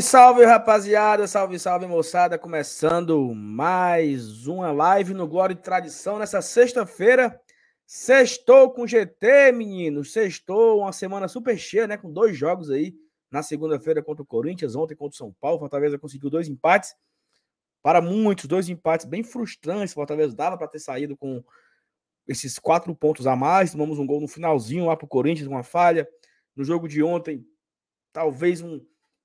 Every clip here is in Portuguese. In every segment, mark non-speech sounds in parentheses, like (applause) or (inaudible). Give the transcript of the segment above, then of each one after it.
Salve, salve, rapaziada. Salve, salve, moçada. Começando mais uma live no Glória e Tradição nessa sexta-feira. Sextou com GT, menino. Sextou, uma semana super cheia, né? Com dois jogos aí. Na segunda-feira contra o Corinthians, ontem contra o São Paulo. Fortaleza conseguiu dois empates. Para muitos, dois empates bem frustrantes. Fortaleza dava para ter saído com esses quatro pontos a mais. Tomamos um gol no finalzinho lá para o Corinthians, uma falha. No jogo de ontem, talvez um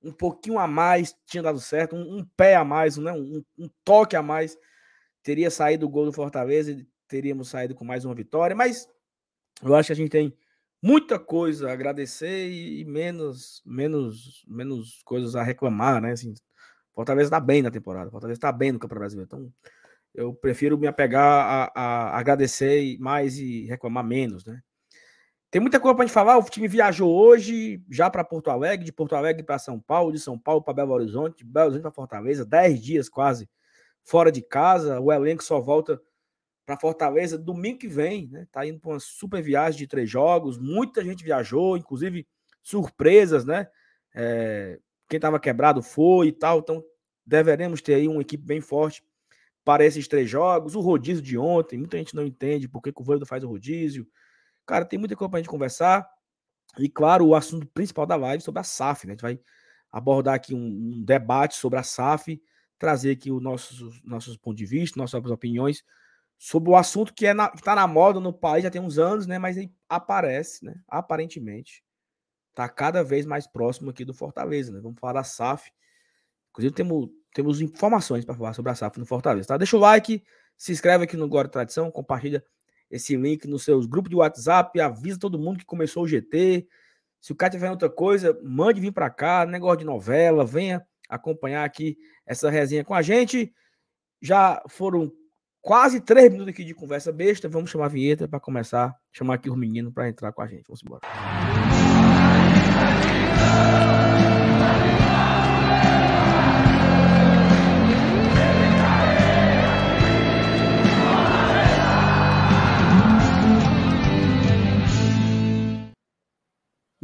um pouquinho a mais tinha dado certo, um, um pé a mais, né? Um, um, toque a mais, teria saído o gol do Fortaleza e teríamos saído com mais uma vitória. Mas eu acho que a gente tem muita coisa a agradecer e, menos, menos, menos coisas a reclamar, né? Assim, Fortaleza está bem na temporada, Fortaleza está bem no Campeonato Brasileiro. Então, eu prefiro me apegar a, a agradecer mais e reclamar menos, né? Tem muita coisa para gente falar. O time viajou hoje já para Porto Alegre, de Porto Alegre para São Paulo, de São Paulo para Belo Horizonte, de Belo Horizonte para Fortaleza, 10 dias quase fora de casa. O elenco só volta para Fortaleza domingo que vem, né? Tá indo para uma super viagem de três jogos. Muita gente viajou, inclusive surpresas, né? É, quem estava quebrado foi e tal. Então, deveremos ter aí uma equipe bem forte para esses três jogos. O rodízio de ontem, muita gente não entende por que, que o Voivoda faz o rodízio. Cara, tem muita coisa pra gente conversar. E, claro, o assunto principal da live sobre a SAF, né? A gente vai abordar aqui um, um debate sobre a SAF, trazer aqui os nossos, nossos pontos de vista, nossas opiniões sobre o assunto que é na, que tá na moda no país já tem uns anos, né? Mas aparece, né? Aparentemente, tá cada vez mais próximo aqui do Fortaleza, né? Vamos falar da SAF. Inclusive, temos, temos informações para falar sobre a SAF no Fortaleza, tá? Deixa o like, se inscreve aqui no Glória Tradição, compartilha esse link nos seus grupos de WhatsApp, avisa todo mundo que começou o GT. Se o cara tiver outra coisa, mande vir para cá, negócio de novela, venha acompanhar aqui essa resenha com a gente. Já foram quase três minutos aqui de conversa besta. Vamos chamar a vinheta para começar, chamar aqui os meninos para entrar com a gente. Vamos embora.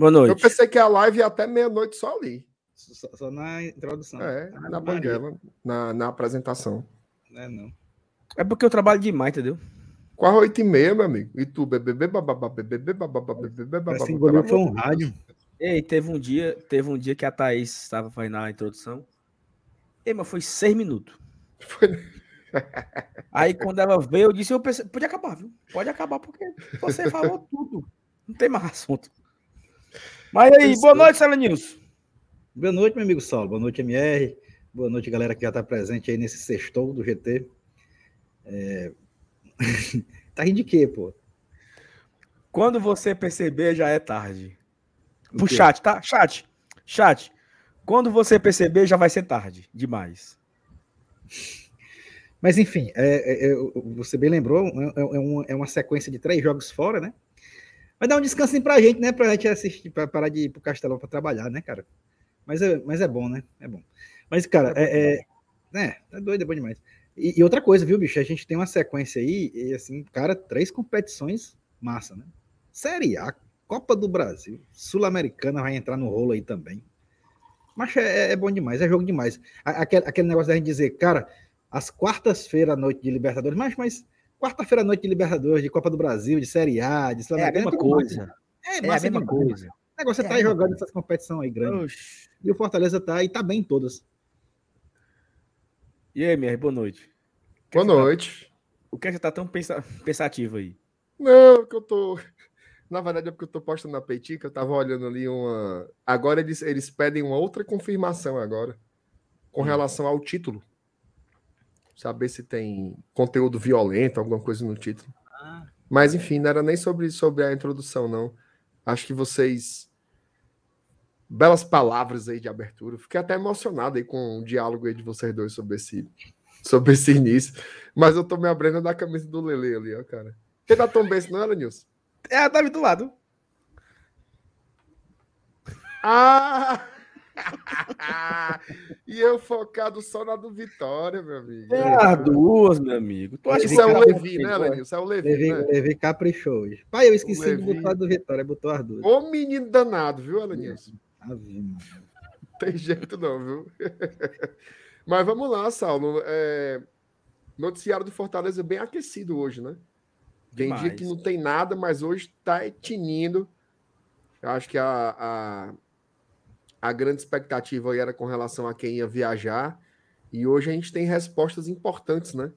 Boa noite. Eu pensei que a live ia até meia-noite só ali. Só, só, na introdução. É, ah, na banguela, na, na apresentação. É, não. É porque eu trabalho demais, entendeu? Quase oito e meia, meu amigo. E tu, bebê, bababá, bebê, bababá, bebê, bababá. Assim, foi um rádio. Ei, teve um dia, teve um dia que a Thaís estava fazendo a introdução. Ei, mas foi seis minutos. Foi... Aí quando ela veio, eu disse, eu pensei, pode acabar, viu? Pode acabar, porque você falou tudo. Não tem mais assunto. Mas aí, boa noite, Sala News. Boa noite, meu amigo Saulo. Boa noite, MR. Boa noite, galera que já está presente aí nesse sextou do GT. É... (laughs) tá rindo de quê, pô? Quando você perceber, já é tarde. Pro chat, tá? Chat. Chat. Quando você perceber, já vai ser tarde. Demais. Mas, enfim, é, é, é você bem lembrou, é, é, uma, é uma sequência de três jogos fora, né? Vai dar um descansinho pra gente, né? Pra gente assistir, pra parar de ir pro Castelão pra trabalhar, né, cara? Mas é, mas é bom, né? É bom. Mas, cara, é, é, é, é doido, é bom demais. E, e, outra coisa, viu, bicho? A gente tem uma sequência aí, e assim, cara, três competições massa, né? Série A, Copa do Brasil, Sul-Americana vai entrar no rolo aí também. Mas é, é bom demais, é jogo demais. Aquele, aquele negócio da gente dizer, cara, às quartas-feiras à noite de Libertadores, mas, mas Quarta-feira à noite de Libertadores, de Copa do Brasil, de Série A, de Sul-Americana. É a mesma coisa. É, é a mesma coisa. O negócio é tá aí jogando essas competições aí grandes. Oxi. E o Fortaleza tá e tá bem em todas. E aí, MR, boa noite. Boa noite. Tá... O que é que você tá tão pensa... pensativo aí? Não, que eu tô. (laughs) Na verdade, é porque eu tô postando na Peitica, eu tava olhando ali uma. Agora eles, eles pedem uma outra confirmação agora. Com hum. relação ao título saber se tem conteúdo violento, alguma coisa no título. Ah. Mas enfim, não era nem sobre, sobre a introdução, não. Acho que vocês. Belas palavras aí de abertura. Fiquei até emocionado aí com o diálogo aí de vocês dois sobre esse, sobre esse início. Mas eu tô me abrindo da camisa do Lele ali, ó, cara. Quem dá Tom Benz, não era, Nilson? É, tá do lado. Ah! (laughs) e eu focado só na do Vitória, meu amigo. É as duas, meu amigo. Tu acha Isso é o Levi, né, Lenil? Isso é o Levi. Levi, né? Levi caprichou hoje. Pai, eu esqueci de botar a do Vitória, botou as duas. Ô menino danado, viu, Elenilson? Tem jeito não, viu? (laughs) Mas vamos lá, Saulo. É... Noticiário do Fortaleza bem aquecido hoje, né? Tem Demais. dia que não tem nada, mas hoje tá tinindo. Eu acho que a, a, a grande expectativa era com relação a quem ia viajar. E hoje a gente tem respostas importantes, né?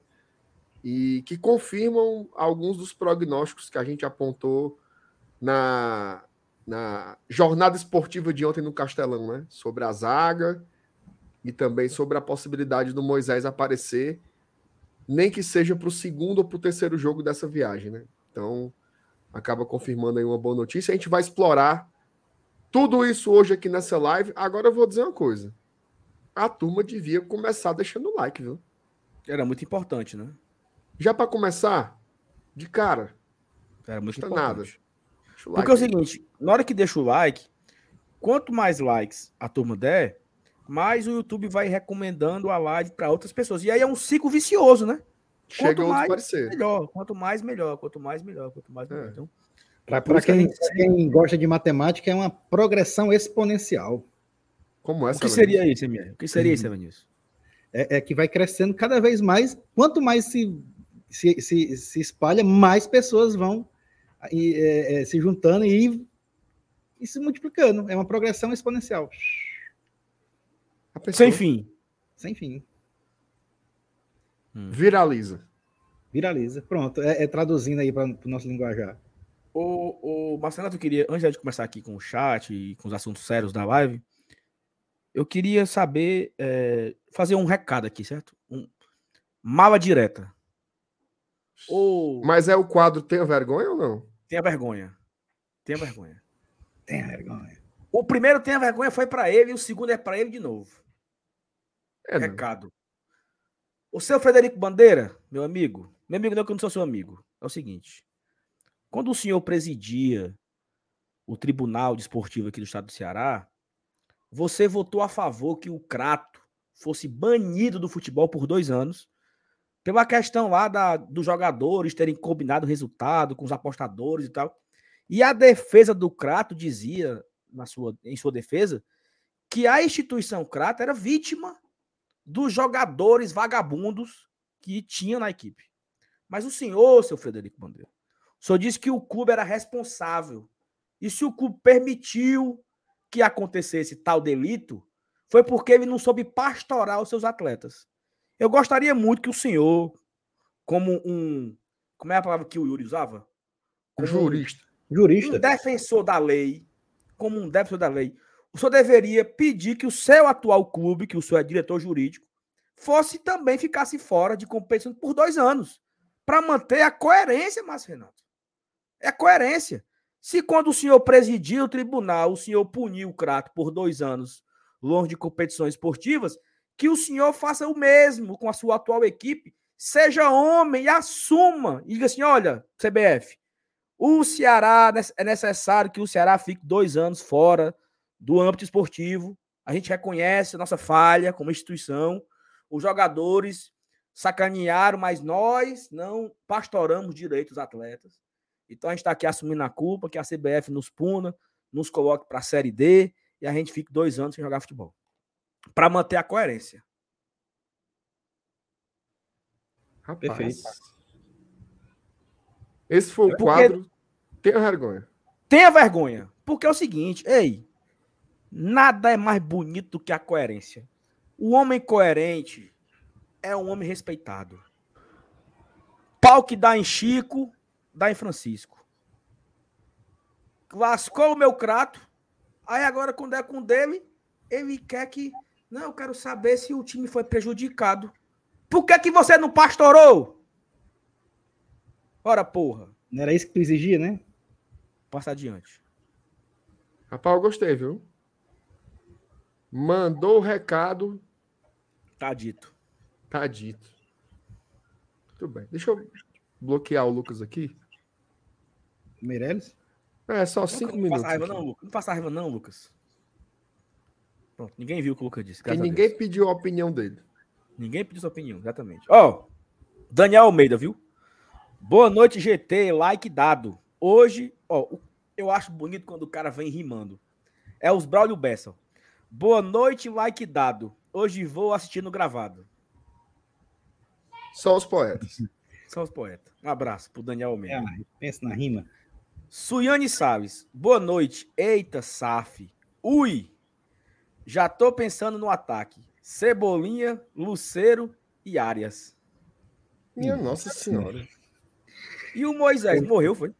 E que confirmam alguns dos prognósticos que a gente apontou na, na jornada esportiva de ontem no Castelão, né? Sobre a zaga e também sobre a possibilidade do Moisés aparecer, nem que seja para o segundo ou para o terceiro jogo dessa viagem, né? Então, acaba confirmando aí uma boa notícia. A gente vai explorar tudo isso hoje aqui nessa live. Agora eu vou dizer uma coisa. A turma devia começar deixando o like, viu? Era muito importante, né? Já para começar, de cara. Era muito importante. Nada. Porque é o seguinte, na hora que deixa o like, quanto mais likes a turma der, mais o YouTube vai recomendando a live para outras pessoas. E aí é um ciclo vicioso, né? Chega quanto mais, parecer. melhor. Quanto mais, melhor. Quanto mais, melhor. Quanto mais, melhor. É. Então, para quem, quem, gosta de matemática, é uma progressão exponencial. Como essa? O que seria isso, Emílio? O que seria isso, Evanilson? É, é, que vai crescendo cada vez mais. Quanto mais se, se, se, se espalha, mais pessoas vão e, é, é, se juntando e, e se multiplicando. É uma progressão exponencial. Sem fim. Sem fim. Hum. Viraliza. Viraliza. Pronto. É, é traduzindo aí para o nosso linguajar. O, o Marcelo, eu queria, antes de começar aqui com o chat e com os assuntos sérios da live, eu queria saber, é, fazer um recado aqui, certo? Um, mala direta. Ou... Mas é o quadro Tenha Vergonha ou não? Tenha vergonha. Tenha vergonha. Tenha vergonha. O primeiro Tenha Vergonha foi para ele e o segundo é para ele de novo. É recado. O seu Frederico Bandeira, meu amigo, meu amigo não é que eu não sou seu amigo, é o seguinte. Quando o senhor presidia o Tribunal Desportivo aqui do Estado do Ceará, você votou a favor que o Crato fosse banido do futebol por dois anos, pela questão lá da, dos jogadores terem combinado o resultado com os apostadores e tal. E a defesa do Crato dizia, na sua, em sua defesa, que a instituição Crato era vítima dos jogadores vagabundos que tinha na equipe. Mas o senhor, seu Frederico Bandeira, o senhor disse que o clube era responsável. E se o clube permitiu que acontecesse tal delito, foi porque ele não soube pastorar os seus atletas. Eu gostaria muito que o senhor, como um. Como é a palavra que o Yuri usava? Como jurista. Um, jurista. Um defensor da lei. Como um defensor da lei. O senhor deveria pedir que o seu atual clube, que o senhor é diretor jurídico, fosse também ficasse fora de competição por dois anos. Para manter a coerência, Márcio Renato. É coerência. Se quando o senhor presidiu o tribunal, o senhor puniu o Crato por dois anos longe de competições esportivas, que o senhor faça o mesmo com a sua atual equipe. Seja homem e assuma. E diga assim: olha, CBF, o Ceará é necessário que o Ceará fique dois anos fora do âmbito esportivo. A gente reconhece a nossa falha como instituição. Os jogadores sacanearam, mas nós não pastoramos direito os atletas. Então a gente está aqui assumindo a culpa, que a CBF nos puna, nos coloque para a Série D e a gente fique dois anos sem jogar futebol. Para manter a coerência. Rapaz. Perfeito. Esse foi o é quadro. Tenha vergonha. Tenha vergonha. Porque é o seguinte, ei, nada é mais bonito do que a coerência. O homem coerente é um homem respeitado. Pau que dá em Chico, dá em Francisco. Lascou o meu crato. Aí agora, quando é com dele, ele quer que. Não, eu quero saber se o time foi prejudicado. Por que, que você não pastorou? Ora, porra. Não era isso que tu exigia, né? Passa adiante. Rapaz, eu gostei, viu? Mandou o recado. Tá dito. Tá dito. Muito bem. Deixa eu bloquear o Lucas aqui. Meirelles? É, só cinco não, minutos. Não passa raiva, não, Lucas. Não passa raiva, não, Lucas. Pronto, ninguém viu o que o Lucas disse. E ninguém pediu a opinião dele. Ninguém pediu sua opinião, exatamente. Ó, oh, Daniel Almeida, viu? Boa noite, GT. Like dado. Hoje, ó, oh, eu acho bonito quando o cara vem rimando. É os Braulio Bessel. Boa noite, like dado. Hoje vou assistir no gravado. Só os poetas. São os poetas. Um abraço pro Daniel É, Almeida. pensa na rima. Suiane Salles. Boa noite. Eita, Saf. Ui. Já tô pensando no ataque. Cebolinha, Luceiro e Arias. Minha Nossa Senhora. E o Moisés morreu, foi?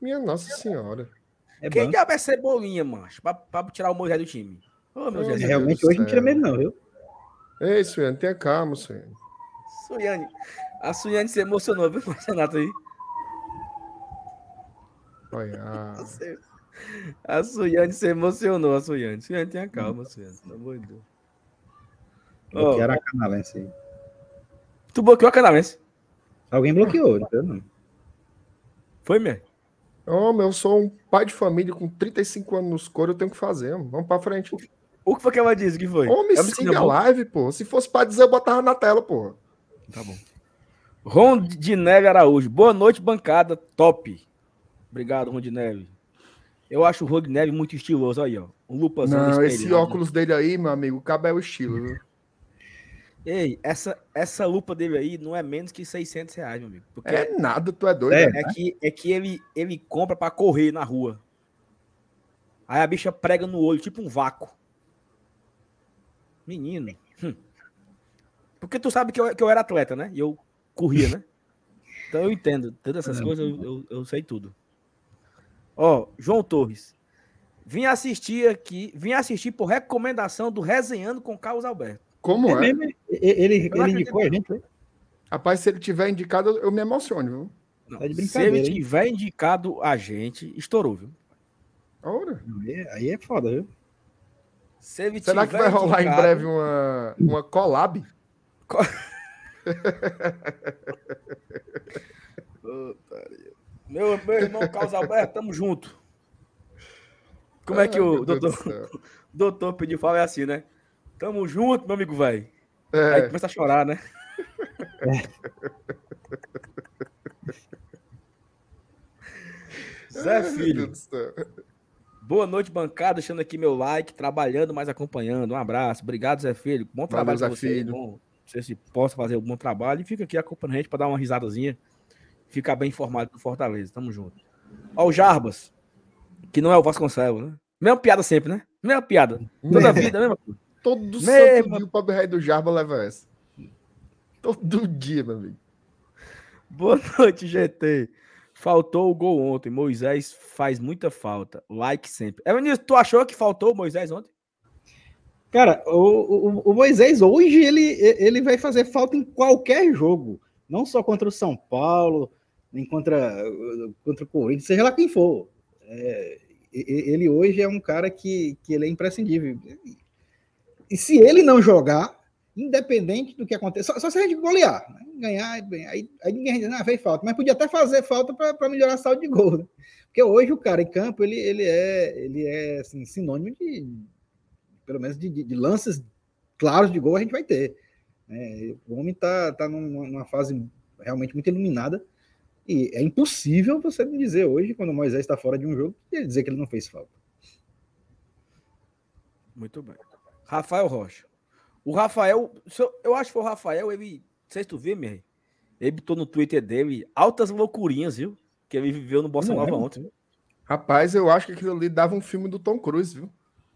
Minha Nossa Senhora. É Quem diabo é Cebolinha, mancho? Pra, pra tirar o Moisés do time. Ô, meu Realmente Deus hoje não tira medo, não, viu? Ei, Suiane, tenha calma, Suiane. Suiane. A Suiane se emocionou, viu, Marcenato aí? Olha, (laughs) ah, A Suiane se emocionou, a Suiane. Suiane, tenha calma, Suiane. Pelo amor de Deus. Bloquearam a canalense aí. tu bloqueou a canalense. Alguém bloqueou, não foi, não. Foi, mesmo? Homem, eu sou um pai de família com 35 anos nos coros, eu tenho que fazer. homem. Vamos pra frente. O que foi que ela disse que foi? Homem, que siga a live, pô. Se fosse pra dizer, eu botava na tela, pô. Tá bom. Ron de Neve Araújo. Boa noite, bancada. Top. Obrigado, Ron de Neve. Eu acho o Ron de Neve muito estiloso aí, ó. Um lupazão Não, esse óculos dele aí, meu amigo, cabe é o estilo, viu? Ei, essa, essa lupa dele aí não é menos que 600 reais, meu amigo. É nada, tu é doido. É. né? É que, é que ele, ele compra pra correr na rua. Aí a bicha prega no olho, tipo um vácuo. Menino. hum. Porque tu sabe que eu, que eu era atleta, né? E eu corria, né? (laughs) Então eu entendo. Todas essas É. coisas eu, eu, eu sei tudo. Ó, João Torres. Vim assistir aqui, vim assistir por recomendação do Resenhando com Carlos Alberto. Como É é? mesmo, ele, ele, ele indicou a gente, foi? Rapaz, se ele tiver indicado, eu me emociono, viu? Não, Tá de se ele hein? tiver indicado a gente, estourou, viu? Ora. Aí, aí é foda, viu? Se ele Será que vai rolar em indicado- breve uma, uma collab? (laughs) Meu, meu irmão Carlos Alberto, tamo junto. Como é que o doutor, (laughs) doutor pediu fala é assim, né? Tamo junto, meu amigo, velho. Aí É, começa a chorar, né? (laughs) Zé ai, meu Filho, boa noite, bancada. Deixando aqui meu like, trabalhando, mas acompanhando. Um abraço. Obrigado, Zé Filho. Bom trabalho Zé pra você. Filho. Bom, não sei se possa fazer um bom trabalho. E fica aqui acompanhando a gente pra dar uma risadazinha. Ficar bem informado do Fortaleza. Tamo junto. Ó, o Jarbas, que não é o Vasconcelos, né? Mesma piada sempre, né? Mesma piada. Toda vida, mesma coisa. Todo Mesmo. santo dia o pobre rei do Jarba leva essa. Todo dia, meu amigo. Boa (laughs) noite, GT. Faltou o gol ontem. Moisés faz muita falta. Like sempre. Evanilson, tu achou que faltou o Moisés ontem? Cara, o, o, o Moisés hoje ele, ele vai fazer falta em qualquer jogo. Não só contra o São Paulo, nem contra, contra o Corinthians, seja lá quem for. É, ele hoje é um cara que, que ele é imprescindível. E se ele não jogar, independente do que aconteça, só, só se a gente golear, né? ganhar, bem, aí, aí ninguém diz, ah, fez falta, mas podia até fazer falta para melhorar a saldo de gol. Né? Porque hoje o cara em campo, ele, ele é, ele é assim, sinônimo de, pelo menos de, de- de lances claros de gol a gente vai ter. né? o homem está tá numa, numa fase realmente muito iluminada e é impossível você me dizer hoje, quando o Moisés está fora de um jogo, ele dizer que ele não fez falta. Muito bem. Rafael Rocha. O Rafael, eu, acho que foi o Rafael, ele, não sei se tu vê, meu, ele botou no Twitter dele altas loucurinhas, viu? Que ele viveu no Bossa é, Nova mano? ontem. viu? Rapaz, eu acho que aquilo ali dava um filme do Tom Cruise, viu?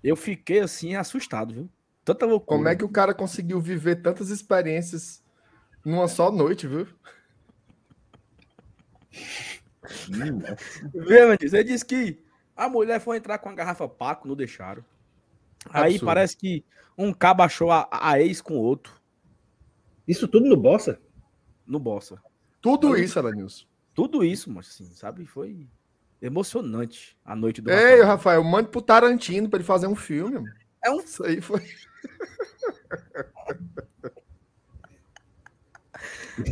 Eu fiquei assim assustado, viu? Tanta loucura. Como é que o cara conseguiu viver tantas experiências numa só noite, viu? Vê, Mendes, ele disse que a mulher foi entrar com a garrafa Paco, não deixaram. Aí Absurdo. parece que um cabo achou a, a ex com outro Isso tudo no Bossa? no Bossa. Tudo isso, Alanilson. Tudo isso, mas assim, sabe? Foi emocionante a noite do Ei, Rafael. Rafael, mande pro Tarantino pra ele fazer um filme. mano. É um Isso aí foi. (laughs)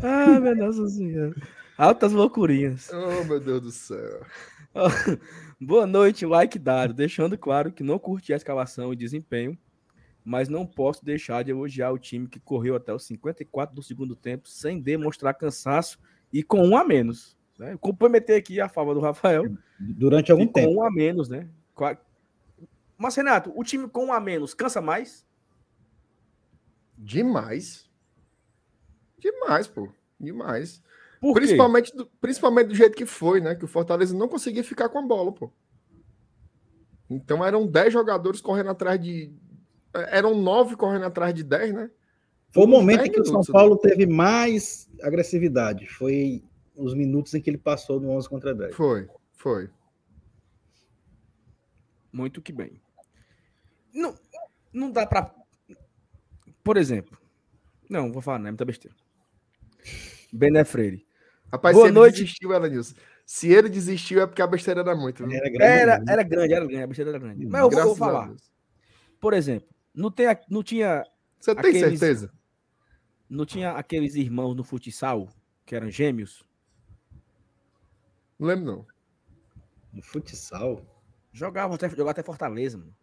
Ah, minha Nossa Senhora. Altas loucurinhas. Oh, meu Deus do céu. (laughs) Boa noite, like dado. Deixando claro que não curti a escalação e desempenho, mas não posso deixar de elogiar o time que correu até os 54 do segundo tempo sem demonstrar cansaço e com um a menos. Né? Comprometer aqui a favor do Rafael Durante algum com tempo. um a menos, né? Mas, Renato, o time com um a menos cansa mais? Demais. Demais, pô. Demais. Por? Principalmente do, principalmente do jeito que foi, né? Que o Fortaleza não conseguia ficar com a bola, pô. Então eram 10 jogadores correndo atrás de. Eram 9 correndo atrás de 10, né? Foi o momento 10 em que o São Paulo teve mais agressividade. Foi os minutos em que ele passou no 11 contra 10. Foi, foi. Muito que bem. Não, não dá pra. Por exemplo. Não, vou falar, não, é muita besteira. Bené Freire. Rapaz, Boa se ele noite. desistiu, Elenilson. Se ele desistiu é porque a besteira era muito. viu? Era grande. Era, né? era grande, era grande, a besteira era grande. Mas eu vou, vou falar. Por exemplo, não, tem, não, tinha, Você tem Aqueles- certeza? não tinha aqueles irmãos no futsal que eram gêmeos? Não lembro, não. No futsal. Jogavam até, jogavam até Fortaleza, mano.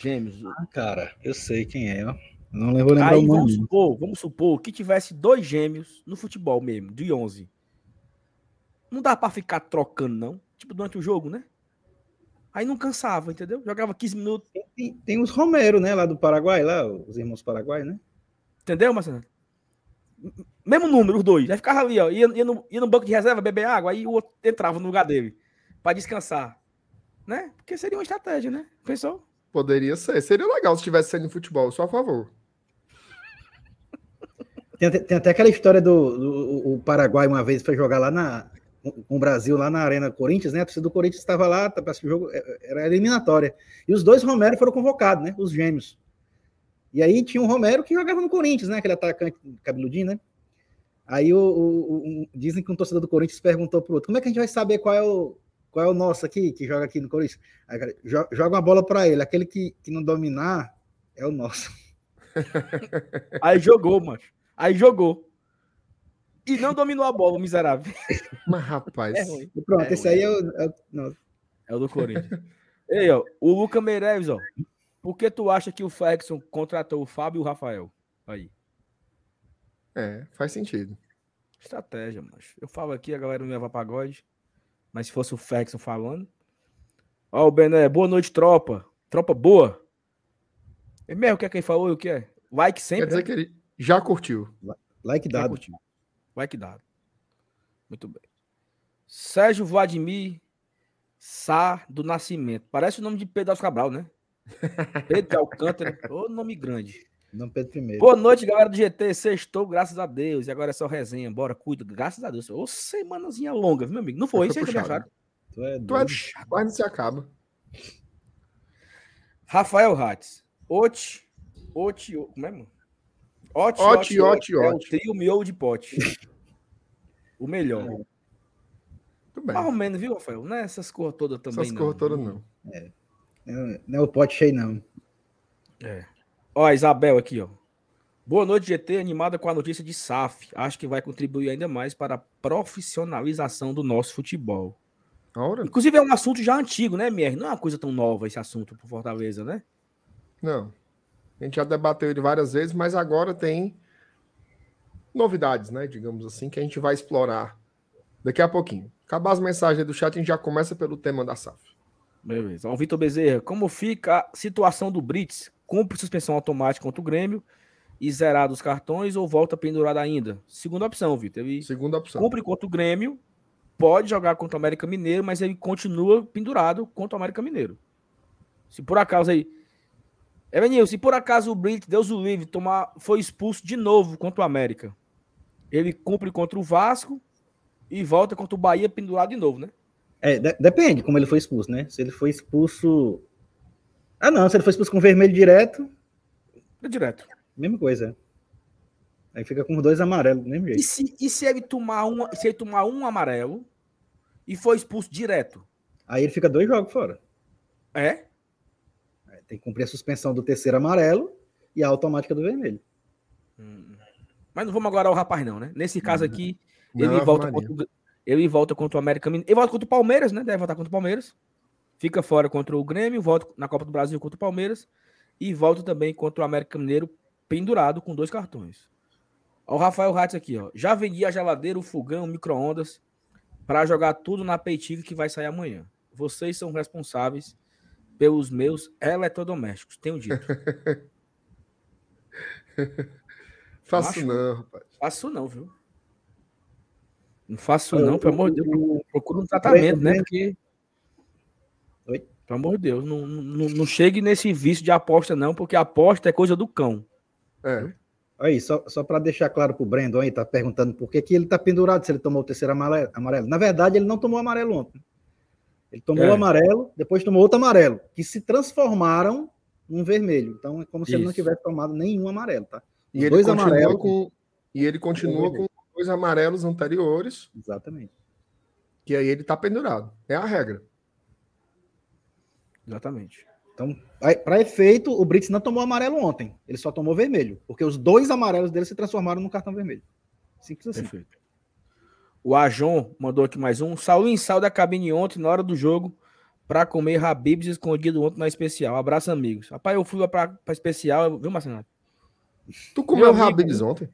Gêmeos. Ah, cara, eu sei quem é, ó. Não vou lembrar Aí o vamos nome. supor, vamos supor que tivesse dois gêmeos no futebol mesmo, de 11. Não dá pra ficar trocando, não. Tipo, durante o jogo, né? Aí não cansava, entendeu? Jogava 15 minutos, Tem, tem os Romero, né? Lá do Paraguai, lá, os irmãos Paraguai, né? entendeu, Marcelo? Mesmo número, os dois. Aí ficava ali, ó. Ia, ia, no, ia no banco de reserva beber água, aí o outro entrava no lugar dele. Pra descansar. Né? Porque seria uma estratégia, né? Pensou? Poderia ser. Seria legal se tivesse sendo futebol, eu sou a favor. Tem, até- tem até aquela história do, do o- o Paraguai uma vez foi jogar lá na com o Brasil lá na Arena Corinthians, né? A torcida do Corinthians estava lá, tá, parece que o jogo é, era eliminatória. E os dois Romero foram convocados, né? Os gêmeos. E aí tinha um Romero que jogava no Corinthians, né? Aquele atacante cabeludinho, né? Aí o, o- o- dizem que um torcedor do Corinthians perguntou pro outro: como é que a gente vai saber qual é o, qual é o nosso aqui, que joga aqui no Corinthians? Aí, o cara, "Jo- joga uma bola para ele, aquele que, que não dominar é o nosso. (laughs) Aí jogou, mano. Aí jogou. E não dominou a bola, o miserável. (laughs) Mas, rapaz. É ruim. Pronto, É esse aí é o. é o- não, É o do Corinthians. Ei, ó, o Luca Meireles, ó. Por que tu acha que o Ferguson contratou o Fábio e o Rafael? Aí. É, faz sentido. Estratégia, mano. Eu falo aqui, a galera não leva pagode. Mas se fosse o Ferguson falando. Ó, o Bené, boa noite, tropa. Tropa boa. É mesmo o que é quem falou e o que é? Like Quer sempre. dizer né? que ele já curtiu. like Já dado. Curtiu. Like dado. Muito bem. Sérgio Vladimir Sá do Nascimento. Parece o nome de Pedro Cabral, né? (laughs) Pedro de Alcântara. Ô, nome grande. Não Pedro I. Boa noite, galera do GT. Sextou, graças a Deus. E agora é só resenha. Bora, cuida. Graças a Deus. Ô, semanazinha longa, viu, meu amigo. Não foi? Foi puxado. Tu é Tu é doido. chato, quase não se acaba. Rafael Hatz. Oti. Oti. Como é, mano? Oti, Oti, Oti, É o trio miolo de pote. O melhor. Tudo bem. Mais ou menos, viu, Rafael? Não é essas cores todas também, Essas não. cores todas não. Não, não é o pote cheio, não. É. Ó, a Isabel aqui, ó. Boa noite, GT, animada com a notícia de SAF. Acho que vai contribuir ainda mais para a profissionalização do nosso futebol. Ora? Inclusive, é um assunto já antigo, né, MR? Não é uma coisa tão nova esse assunto pro Fortaleza, né? Não. A gente já debateu ele várias vezes, mas agora tem novidades, né? Digamos assim, que a gente vai explorar daqui a pouquinho. Acabar as mensagens aí do chat, a gente já começa pelo tema da SAF. Beleza. Ó, o Vitor Bezerra, como fica a situação do Brits? Cumpre suspensão automática contra o Grêmio e zerado os cartões ou volta pendurado ainda? Segunda opção, Vitor. Ele Segunda opção. cumpre contra o Grêmio, pode jogar contra o América Mineiro, mas ele continua pendurado contra o América Mineiro. Se por acaso aí. Evanil, se por acaso o Brits, Deus o livre, tomar, foi expulso de novo contra o América, ele cumpre contra o Vasco e volta contra o Bahia pendurado de novo, né? É, de- depende como ele foi expulso, né? Se ele foi expulso. Ah, não, se ele foi expulso com vermelho direto, É direto. mesma coisa. Aí fica com os dois amarelos, do mesmo E jeito. se, e se ele tomar um, se ele tomar um amarelo e for expulso direto? Aí ele fica dois jogos fora. É? Tem que cumprir a suspensão do terceiro amarelo e a automática do vermelho. Hum. Mas não vamos agora ao rapaz, não, né? Nesse caso aqui, Não, ele Ave volta contra, o- ele volta contra o América Mineiro. Ele volta contra o Palmeiras, né? Deve voltar contra o Palmeiras. Fica fora contra o Grêmio, volta na Copa do Brasil contra o Palmeiras. E volta também contra o América Mineiro, pendurado com dois cartões. Ó, o Rafael Ratz aqui, ó. Já vendi a geladeira, o fogão, o micro-ondas para jogar tudo na peitica que vai sair amanhã. Vocês são responsáveis pelos meus eletrodomésticos. Tenho dito. (laughs) Faço Acho- não, rapaz. Faço não, viu? Não faço não, pelo amor de Deus. O- Procura um tratamento, o né? Porque. Oi? Pelo amor de Deus, não, não, não chegue nesse vício de aposta, não, porque aposta é coisa do cão. É. Aí, só, só para deixar claro pro Brandon aí, tá perguntando por que, que ele tá pendurado se ele tomou o terceiro amarelo, amarelo. Na verdade, ele não tomou amarelo ontem. Ele tomou É. o amarelo, depois tomou outro amarelo, que se transformaram num vermelho. Então é como se ele não Isso. tivesse tomado nenhum amarelo, tá? E Os dois amarelos. com e ele continua com dois amarelos anteriores, Exatamente. que aí ele tá pendurado. É a regra. Exatamente. Então, para efeito, o Brits não tomou amarelo ontem. Ele só tomou vermelho, porque os dois amarelos dele se transformaram num cartão vermelho. Simples assim. Perfeito. O Ajon mandou aqui mais um. Saulinho saiu da cabine ontem, na hora do jogo, pra comer Habibs escondido ontem na especial. Abraço, amigos. Rapaz, eu fui pra, pra especial, viu, Marcelo? Tu comeu Habibs ontem?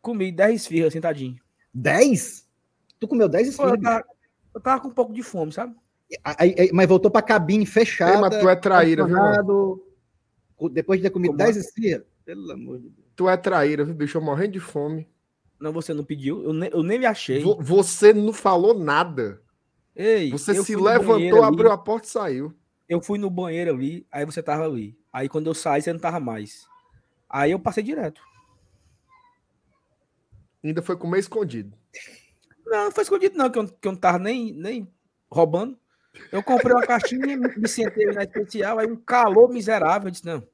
Comi 10 esfirras sentadinho. 10? Tu comeu 10 Pô, eu, esfirras? tava, eu tava com um pouco de fome, sabe? Aí- aí- mas voltou pra cabine fechada. Ei, mas tu é traíra, viu, Depois de ter comido Como 10 esfirras. Pelo amor de Deus. Tu é traíra, viu, bicho? Eu morrendo de fome. Não, você não pediu. Eu, ne- eu nem me achei. Vo- Você não falou nada. Ei, Você se levantou, ali, abriu a porta e saiu. Eu fui no banheiro ali, aí você tava ali. Aí quando eu saí, você não tava mais. Aí eu passei direto. Ainda foi comer escondido. Não, não foi escondido, não, que eu, que eu não tava nem, nem roubando. Eu comprei uma caixinha, me me sentei na especial, aí um calor miserável. Eu disse, não,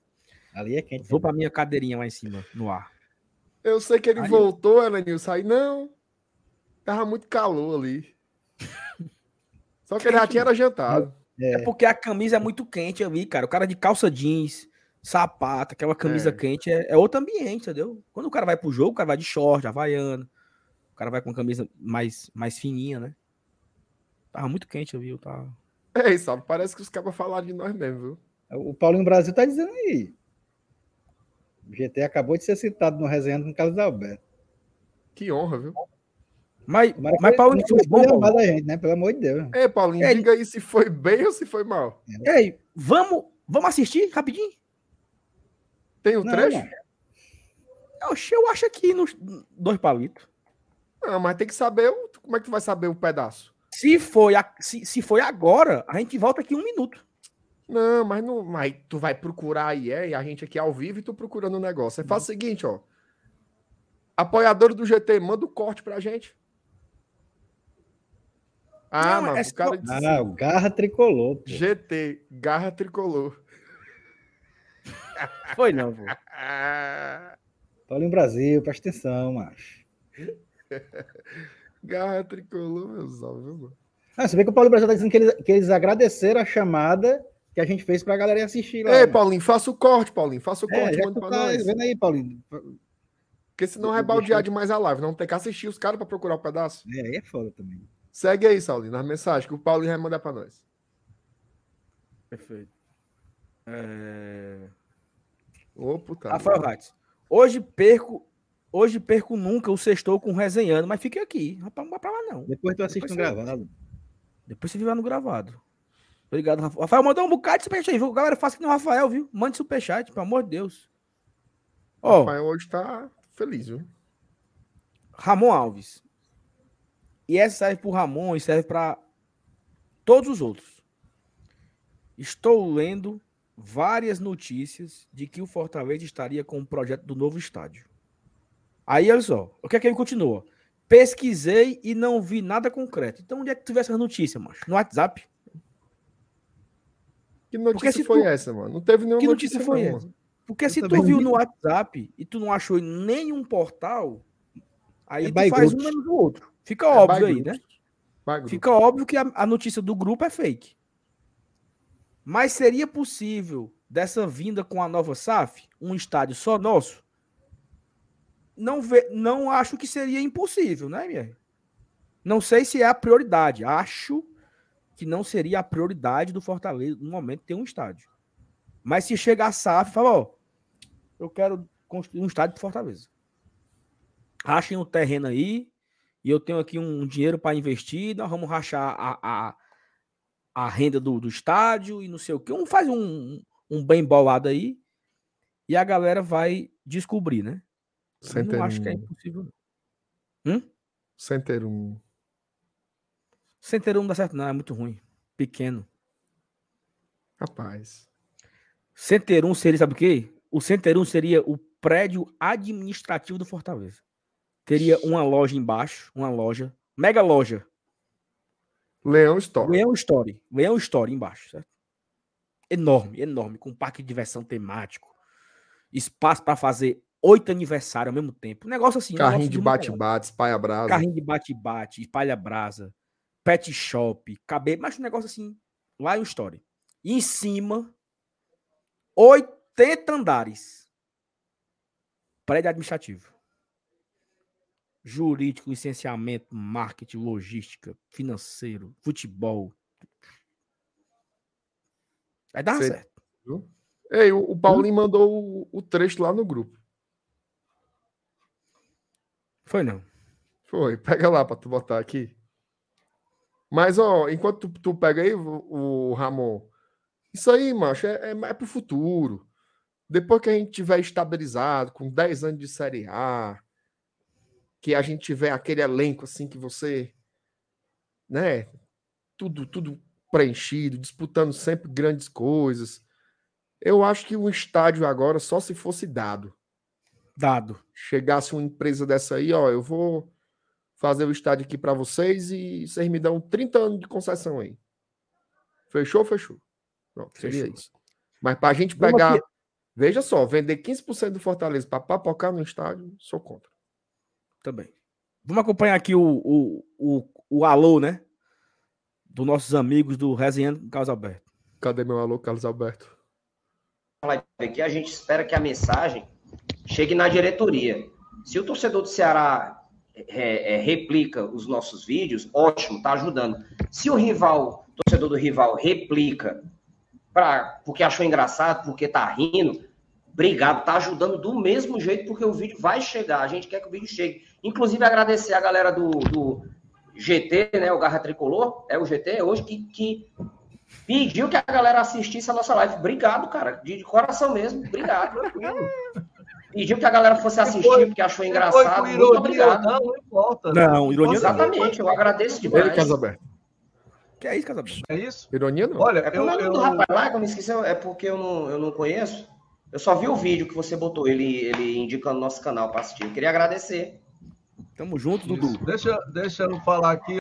Ali é quente. vou pra minha cadeirinha lá em cima, no ar. Eu sei que ele Aí- voltou, Elenilson. Aí, não. Tava muito calor ali. (laughs) Só que ele já tinha era jantado. É. porque a camisa é muito quente ali, cara. O cara de calça jeans, sapato, aquela camisa É. quente, é, é outro ambiente, entendeu? Quando o cara vai pro jogo, o cara vai de short, havaiano. O cara vai com a camisa mais, mais fininha, né? Tava muito quente ali, eu tava... É isso? Parece que os cabas falaram de nós mesmo, viu? O Paulinho Brasil tá dizendo aí. O GT acabou de ser citado no resenha com o Carlos Alberto. Que honra, viu? Mas, que mas ele Paulinho, foi bom, Paulo. gente, né? Pelo amor de Deus. Ei, Paulinho, É, diga aí se foi bem ou se foi mal. Ei, vamos, vamos assistir rapidinho? Tem o Não, trecho? não. Oxe, eu acho aqui nos dois palitos. Não, mas tem que saber. Como é que tu vai saber o pedaço? Se foi, a- se, se foi agora, a gente volta aqui um minuto. Não, mas não. Mas tu vai procurar aí, é, e a gente aqui ao vivo e tu procurando o negócio. Aí faz o seguinte, ó. Apoiador do GT, manda o corte pra gente. Ah, Não, mano, é o cara disse Ah, assim, o Garra tricolor. pô. GT, garra tricolor. (laughs) Foi não, pô. Ah, Paulinho (laughs) Brasil, presta atenção, macho. (laughs) garra tricolor, meu salve, mano? Ah, você vê que o Paulinho Brasil tá dizendo que eles, que eles agradeceram a chamada que a gente fez pra galera ir assistir lá. Ei, né? Paulinho, faça o corte, Paulinho. Faça o É, corte, que manda pra tá nós. vendo aí, Paulinho. Porque senão vai baldear demais a live. Não tem que assistir os caras pra procurar o pedaço. É, aí é foda também. Segue aí, Saulinho, nas mensagens que o Paulinho vai mandar pra nós. Perfeito. É... Ô, puta. Rafael Ratz. Hoje perco, hoje perco nunca o sextou com resenhando, mas fique aqui. Rapaz, não vai pra lá não. Depois tu assiste Depois no você- gravado. Depois você viu lá no gravado. Obrigado, Rafael. Rafael mandou um bocado de superchat aí, viu? Galera, faça que nem o Rafael, viu? Mande superchat, pelo amor de Deus. Ó, Rafael hoje tá feliz, viu? Ramon Alves. E essa serve pro Ramon e serve para todos os outros. Estou lendo várias notícias de que o Fortaleza estaria com o projeto do novo estádio. Aí, olha só, o que é que ele continua? Pesquisei e não vi nada concreto. Então, onde é que tu vê essa notícia, macho? No WhatsApp? Que notícia se foi tu- essa, mano? Não teve nenhuma Que notícia foi não, essa? Porque Eu se tu viu vi. no WhatsApp e tu não achou em nenhum portal, aí É tu faz um menos o outro. Fica É óbvio aí, né? By. Fica óbvio que a, a notícia do grupo é fake. Mas seria possível dessa vinda com a nova SAF, um estádio só nosso? Não, ve, não acho que seria impossível, né, Mier? Não sei se é a prioridade. Acho que não seria a prioridade do Fortaleza no momento ter um estádio. Mas se chegar a SAF e falar, ó, eu quero construir um estádio de Fortaleza. Achem o terreno aí, e eu tenho aqui um dinheiro para investir, nós vamos rachar a, a, a renda do, do estádio e não sei o que. Um faz um, um bem bolado aí e a galera vai descobrir, né? Sem não ter acho que é um- impossível. não. Hum? Sem ter um. Um não dá certo, não, é muito ruim. Pequeno. Rapaz. Center 1 seria, sabe o quê? O Center 1 seria o prédio administrativo do Fortaleza. Teria uma loja embaixo, uma loja, mega loja. Leão Store. Leão Story. Leão Story embaixo, certo? Enorme, enorme, com parque de diversão temático. Espaço para fazer oito aniversários ao mesmo tempo. Um negócio assim. um Carrinho negócio de bate-bate, espalha brasa. Carrinho de bate-bate, espalha brasa, pet shop, cabelo, mas um negócio assim, lá em Story. E em cima, 80 andares. Prédio administrativo. Jurídico, licenciamento, marketing, logística, financeiro, futebol. Vai dar Sei. certo. Ei, o, o Paulinho mandou o, o trecho lá no grupo. Foi não. Foi, pega lá pra tu botar aqui. Mas, ó, enquanto tu, tu pega aí, o, o Ramon, isso aí, macho, é, é, é pro futuro. Depois que a gente tiver estabilizado, com 10 anos de Série A, que a gente tiver aquele elenco assim que você, né, tudo, tudo preenchido, disputando sempre grandes coisas. Eu acho que o estádio agora só se fosse dado Dado. chegasse uma empresa dessa aí, ó, eu vou fazer o estádio aqui para vocês e vocês me dão 30 anos de concessão aí. Fechou, fechou. Pronto, seria Fechou. isso. Mas para a gente Vamos pegar, aqui. veja só, vender 15% do Fortaleza para papocar no estádio, sou contra. Também. Vamos acompanhar aqui o, o, o, o alô, né? Dos nossos amigos do Resenhando Carlos Alberto. Cadê meu alô, Carlos Alberto? aqui, a gente espera que a mensagem chegue na diretoria. Se o torcedor do Ceará é, é, replica os nossos vídeos, ótimo, tá ajudando. Se o rival, torcedor do rival replica pra, porque achou engraçado, porque tá rindo, obrigado, tá ajudando do mesmo jeito, porque o vídeo vai chegar. A gente quer que o vídeo chegue. Inclusive, agradecer a galera do, do GT, né? O Garra Tricolor, é o GT hoje, que, que pediu que a galera assistisse a nossa live. Obrigado, cara. De, de coração mesmo. Obrigado. (laughs) Pediu que a galera fosse assistir, Foi- porque achou Foi engraçado. Muito ironia ou obrigado. não, não importa. Não, ironia não. Exatamente, eu agradeço Ele, demais. Carlos Alberto. Que é isso, Carlos Alberto? É isso? Ironia não. Olha, É eu, é nome eu, do rapaz lá, que eu me esqueci, é porque eu não, eu não conheço. Eu só vi o vídeo que você botou, ele, ele indicando nosso canal para assistir. Eu queria agradecer. Tamo junto, Dudu. isso. Deixa, deixa eu falar aqui.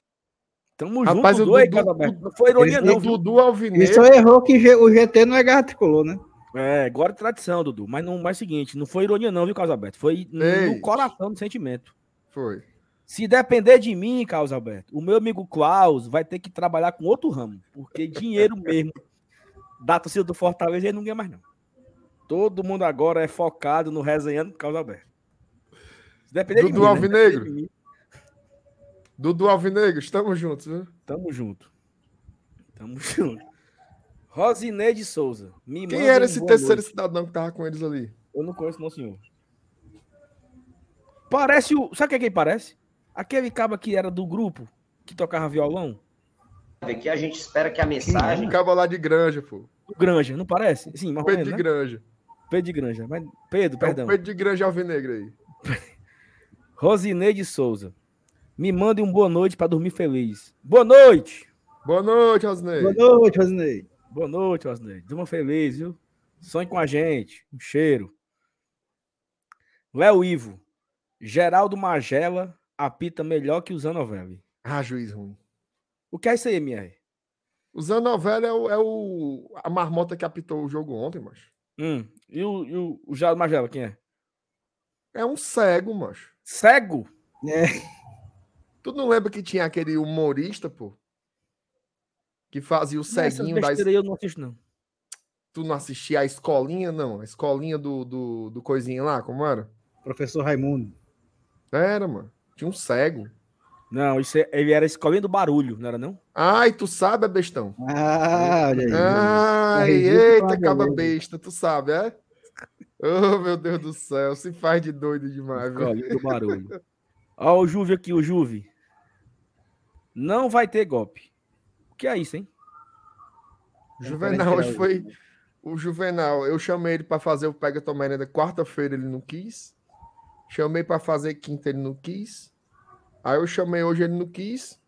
Tamo Rapaz, junto, o Dudu, aí, Dudu-. Não foi ironia, Eles- não? Dudu Ele Alvinegro. só errou que o GT não é garra tricolor, né? É, agora é tradição, Dudu. Mas não mas é o seguinte, não foi ironia, não, viu, Carlos Alberto? Foi no Ei. coração do sentimento. Foi. Se depender de mim, Carlos Alberto, o meu amigo Klaus vai ter que trabalhar com outro ramo. Porque dinheiro (laughs) mesmo da torcida do Fortaleza ele não ganha mais, não. Todo mundo agora é focado no resenhando Carlos Alberto. Se depender de Dudu mim, né? Alvinegro. De mim, Dudu Alvinegro, estamos juntos, viu? Tamo junto. Tamo (laughs) junto. Rosineide Souza. Me Quem manda era esse terceiro noite. cidadão que tava com eles ali? Eu não conheço, não, senhor. Parece o. Sabe quem, quem parece? Aquele cabo que era do grupo, que tocava violão. Aqui a gente espera que a mensagem. Um cabo lá de Granja, pô. Granja, não parece? Sim, mais ou Pedro menos, de né? Granja. Pedro de Granja. Mas, Pedro, É perdão. Pedro de Granja Alvinegro aí. (laughs) Rosineide Souza. Me mande um boa noite para dormir feliz. Boa noite! Boa noite, Rosnei. Boa noite, Rosinei. Boa noite, Rosineide. Durma feliz, viu? Sonhe com a gente. Um cheiro. Léo Ivo. Geraldo Magela apita melhor que o Zanovelli. Ah, juiz ruim. O que é isso aí, MR? O Zanovelli é, o, é o- a marmota que apitou o jogo ontem, macho. Hum, e o, e o, o Geraldo Magela, quem é? É um cego, macho. Cego? É, Tu não lembra que tinha aquele humorista, pô? Que fazia o ceguinho da. aí eu não assisto, não. Tu não assistia a escolinha, não? A escolinha do, do, do coisinha lá, como era? professor Raimundo. Era, mano. Tinha um cego. Não, isso é- ele era a escolinha do barulho, não era não? Ai, tu sabe, é bestão. Ah, olha aí. Ai, eita, caba besta, tu sabe, é? Oh, meu Deus do céu, se faz de doido demais, viu? Escolinha do barulho. Ó o Juve aqui, o Juve. Não vai ter golpe. O que é isso, hein? Juvenal hoje foi. O Juvenal, eu chamei ele para fazer o Pega Tua Merenda quarta-feira, ele não quis. Chamei para fazer quinta, ele não quis. Aí eu chamei hoje, ele não quis.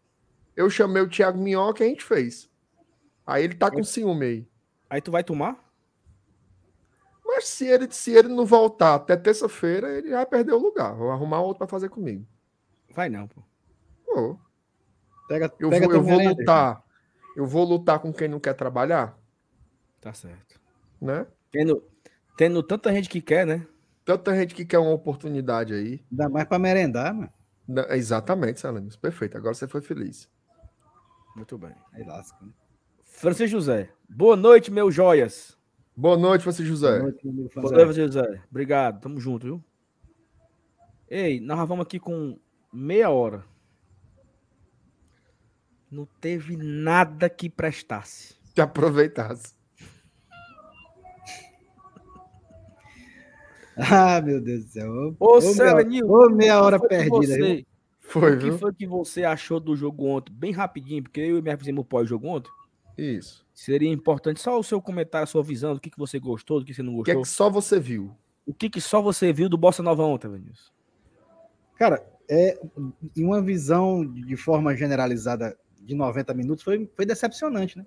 Eu chamei o Thiago Minhoca e a gente fez. Aí ele tá com ciúme aí. Aí tu vai tomar? Mas se ele, se ele não voltar até terça-feira, ele vai perder o lugar. Vou arrumar outro para fazer comigo. Vai não, pô. Pô, Pega, eu pega vou, eu vou lutar. Eu vou lutar com quem não quer trabalhar, Tá certo. né? Tendo, tendo tanta gente que quer, né? Tanta gente que quer uma oportunidade aí. Ainda mais pra merendar, mano. Exatamente, Salames. Perfeito. Agora você foi feliz. Muito bem. Aí lasca. né? Francisco José. Boa noite, meus joias. Boa noite, você, José. Boa noite, meu Boa noite, Francisco José. Obrigado. Tamo junto, viu? Ei, nós vamos aqui com meia hora. Não teve nada que prestasse. Que aproveitasse. (laughs) Ah, meu Deus do céu. Ô, Ô, meia- Selenil, Ô, meia hora o que foi que perdida. você- Foi, O que viu? foi que você achou do jogo ontem? Bem rapidinho, porque eu e minha fizemos o pós-jogo ontem. Isso. Seria importante só o seu comentário, a sua visão, do que, que você gostou, do que você não O que é gostou. que só você viu? O que, que só você viu do Bossa Nova ontem, Vinícius? Cara, é, em uma visão de forma generalizada de 90 minutos, foi, foi decepcionante, né?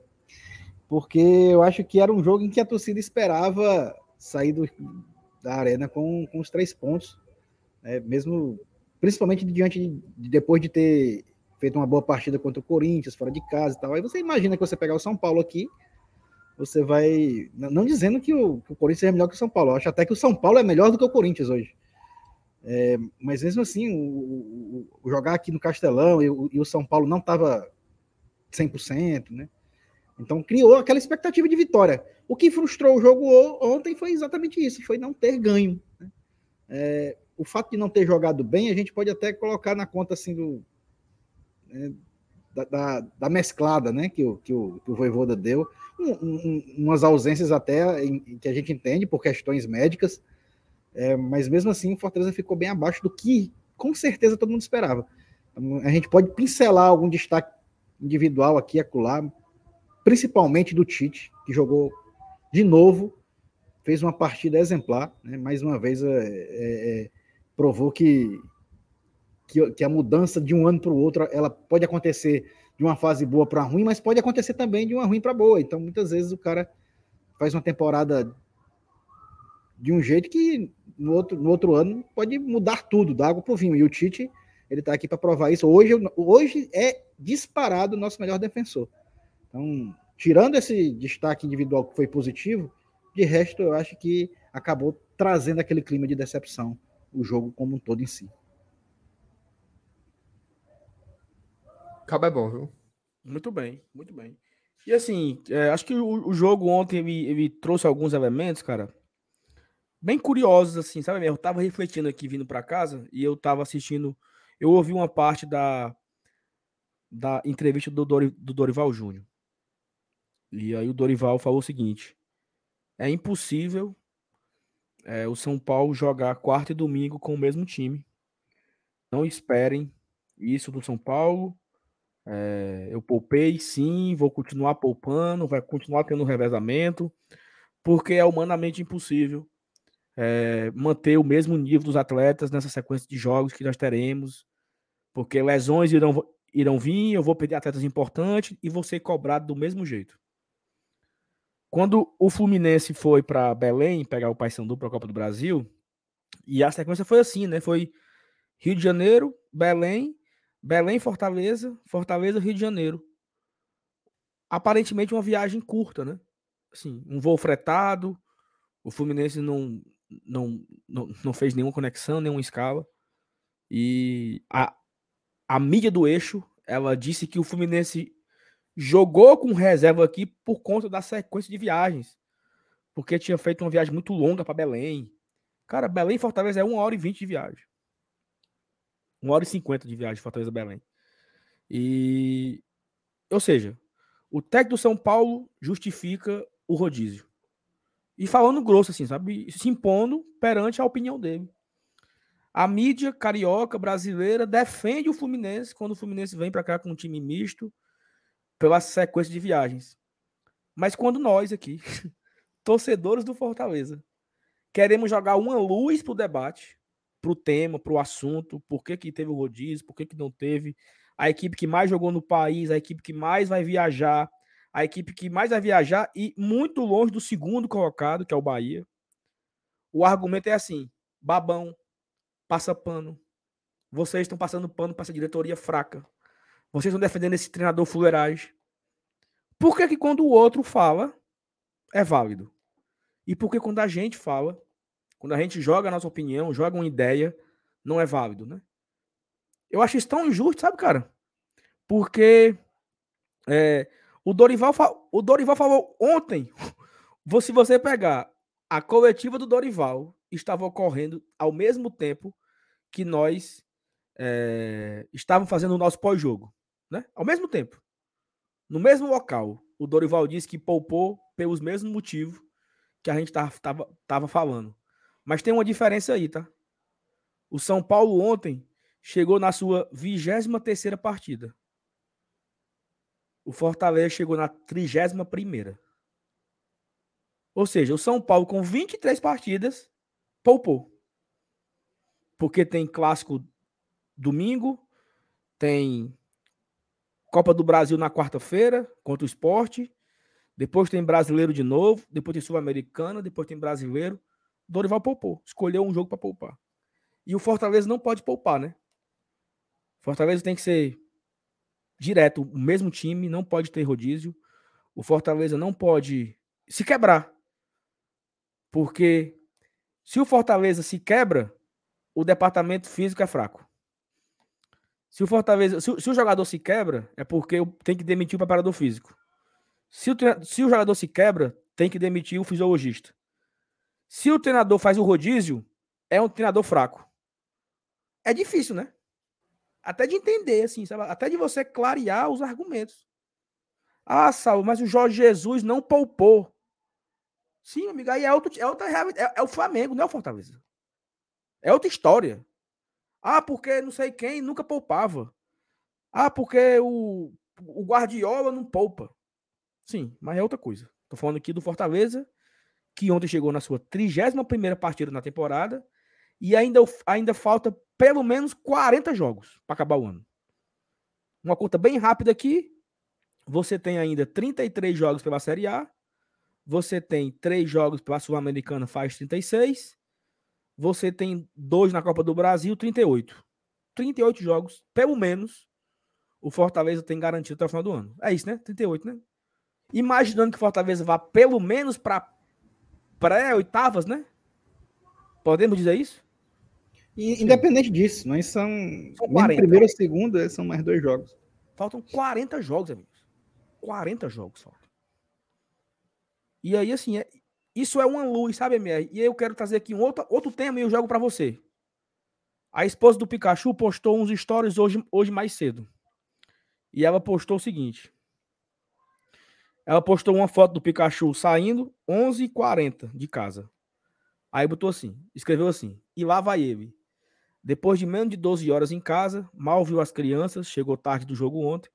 Porque eu acho que era um jogo em que a torcida esperava sair do- da arena com, com os três pontos, né? mesmo principalmente diante de, de- depois de ter feito uma boa partida contra o Corinthians, fora de casa e tal. Aí você imagina que você pegar o São Paulo aqui, você vai. Não dizendo que o, que o Corinthians é melhor que o São Paulo, eu acho até que o São Paulo é melhor do que o Corinthians hoje. É, mas mesmo assim, o, o- o jogar aqui no Castelão e e o São Paulo não estava 100%, né? Então criou aquela expectativa de vitória. O que frustrou o jogo ontem foi exatamente isso, foi não ter ganho. né? É, o fato de não ter jogado bem, a gente pode até colocar na conta assim do né, da, da- da mesclada, né, que o, que o, que o Voivoda deu, Um- um- umas ausências até em- em que a gente entende por questões médicas, é, mas mesmo assim o Fortaleza ficou bem abaixo do que com certeza todo mundo esperava. Então, A gente pode pincelar algum destaque individual aqui e acolá, principalmente do Tite, que jogou de novo, fez uma partida exemplar, né? mais uma vez é, é, é, provou que, que, que a mudança de um ano para o outro ela pode acontecer de uma fase boa para ruim, mas pode acontecer também de uma ruim para boa. Então, muitas vezes o cara faz uma temporada de um jeito que no outro, no outro ano pode mudar tudo, da água para o vinho. E o Tite, ele está aqui para provar isso. Hoje, hoje é disparado o nosso melhor defensor. Então, tirando esse destaque individual que foi positivo, de resto, eu acho que acabou trazendo aquele clima de decepção, o jogo como um todo em si. Cabo é bom, viu? Muito bem, muito bem. E assim, é, acho que o, o jogo ontem ele, ele trouxe alguns elementos, cara, bem curiosos, assim, sabe? Eu tava refletindo aqui vindo para casa e eu tava assistindo, eu ouvi uma parte da, da entrevista do, do Dorival Júnior. E aí o Dorival falou o seguinte: é impossível é, o São Paulo jogar quarta e domingo com o mesmo time. Não esperem isso do São Paulo. É, eu poupei, sim, vou continuar poupando, vai continuar tendo revezamento, porque é humanamente impossível é, manter o mesmo nível dos atletas nessa sequência de jogos que nós teremos, porque lesões irão, irão vir, eu vou perder atletas importantes e vou ser cobrado do mesmo jeito. Quando o Fluminense foi para Belém pegar o Paysandu para a Copa do Brasil, e a sequência foi assim, né? Foi Rio de Janeiro, Belém, Belém, Fortaleza, Fortaleza, Rio de Janeiro. Aparentemente uma viagem curta, né? Assim, um voo fretado. O Fluminense não, não, não, não fez nenhuma conexão, nenhuma escala. E a, a mídia do eixo, ela disse que o Fluminense jogou com reserva aqui por conta da sequência de viagens. Porque tinha feito uma viagem muito longa para Belém. Cara, Belém Fortaleza é uma hora e vinte de viagem. Uma hora e cinquenta de viagem Fortaleza Belém. E. Ou seja, o técnico do São Paulo justifica o rodízio. E falando grosso, assim, sabe? Se impondo perante a opinião dele. A mídia carioca brasileira defende o Fluminense quando o Fluminense vem para cá com um time misto pela sequência de viagens. Mas quando nós aqui, (laughs) torcedores do Fortaleza, queremos jogar uma luz pro debate, pro tema, pro assunto, por que, que teve o rodízio, por que, que não teve, a equipe que mais jogou no país, a equipe que mais vai viajar, a equipe que mais vai viajar e muito longe do segundo colocado, que é o Bahia. O argumento é assim: babão, passa pano. Vocês estão passando pano para essa diretoria fraca. Vocês estão defendendo esse treinador fuleiragem. Por que, que quando o outro fala, é válido? E por que quando a gente fala, quando a gente joga a nossa opinião, joga uma ideia, não é válido, né? Eu acho isso tão injusto, sabe, cara? Porque é, o, Dorival, o Dorival falou ontem, (laughs) se você pegar a coletiva do Dorival, estava ocorrendo ao mesmo tempo que nós é, estávamos fazendo o nosso pós-jogo né? Ao mesmo tempo. No mesmo local, o Dorival disse que poupou pelos mesmos motivos que a gente estava tava, tava falando. Mas tem uma diferença aí, tá? O São Paulo ontem chegou na sua 23 terceira partida. O Fortaleza chegou na 31 primeira. Ou seja, o São Paulo com 23 partidas poupou. Porque tem clássico domingo, tem Copa do Brasil na quarta-feira contra o esporte. Depois tem brasileiro de novo. Depois tem Sul-Americana. Depois tem brasileiro. Dorival poupou. Escolheu um jogo para poupar. E o Fortaleza não pode poupar, né? Fortaleza tem que ser direto, o mesmo time, não pode ter rodízio. O Fortaleza não pode se quebrar. Porque se o Fortaleza se quebra, o departamento físico é fraco. Se o Fortaleza, se, se, o jogador se quebra, é porque tem que demitir o preparador físico. Se o, se o jogador se quebra, tem que demitir o fisiologista. Se o treinador faz o rodízio, é um treinador fraco. É difícil, né? Até de entender, assim, sabe? Até de você clarear os argumentos. Ah, Saulo, mas o Jorge Jesus não poupou. Sim, amigo, aí é, outro, é outra. É, é o Flamengo, não é o Fortaleza. É outra história. Ah, porque não sei quem nunca poupava. Ah, porque o, o Guardiola não poupa. Sim, mas é outra coisa. Tô falando aqui do Fortaleza, que ontem chegou na sua 31 partida na temporada e ainda, ainda falta pelo menos 40 jogos para acabar o ano. Uma conta bem rápida aqui. Você tem ainda 33 jogos pela Série A. Você tem 3 jogos pela Sul-Americana, faz 36 você tem dois na Copa do Brasil, 38. 38 jogos, pelo menos, o Fortaleza tem garantido até o final do ano. É isso, né? 38, né? Imaginando que o Fortaleza vá pelo menos para pré-oitavas, né? Podemos dizer isso? E, independente disso, mas são. são 40. Primeiro ou segundo, são mais dois jogos. Faltam 40 jogos, amigos. 40 jogos faltam. E aí, assim, é, isso é uma luz, sabe, MR? E eu quero trazer aqui um outro, outro tema e eu jogo para você. A esposa do Pikachu postou uns stories hoje, hoje mais cedo. E ela postou o seguinte. Ela postou uma foto do Pikachu saindo 11h40 de casa. Aí botou assim, escreveu assim, e lá vai ele. Depois de menos de 12 horas em casa, mal viu as crianças, chegou tarde do jogo ontem,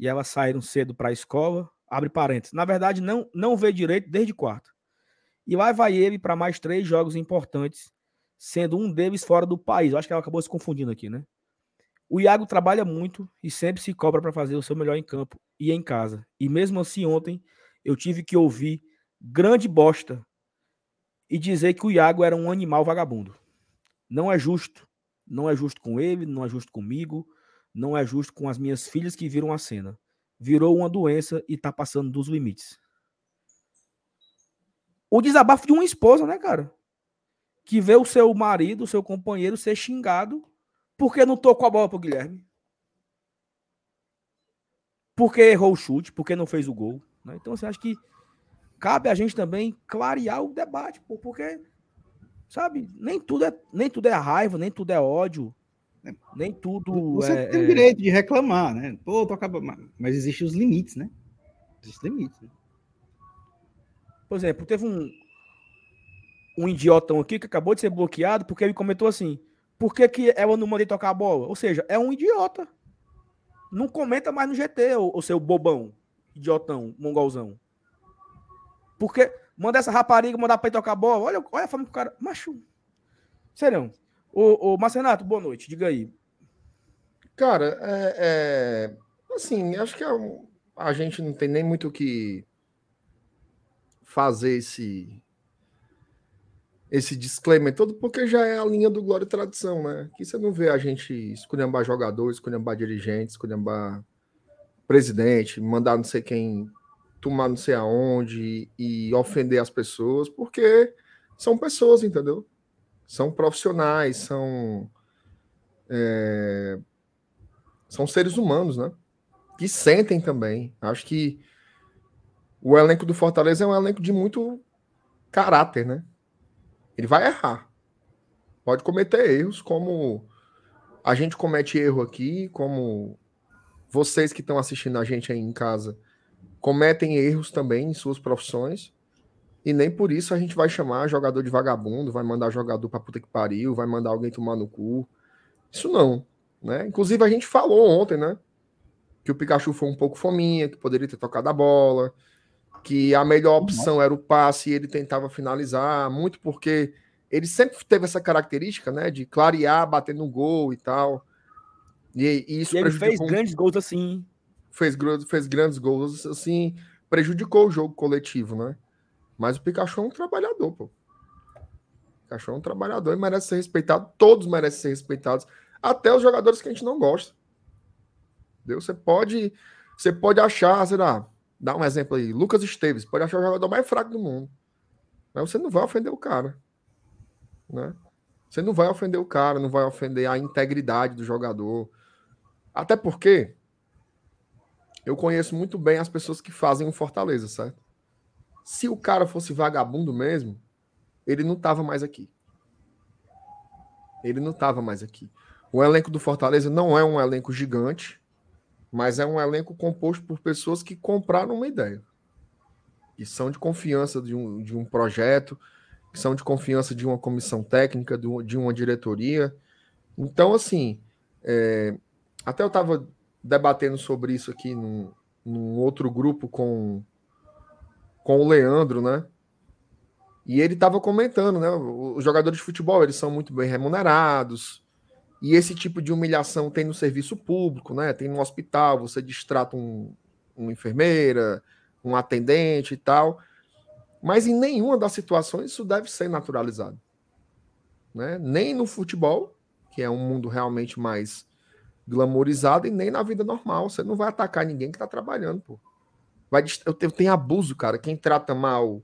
e elas saíram cedo para a escola, abre parênteses. Na verdade, não, não vê direito desde quarta. E lá vai ele para mais três jogos importantes, sendo um deles fora do país. Eu acho que ela acabou se confundindo aqui, né? O Iago trabalha muito e sempre se cobra para fazer o seu melhor em campo e em casa. E mesmo assim, ontem eu tive que ouvir grande bosta e dizer que o Iago era um animal vagabundo. Não é justo. Não é justo com ele, não é justo comigo, não é justo com as minhas filhas que viram a cena. Virou uma doença e tá passando dos limites o desabafo de uma esposa, né, cara? Que vê o seu marido, o seu companheiro ser xingado porque não tocou a bola pro Guilherme. Porque errou o chute, porque não fez o gol. Né? Então, você assim, acha que cabe a gente também clarear o debate, pô, porque, sabe, nem tudo, é, nem tudo é raiva, nem tudo é ódio, nem tudo. Você é, tem o direito de reclamar, né? Pô, toca. Mas existem os limites, né? Existem limites. Né? Por exemplo, teve um, um idiotão aqui que acabou de ser bloqueado porque ele comentou assim: por que, que ela não mandei tocar a bola? Ou seja, é um idiota. Não comenta mais no GT, o, o seu bobão, idiotão, mongolzão. Porque manda essa rapariga mandar pra ir tocar bola. Olha, olha a forma que o cara. Macho. Sério. Ô, ô Marcenato, boa noite. Diga aí. Cara, é, é, assim, acho que é um- a gente não tem nem muito o que fazer esse esse disclaimer todo, porque já é a linha do Glória e Tradição, né? Aqui você não vê a gente esculhambar jogador, esculhambar dirigente, esculhambar presidente, mandar não sei quem tomar não sei aonde e ofender as pessoas, porque são pessoas, entendeu? São profissionais, são é, são seres humanos, né? Que sentem também. Acho que o elenco do Fortaleza é um elenco de muito caráter, né? Ele vai errar. Pode cometer erros, como a gente comete erro aqui, como vocês que estão assistindo a gente aí em casa cometem erros também em suas profissões. E nem por isso a gente vai chamar jogador de vagabundo, vai mandar jogador pra puta que pariu, vai mandar alguém tomar no cu. Isso não. Né? Inclusive, a gente falou ontem, né? Que o Pikachu foi um pouco fominha, que poderia ter tocado a bola, que a melhor opção era o passe e ele tentava finalizar, muito porque ele sempre teve essa característica, né? De clarear, bater no gol e tal. E, e isso E ele fez um grandes gols assim. fez, fez grandes gols, assim, prejudicou o jogo coletivo, né? Mas o Pikachu é um trabalhador, pô. O Pikachu é um trabalhador e merece ser respeitado. Todos merecem ser respeitados. Até os jogadores que a gente não gosta. Entendeu? Você pode, você pode achar, sei lá, dá um exemplo aí, Lucas Esteves, pode achar o jogador mais fraco do mundo. Mas você não vai ofender o cara. Né? Você não vai ofender o cara, não vai ofender a integridade do jogador. Até porque eu conheço muito bem as pessoas que fazem o Fortaleza, certo? Se o cara fosse vagabundo mesmo, ele não tava mais aqui. Ele não tava mais aqui. O elenco do Fortaleza não é um elenco gigante, mas é um elenco composto por pessoas que compraram uma ideia. Que são de confiança de um, de um projeto, que são de confiança de uma comissão técnica, de uma, de uma diretoria. Então, assim, é, até eu estava debatendo sobre isso aqui num, num outro grupo com, com o Leandro, né? E ele estava comentando, né? Os jogadores de futebol eles são muito bem remunerados. E esse tipo de humilhação tem no serviço público, né? Tem no hospital, você distrata um, uma enfermeira, um atendente e tal. Mas em nenhuma das situações isso deve ser naturalizado. Né? Nem no futebol, que é um mundo realmente mais glamorizado, e nem na vida normal. Você não vai atacar ninguém que está trabalhando, pô. Vai, eu, eu tenho abuso, cara. Quem trata mal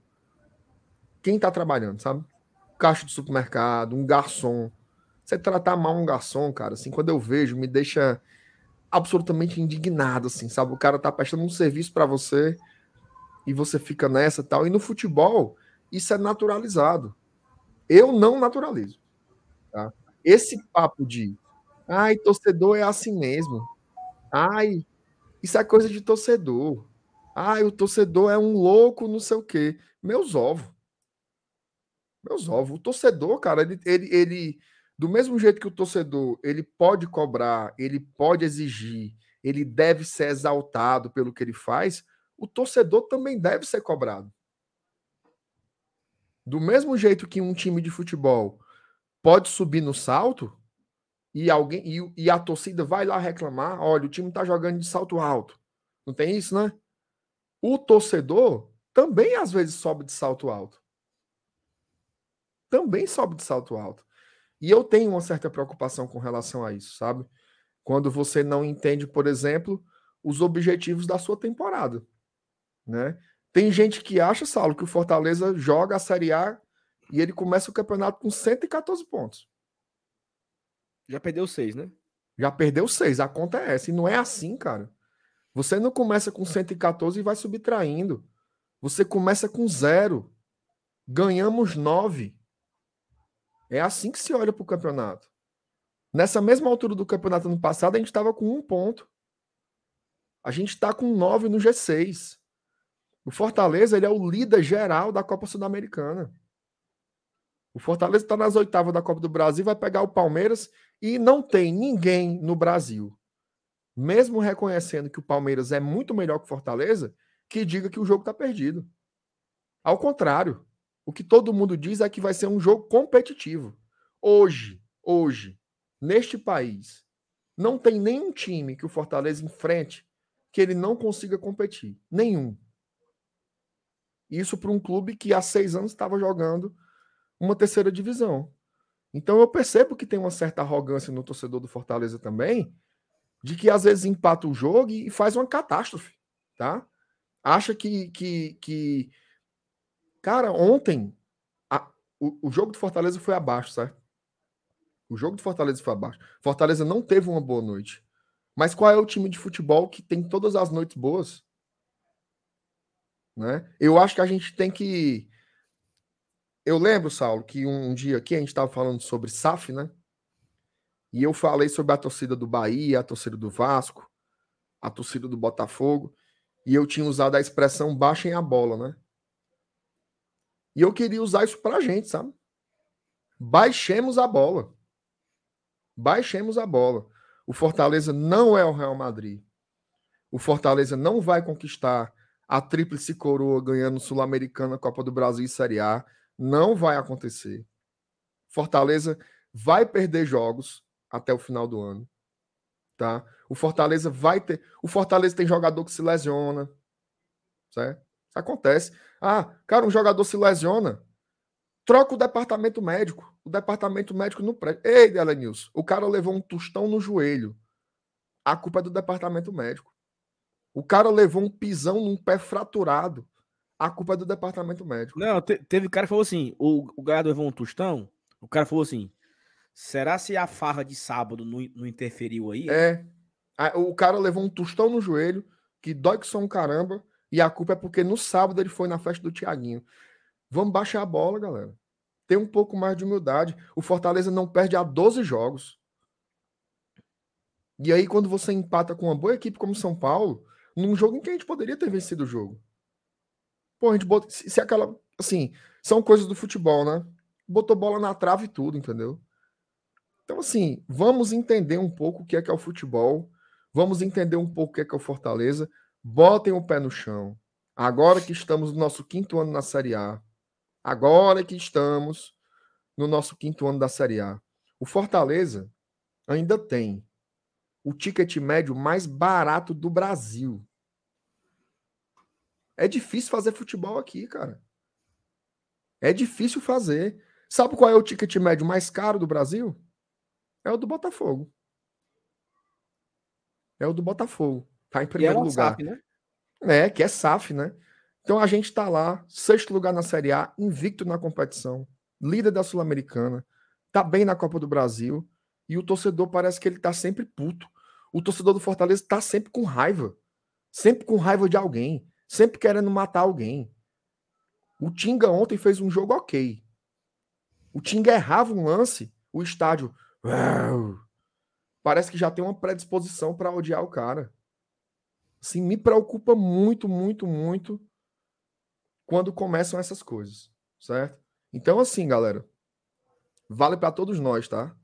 quem está trabalhando, sabe? Caixa de supermercado, um garçom. Você tratar mal um garçom, cara, assim, quando eu vejo, me deixa absolutamente indignado, assim, sabe? O cara tá prestando um serviço para você e você fica nessa tal. E no futebol, isso é naturalizado. Eu não naturalizo. Tá? Esse papo de ai, torcedor é assim mesmo. Ai, isso é coisa de torcedor. Ai, o torcedor é um louco, não sei o quê. Meus ovos. Meus ovos. O torcedor, cara, ele, ele, ele, do mesmo jeito que o torcedor, ele pode cobrar, ele pode exigir, ele deve ser exaltado pelo que ele faz, o torcedor também deve ser cobrado. Do mesmo jeito que um time de futebol pode subir no salto e alguém e, e a torcida vai lá reclamar, olha, o time tá jogando de salto alto. Não tem isso, né? O torcedor também às vezes sobe de salto alto. Também sobe de salto alto. E eu tenho uma certa preocupação com relação a isso, sabe? Quando você não entende, por exemplo, os objetivos da sua temporada, né? Tem gente que acha, Saulo, que o Fortaleza joga a Série A e ele começa o campeonato com 114 pontos. Já perdeu seis, né? Já perdeu seis, a conta é essa. E não é assim, cara. Você não começa com 114 e vai subtraindo. Você começa com zero. Ganhamos nove. É assim que se olha para o campeonato. Nessa mesma altura do campeonato ano passado, a gente estava com um ponto. A gente está com nove no G6. O Fortaleza ele é o líder geral da Copa Sul-Americana. O Fortaleza está nas oitavas da Copa do Brasil, vai pegar o Palmeiras e não tem ninguém no Brasil, mesmo reconhecendo que o Palmeiras é muito melhor que o Fortaleza, que diga que o jogo está perdido. Ao contrário, o que todo mundo diz é que vai ser um jogo competitivo. Hoje, hoje, neste país, não tem nenhum time que o Fortaleza enfrente que ele não consiga competir. Nenhum. Isso para um clube que há seis anos estava jogando uma terceira divisão. Então eu percebo que tem uma certa arrogância no torcedor do Fortaleza também, de que às vezes empata o jogo e faz uma catástrofe, tá? Acha que, que, que... cara, ontem a, o, o jogo do Fortaleza foi abaixo, certo? O jogo do Fortaleza foi abaixo. Fortaleza não teve uma boa noite. Mas qual é o time de futebol que tem todas as noites boas? Né? Eu acho que a gente tem que. Eu lembro, Saulo, que um dia aqui a gente estava falando sobre SAF, né? E eu falei sobre a torcida do Bahia, a torcida do Vasco, a torcida do Botafogo, e eu tinha usado a expressão baixem a bola, né? E eu queria usar isso pra gente, sabe? Baixemos a bola. Baixemos a bola. O Fortaleza não é o Real Madrid. O Fortaleza não vai conquistar a tríplice coroa ganhando Sul-Americana, Copa do Brasil e Série A. Não vai acontecer. Fortaleza vai perder jogos até o final do ano. Tá? O Fortaleza vai ter. O Fortaleza tem jogador que se lesiona. Certo? Acontece. Ah, cara, um jogador se lesiona. Troca o departamento médico. O departamento médico não presta. Ei, Delanils, o cara levou um tostão no joelho. A culpa é do departamento médico. O cara levou um pisão num pé fraturado. A culpa é do departamento médico. Não, te, teve cara que falou assim: o, o gado levou um tostão. O cara falou assim: será se a farra de sábado não, não interferiu aí? É. O cara levou um tostão no joelho, que dói que só um caramba, e a culpa é porque no sábado ele foi na festa do Tiaguinho. Vamos baixar a bola, galera. Tem um pouco mais de humildade. O Fortaleza não perde há 12 jogos. E aí, quando você empata com uma boa equipe como São Paulo, num jogo em que a gente poderia ter vencido o jogo. Pô, a gente bota. Se, se aquela. Assim, são coisas do futebol, né? Botou bola na trave e tudo, entendeu? Então, assim, vamos entender um pouco o que é que é o futebol. Vamos entender um pouco o que é que é o Fortaleza. Botem o pé no chão. Agora que estamos no nosso quinto ano na Série A. Agora que estamos no nosso quinto ano da Série A. O Fortaleza ainda tem o ticket médio mais barato do Brasil. É difícil fazer futebol aqui, cara. É difícil fazer. Sabe qual é o ticket médio mais caro do Brasil? É o do Botafogo. É o do Botafogo. Tá em primeiro lugar. SAF, né? É, que é SAF, né? Então a gente tá lá, sexto lugar na Série A, invicto na competição, líder da Sul-Americana, tá bem na Copa do Brasil, e o torcedor parece que ele tá sempre puto. O torcedor do Fortaleza tá sempre com raiva. Sempre com raiva de alguém sempre querendo matar alguém. O Tinga ontem fez um jogo ok. O Tinga errava um lance, o estádio. Parece que já tem uma predisposição para odiar o cara. Assim, me preocupa muito, muito, muito quando começam essas coisas, certo? Então, assim, galera, vale para todos nós, tá?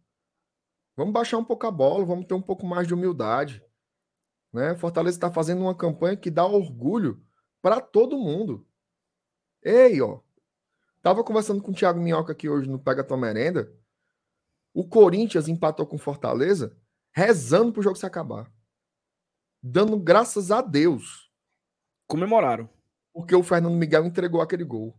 Vamos baixar um pouco a bola, vamos ter um pouco mais de humildade. Né? Fortaleza está fazendo uma campanha que dá orgulho para todo mundo. Ei, ó. Tava conversando com o Thiago Minhoca aqui hoje no Pega Tua Merenda. O Corinthians empatou com Fortaleza, rezando pro jogo se acabar. Dando graças a Deus. Comemoraram. Porque o Fernando Miguel entregou aquele gol.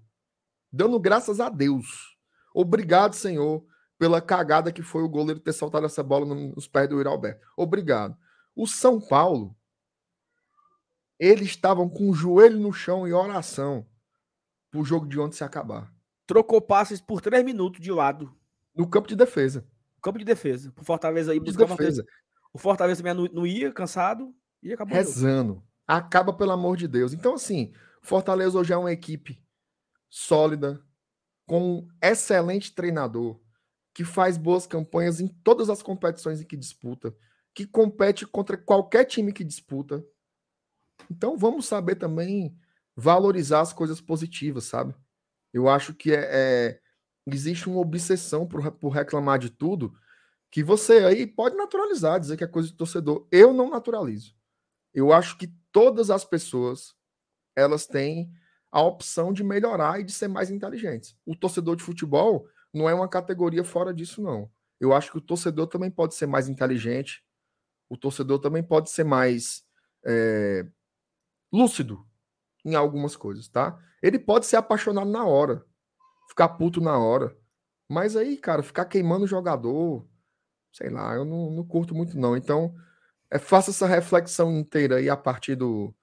Dando graças a Deus. Obrigado, Senhor, pela cagada que foi o goleiro ter soltado essa bola nos pés do Yuri Alberto. Obrigado. O São Paulo eles estavam com o joelho no chão em oração pro jogo de ontem se acabar. Trocou passes por três minutos de lado. No campo de defesa. Campo de defesa. O Fortaleza aí buscar defesa. O Fortaleza não, não ia, cansado. Rezando. Acaba, pelo amor de Deus. Então, assim, Fortaleza hoje é uma equipe sólida, com um excelente treinador, que faz boas campanhas em todas as competições em que disputa, que compete contra qualquer time que disputa. Então vamos saber também valorizar as coisas positivas, sabe? Eu acho que é, é existe uma obsessão por, por reclamar de tudo que você aí pode naturalizar, dizer que é coisa de torcedor. Eu não naturalizo. Eu acho que todas as pessoas elas têm a opção de melhorar e de ser mais inteligentes. O torcedor de futebol não é uma categoria fora disso, não. Eu acho que o torcedor também pode ser mais inteligente, o torcedor também pode ser mais é, lúcido em algumas coisas, tá? Ele pode ser apaixonado na hora, ficar puto na hora. Mas aí, cara, ficar queimando o jogador, sei lá, eu não, não curto muito, não. Então, é, faça essa reflexão inteira aí a partir do,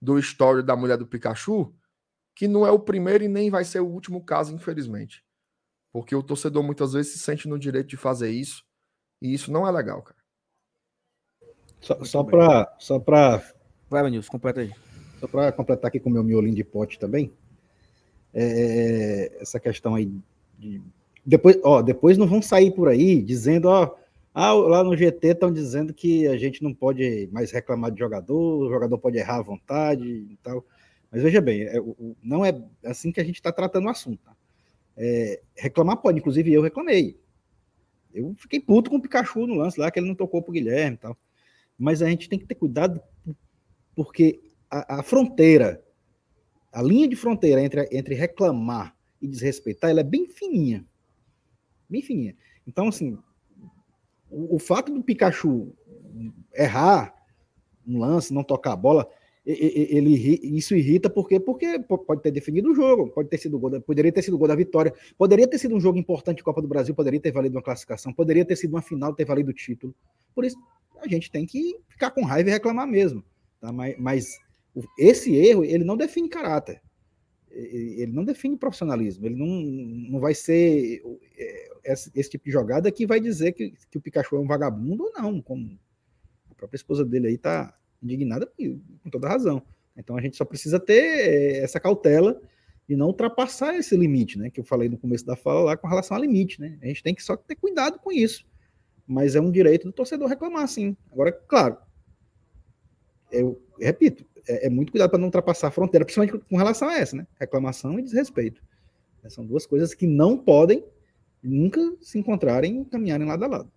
do story da mulher do Pikachu, que não é o primeiro e nem vai ser o último caso, infelizmente. Porque o torcedor muitas vezes se sente no direito de fazer isso, e isso não é legal, cara. Só, só para só pra, Vai, Manilson, completa aí. só pra completar aqui com o meu miolinho de pote também, é, essa questão aí de. Depois, ó, depois não vão sair por aí dizendo, ó, ah, lá no GT estão dizendo que a gente não pode mais reclamar de jogador, o jogador pode errar à vontade e tal. Mas veja bem, é, não é assim que a gente está tratando o assunto. tá? É, reclamar pode, inclusive eu reclamei. Eu fiquei puto com o Pikachu no lance lá, que ele não tocou pro Guilherme e tal. Mas a gente tem que ter cuidado, porque a, a fronteira, a linha de fronteira entre, entre reclamar e desrespeitar, ela é bem fininha. Bem fininha. Então, assim, o, fato do Pikachu errar um lance, não tocar a bola, ele, isso irrita porque, porque po- pode ter definido o jogo, pode ter sido gol poderia ter sido gol da vitória, poderia ter sido um jogo importante Copa do Brasil, poderia ter valido uma classificação, poderia ter sido uma final, ter valido o título. Por isso, a gente tem que ficar com raiva e reclamar mesmo. Tá? Mas, mas esse erro, ele não define caráter. Ele não define profissionalismo. Ele não, não vai ser é, esse, esse tipo de jogada que vai dizer que, que o Pikachu é um vagabundo ou não. Como a própria esposa dele aí tá indignada com toda razão. Então a gente só precisa ter eh, essa cautela e não ultrapassar esse limite, né? Que eu falei no começo da fala lá com relação ao limite, né? A gente tem que só ter cuidado com isso. Mas é um direito do torcedor reclamar, sim. Agora, claro, eu repito, é, é muito cuidado para não ultrapassar a fronteira, principalmente com relação a essa, né? Reclamação e desrespeito. São duas coisas que não podem nunca se encontrarem e caminharem lado a lado.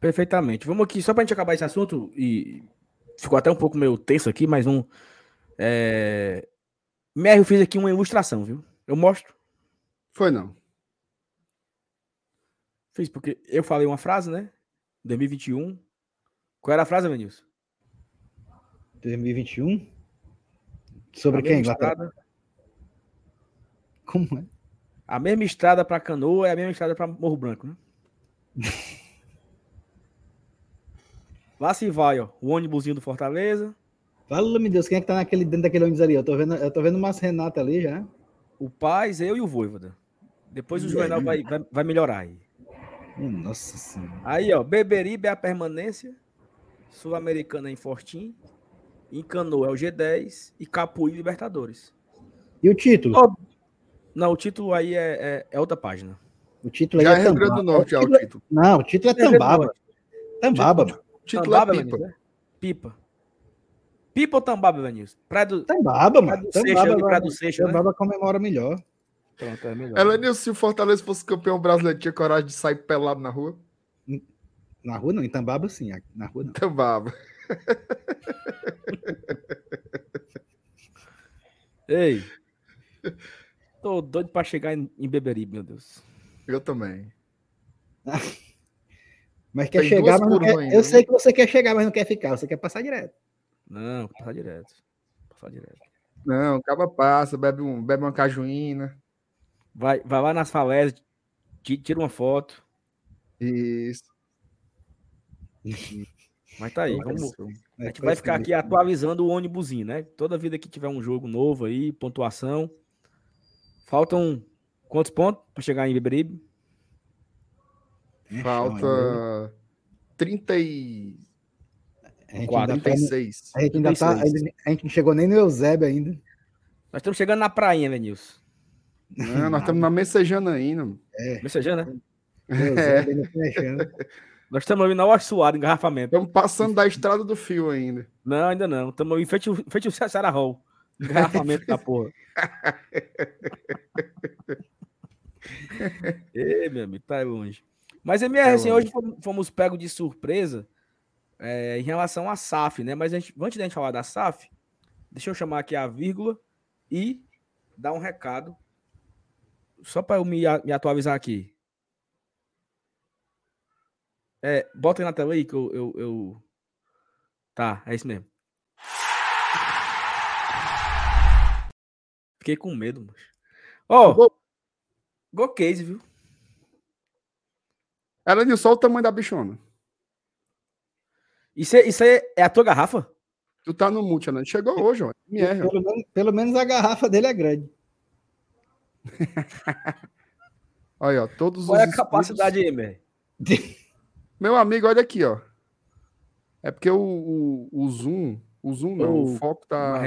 Perfeitamente. Vamos aqui, só pra gente acabar esse assunto, e ficou até um pouco meio tenso aqui, mas um. É... Mério fez aqui uma ilustração, viu? Eu mostro. Foi não. Fiz porque eu falei uma frase, né? 2021. Qual era a frase, Venilson? 2021? Sobre A quem? estrada, Como é? a mesma estrada para Canoa é a mesma estrada para Morro Branco, né? (laughs) Lá se vai, ó. O ônibusinho do Fortaleza, Fala, meu Deus, quem é que tá naquele, dentro daquele ônibus ali? Eu tô vendo, eu tô vendo umas Renata ali já. o Paz, eu e o Voivoda. Depois o Juvenal vai, vai, vai melhorar aí. Nossa senhora. Aí, ó, Beberibe é a permanência. Sul-Americana é em Fortim. Em Canoa é o G10. E Capuí Libertadores. E o título? Ó, Não, o título aí é, é, é outra página. O título aí Já é é Rio Grande do Norte, já o título é-. Não, o título é Tambaba. Tambaba, mano. O título Tambaba, é pipa. Né? Pipa. Pipa ou Tambaba? Praia do... Tambaba, mano. Tambaba, do. Seixo, né? Tambaba comemora melhor. Pronto, é melhor. Elenil, se o Fortaleza fosse campeão brasileiro, tinha coragem de sair pelado na rua? Na rua não, em Tambaba sim, na rua não. Tambaba. (laughs) Ei. Tô doido pra chegar em, em Beberibe, meu Deus. Eu também. (laughs) Mas quer Tem chegar, mas não quer... ainda, Eu né? sei que você quer chegar, mas não quer ficar. Você quer passar direto. Não, passar direto. Passar direto. Não, acaba passa, bebe, um, bebe uma cajuína. Vai, vai lá nas falésias, ti- tira uma foto. Isso. (laughs) Mas tá aí, vamos, É, A gente vai ficar aqui atualizando o ônibusinho, né? Toda vida que tiver um jogo novo aí, pontuação. Faltam quantos pontos para chegar em Beberibe? Falta 30 e A gente tá no- 36. a gente ainda tá. 36. ainda- A gente não chegou nem no Eusébio ainda. Nós estamos chegando na prainha, né, Nilson? Não, nós estamos na Messejana ainda. mano. Messejana, mexendo. (laughs) Nós estamos ali na Ossuado, engarrafamento. Estamos passando da estrada do fio ainda. Não, ainda não. Estamos ali feito, feito o Sarah Hall. Engarrafamento da porra. (laughs) Ei, meu amigo, tá longe. Mas, MR, Tá assim, hoje fomos, pegos de surpresa é, em relação à SAF, né? Mas gente, antes da gente falar da SAF, Deixa eu chamar aqui a vírgula e dar um recado. Só para eu me, me atualizar aqui. É, bota aí na tela aí que eu, eu, eu- Tá, é isso mesmo. Fiquei com medo, mas. Ó, Gol. Go Case, viu? Ela deu só o tamanho da bichona. Isso, é- isso aí é a tua garrafa? Tu tá no mute, Alan. Chegou hoje, ó. MR, ó. Pelo menos, pelo menos a garrafa dele é grande. (laughs) Olha, ó. Todos Qual é a os capacidade aí, Mer? (laughs) Meu amigo, olha aqui, ó. É porque o, o, o zoom, o zoom não, Ô, o foco tá.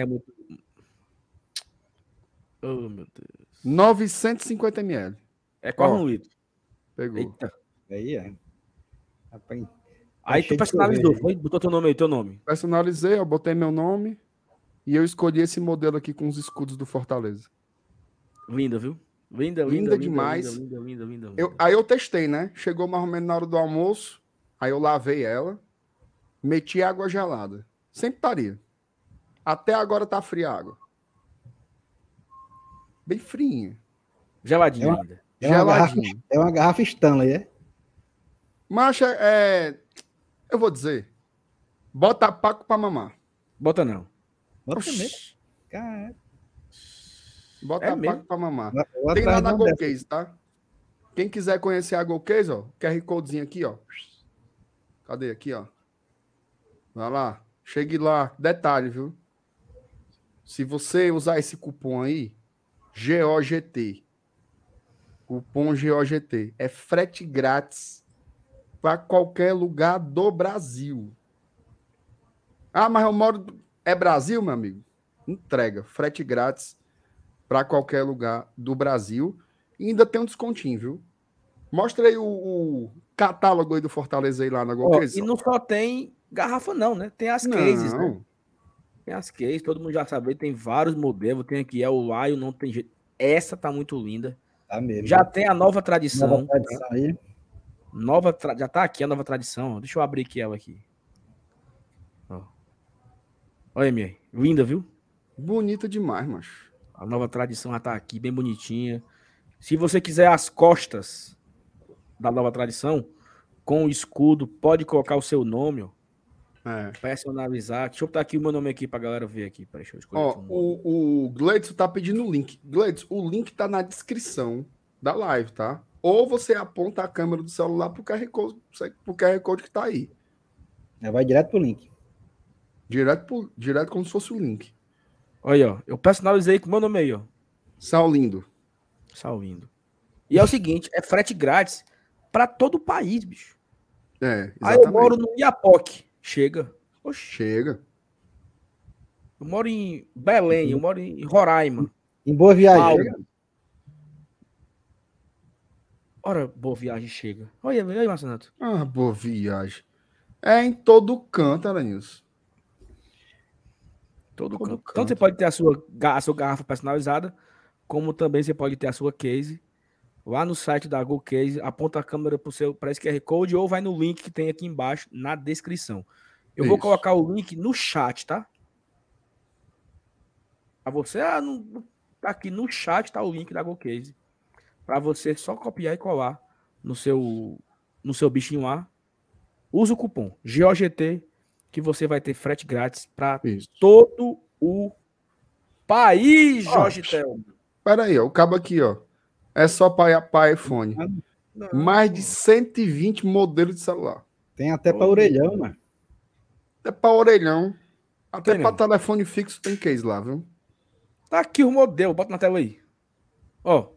Oh, meu Deus. 950 ml. É quase um litro. Pegou. Eita. Aí, é. Rapaz, Aí tu personalizou, foi? Botou teu nome aí, teu nome. Personalizei, ó, botei meu nome e eu escolhi esse modelo aqui com os escudos do Fortaleza. Linda, viu? Linda, linda, Linda demais. Linda, linda, linda, linda, Eu, aí eu testei, né? Chegou mais ou menos na hora do almoço, aí eu lavei ela, meti água gelada. Sempre estaria. Até agora tá fria a água. Bem friinha. Geladinha É uma- ainda. É uma, garrafa, Geladinha. é uma garrafa Stanley, é? Mas é, Eu vou dizer. Bota paco pra mamar. Bota não. Bota Oxi, mesmo. Cara, Bota É paco mesmo? pra mamar. vou Tem lá na. GoCase, tá? Quem quiser conhecer a GoCase, ó, QR Codezinho aqui, ó. Cadê aqui, ó? Vai lá. Chegue lá. Detalhe, viu? Se você usar esse cupom aí, GOGT, cupom GOGT, é frete grátis para qualquer lugar do Brasil. Ah, mas eu moro. É Brasil, meu amigo? Entrega. Frete grátis para qualquer lugar do Brasil. E ainda tem um descontinho, viu? Mostra aí o, o catálogo aí do Fortaleza aí lá na GoCase. e não só tem garrafa, não, né? Tem as cases, né? Não. Tem as cases, todo mundo já sabe, tem vários modelos. Tem aqui, é o Lion, não tem jeito. Essa tá muito linda. Tá mesmo. Já tem a nova tradição. Nova tradição aí. Nova tra- Já tá aqui a nova tradição. Deixa eu abrir aqui ela aqui. Ó. Olha, minha. Linda, viu? Bonita demais, macho. A nova tradição já tá aqui, bem bonitinha. Se você quiser as costas da nova tradição, com o escudo, pode colocar o seu nome, ó. É. Personalizar. Deixa eu botar aqui o meu nome aqui pra galera ver aqui. Peraí, deixa eu escolher Ó, o, o Gleidson tá pedindo o link. Gleidson, o link tá na descrição da live, tá? Ou você aponta a câmera do celular pro QR Code, pro QR Code que tá aí. Já vai direto pro link. Direto, pro- direto como se fosse o link. Olha, ó. Eu personalizei com o meu nome aí, ó. Saulindo. Salvindo. E é o seguinte, é frete grátis pra todo o país, bicho. É, Aí eu exatamente. moro no Iapoque. Chega. Oxi. Chega. Eu moro em Belém, eu moro em Roraima. Em boa viagem. Paulo. Ora, boa viagem chega. Olha, aí, Marcenato. Ah, boa viagem. É em todo canto, Aranilson. Todo, Todo canto. canto. Tanto você pode ter a sua, a sua garrafa personalizada, como também você pode ter a sua case. Lá no site da Go Case, aponta a câmera para seu para esse QR Code ou vai no link que tem aqui embaixo na descrição. Eu vou Isso. colocar o link no chat, tá? Para você, ah, não, tá aqui no chat tá o link da Go Case. Para você só copiar e colar no seu no seu bichinho lá. Usa o cupom GOGT que você vai ter frete grátis para todo o país, Jorge Telmo. Pera aí, ó. O cabo aqui, ó. É só para iPhone. Mais de 120 modelos de celular. Tem até pra Ô, orelhão, mano. Até para orelhão. Até para não. telefone fixo tem case lá, viu? Tá aqui o modelo, bota na tela aí. Ó.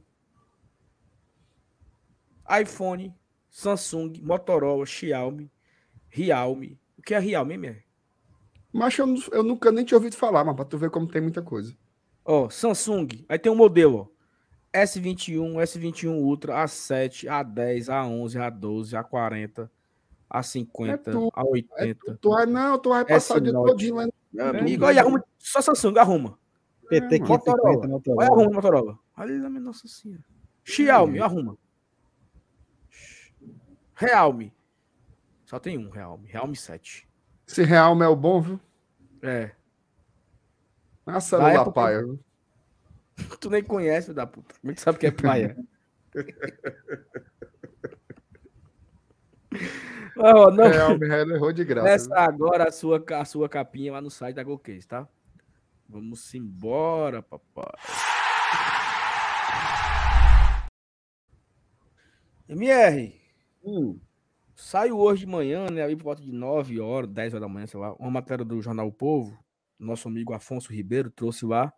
iPhone, Samsung, Motorola, Xiaomi, Realme. O que é Realme, mesmo? Mas eu, eu nunca nem tinha ouvido falar, mas pra tu ver como tem muita coisa. Ó, Samsung. Aí tem um modelo, ó. S21, S21 Ultra, A7, A10, A11, A12, A40, A50, É tu, A80. Tu vai, não, tu vai passar o dia S9. todinho lá. Meu amigo, olha, arruma. Só Samsung, arruma. PT mano. 550, Olha, Motorola. arruma, Motorola. Olha, minha nossa senhora. Xiaomi, arruma. Realme. Só tem um Realme. Realme 7. Esse Realme é o bom, viu? É. A célula época- paia. viu? (laughs) Tu nem conhece, filho da puta. Como é que sabe que é praia? (laughs) Ó, não, É, o Michael errou de graça. Começa viu? agora a sua, a sua capinha lá no site da GoCase, tá? Vamos embora, papai. MR, Hum, saiu hoje de manhã, né? Ali por volta de 9 horas, 10 horas da manhã, sei lá, uma matéria do Jornal O Povo. Nosso amigo Afonso Ribeiro trouxe lá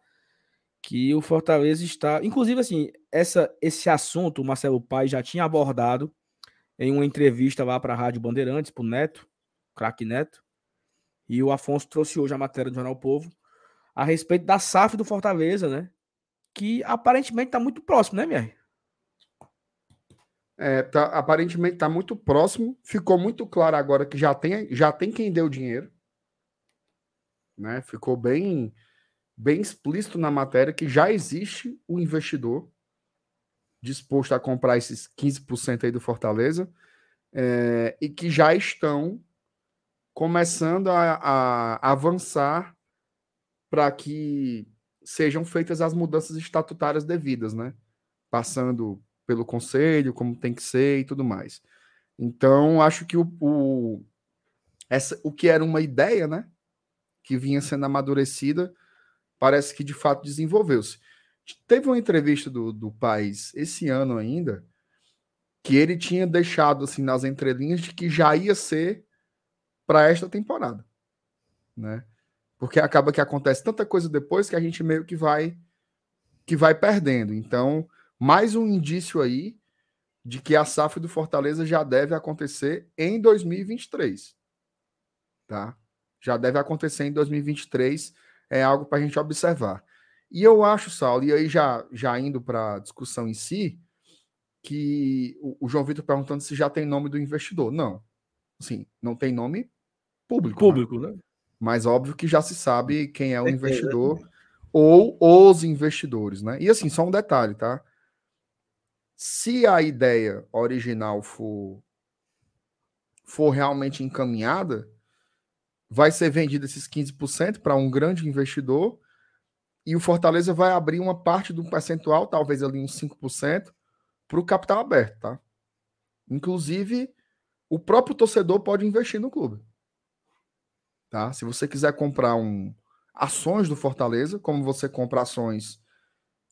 que o Fortaleza está. Inclusive, assim, essa, esse assunto o Marcelo Pai já tinha abordado em uma entrevista lá para a Rádio Bandeirantes, para o Neto, craque Neto. E o Afonso trouxe hoje a matéria do Jornal O Povo a respeito da SAF do Fortaleza, né? Que aparentemente está muito próximo, né, Mier? É, tá, aparentemente está muito próximo. Ficou muito claro agora que já tem, já tem quem deu dinheiro. Né? Ficou bem, bem explícito na matéria que já existe o investidor disposto a comprar esses 15% aí do Fortaleza é, e que já estão começando a, a avançar para que sejam feitas as mudanças estatutárias devidas, né? Passando pelo conselho, como tem que ser e tudo mais. Então, acho que o, o, essa, o que era uma ideia, né? Que vinha sendo amadurecida, parece que de fato desenvolveu-se. Teve uma entrevista do, do País esse ano ainda, que ele tinha deixado assim nas entrelinhas de que já ia ser para esta temporada, né? Porque acaba que acontece tanta coisa depois que a gente meio que vai que vai perdendo. Então, mais um indício aí de que a SAF do Fortaleza já deve acontecer em 2023. Tá? Já deve acontecer em 2023, é algo para a gente observar. E eu acho, Saulo, e aí já, já indo para a discussão em si, que o, o João Vitor perguntando se já tem nome do investidor. Não. Sim, não tem nome público. né? Público, né? Mas óbvio que já se sabe quem é o Certeza. investidor ou os investidores, né? E assim, só um detalhe, tá? Se a ideia original for for realmente encaminhada, vai ser vendido esses 15% para um grande investidor e o Fortaleza vai abrir uma parte do percentual, talvez ali uns 5%, para o capital aberto, tá? Inclusive, o próprio torcedor pode investir no clube. Tá? Se você quiser comprar um ações do Fortaleza, como você compra ações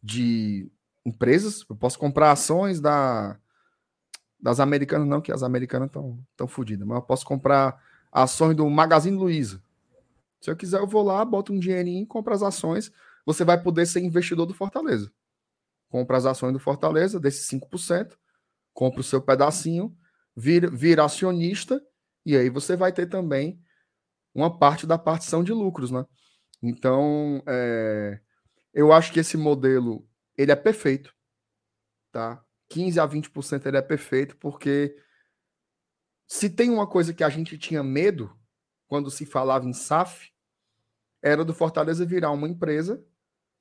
de empresas, eu posso comprar ações da das americanas não, que as americanas estão tão fodidas, mas eu posso comprar ações do Magazine Luiza. Se eu quiser, eu vou lá, boto um dinheirinho, compro as ações, você vai poder ser investidor do Fortaleza. Compra as ações do Fortaleza, desses 5%, compra o seu pedacinho, vira, vira acionista, e aí você vai ter também uma parte da partição de lucros, né? Então, é, eu acho que esse modelo ele é perfeito, tá? 15 a 20% ele é perfeito, porque se tem uma coisa que a gente tinha medo quando se falava em SAF, era do Fortaleza virar uma empresa,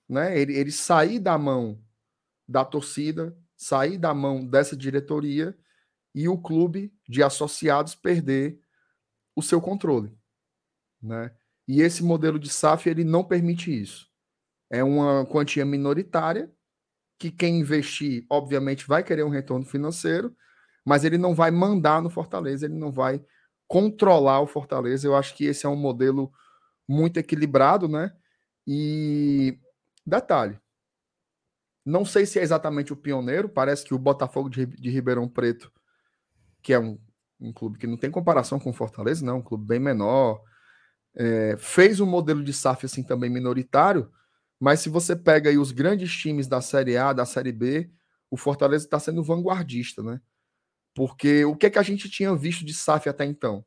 né? Ele, ele sair da mão da torcida, sair da mão dessa diretoria e o clube de associados perder o seu controle, né? E esse modelo de SAF ele não permite isso. É uma quantia minoritária que quem investir, obviamente, vai querer um retorno financeiro, mas ele não vai mandar no Fortaleza, ele não vai controlar o Fortaleza. Eu acho que esse é um modelo muito equilibrado, né? E detalhe, não sei se é exatamente o pioneiro, parece que o Botafogo de, Ribeirão Preto, que é um, um clube que não tem comparação com o Fortaleza, não, um clube bem menor, é, fez um modelo de SAF assim também minoritário, mas se você pega aí os grandes times da Série A, da Série B, o Fortaleza está sendo vanguardista, né? Porque o que, é que a gente tinha visto de SAF até então?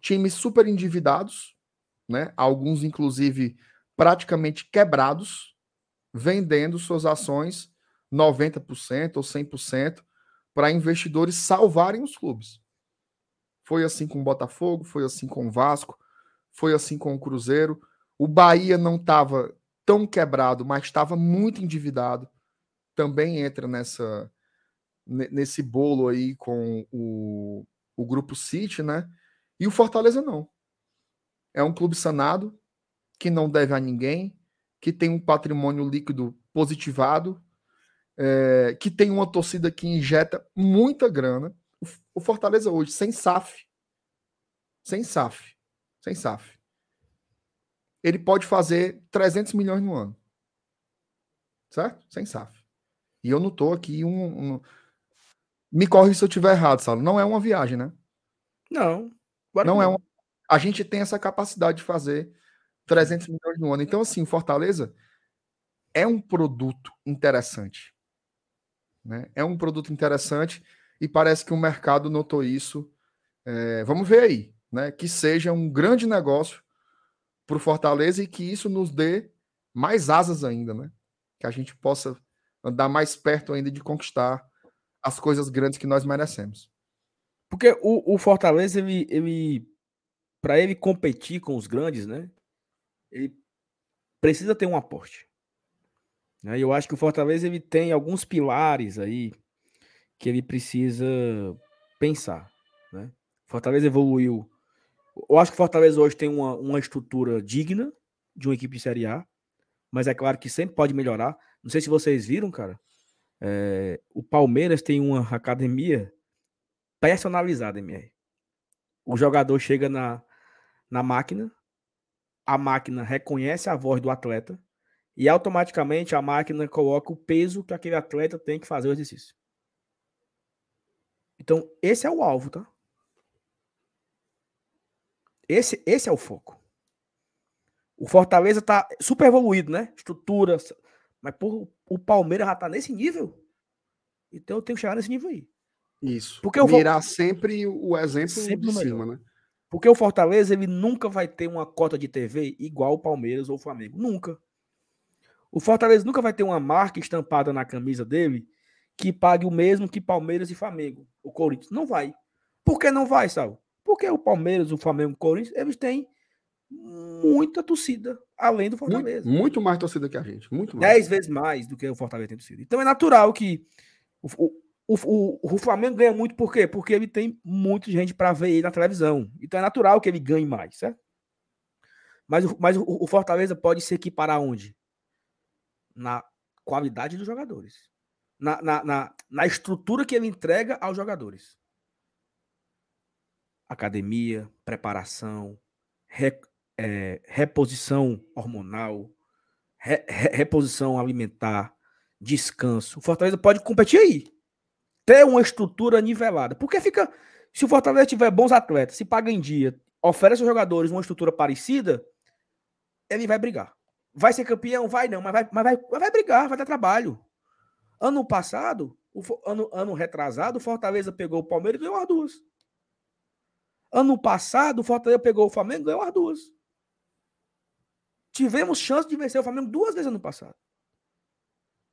Times super endividados, né? Alguns, inclusive, praticamente quebrados, vendendo suas ações 90% ou 100% para investidores salvarem os clubes. Foi assim com o Botafogo, foi assim com o Vasco, foi assim com o Cruzeiro. O Bahia não estava tão quebrado, mas estava muito endividado. Também entra nessa nesse bolo aí com o, o grupo City, né? E o Fortaleza não. É um clube sanado, que não deve a ninguém, que tem um patrimônio líquido positivado, é, que tem uma torcida que injeta muita grana. O, o Fortaleza hoje, sem SAF, sem SAF, sem SAF, ele pode fazer 300 milhões no ano. Certo? Sem SAF. E eu não estou aqui um, um... Me corre se eu estiver errado, Saulo. Não é uma viagem, né? Não. Não é uma... A gente tem essa capacidade de fazer 300 milhões no ano. Então, assim, Fortaleza é um produto interessante. Né? É um produto interessante e parece que o mercado notou isso. É, vamos ver aí, né? Que seja um grande negócio para o Fortaleza e que isso nos dê mais asas ainda, né? Que a gente possa andar mais perto ainda de conquistar as coisas grandes que nós merecemos. Porque o, o Fortaleza, ele, ele para ele competir com os grandes, né? Ele precisa ter um aporte. Né? Eu acho que o Fortaleza ele tem alguns pilares aí que ele precisa pensar. Né? Fortaleza evoluiu. Eu acho que o Fortaleza hoje tem uma, uma estrutura digna de uma equipe de Série A, mas é claro que sempre pode melhorar. Não sei se vocês viram, cara. É, o Palmeiras tem uma academia personalizada, MR. O jogador chega na, na máquina, a máquina reconhece a voz do atleta e automaticamente a máquina coloca o peso que aquele atleta tem que fazer o exercício. Então, esse é o alvo, tá? Esse, esse é o foco. O Fortaleza tá super evoluído, né? Estrutura, mas por, o Palmeiras já tá nesse nível. Então eu tenho que chegar nesse nível aí. Isso. Porque eu Virar vou... sempre o exemplo sempre de cima, né? Porque o Fortaleza ele nunca vai ter uma cota de TV igual o Palmeiras ou o Flamengo. Nunca. O Fortaleza nunca vai ter uma marca estampada na camisa dele que pague o mesmo que Palmeiras e Flamengo. O Corinthians não vai. Por que não vai, Sal? Porque o Palmeiras, o Flamengo e o Corinthians, eles têm muita torcida, além do Fortaleza. Muito, muito, mais torcida que a gente. Muito mais. Dez vezes mais do que o Fortaleza tem torcida. Então é natural que o, o, o, o Flamengo ganha muito, por quê? Porque ele tem muita gente para ver ele na televisão. Então é natural que ele ganhe mais, certo? Mas, mas o, o Fortaleza pode se equiparar onde? Na qualidade dos jogadores. Na, na, na, na estrutura que ele entrega aos jogadores. Academia, preparação, re, é, reposição hormonal, re, re, reposição alimentar, descanso. O Fortaleza pode competir aí. Ter uma estrutura nivelada. Porque fica. Se o Fortaleza tiver bons atletas, se paga em dia, oferece aos jogadores uma estrutura parecida, ele vai brigar. Vai ser campeão? Vai não, mas vai, mas vai, vai brigar, vai dar trabalho. Ano passado, o, ano, ano retrasado, o Fortaleza pegou o Palmeiras e ganhou as duas. Ano passado, o Fortaleza pegou o Flamengo e ganhou as duas. Tivemos chance de vencer o Flamengo duas vezes ano passado.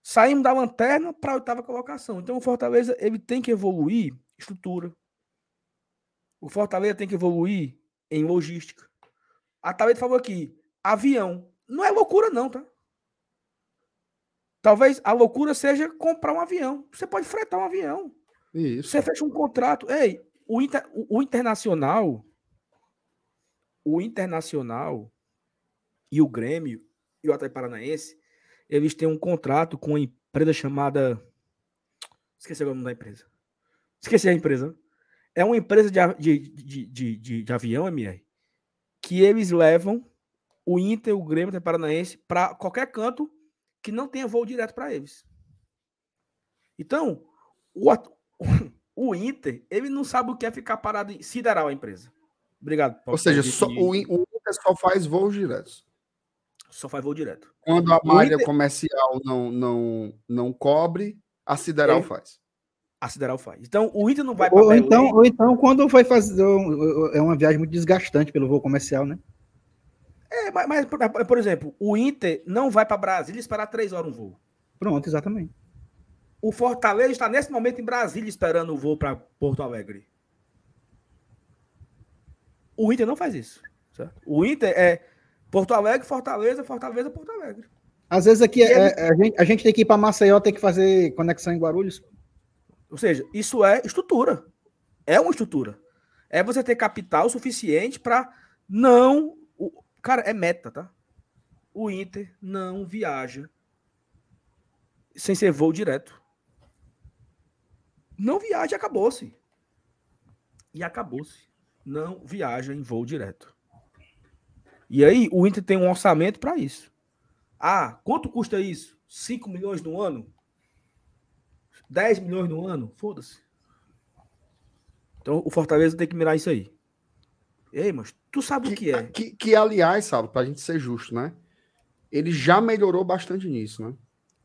Saímos da lanterna para a oitava colocação. Então o Fortaleza ele tem que evoluir estrutura. O Fortaleza tem que evoluir em logística. A Thalita falou aqui, avião. Não é loucura não, tá? Talvez a loucura seja comprar um avião. Você pode fretar um avião. Isso. Você fecha um contrato. Ei, o, inter, o, o internacional, o internacional e o Grêmio e o Atlético Paranaense, eles têm um contrato com uma empresa chamada. Esqueci o nome da empresa. Esqueci a empresa. É uma empresa de, de, de, de, de, avião, MR, que eles levam o Inter, o Grêmio, o Paranaense para qualquer canto que não tenha voo direto para eles. Então, o, (laughs) o Inter, ele não sabe o que é ficar parado em sideral a empresa. Obrigado. Ou seja, só, o, o Inter só faz voos diretos. Só faz voo direto. Quando a malha Inter... comercial não, não, não cobre, a Sideral é. faz. A Sideral faz. Então, o Inter não vai ou, então, ou então, quando vai fazer. É uma viagem muito desgastante pelo voo comercial, né? É, mas, mas por exemplo, o Inter não vai para Brasília esperar três horas um voo. Pronto, exatamente. O Fortaleza está nesse momento em Brasília esperando o voo para Porto Alegre. O Inter não faz isso. Certo? O Inter é Porto Alegre, Fortaleza, Fortaleza, Porto Alegre. Às vezes aqui é, é, a, gente, a gente tem que ir para Maceió, tem que fazer conexão em Guarulhos. Ou seja, isso é estrutura. É uma estrutura. É você ter capital suficiente para não. Cara, é meta, tá? o Inter não viaja sem ser voo direto. Não viaja, acabou-se. E acabou-se. Não viaja em voo direto. E aí, o Inter tem um orçamento para isso. Ah, quanto custa isso? 5 milhões no ano? 10 milhões no ano? Foda-se. Então, o Fortaleza tem que mirar isso aí. Ei, mas tu sabe que, o que é? Que, que, aliás, sabe, pra gente ser justo, né? Ele já melhorou bastante nisso, né?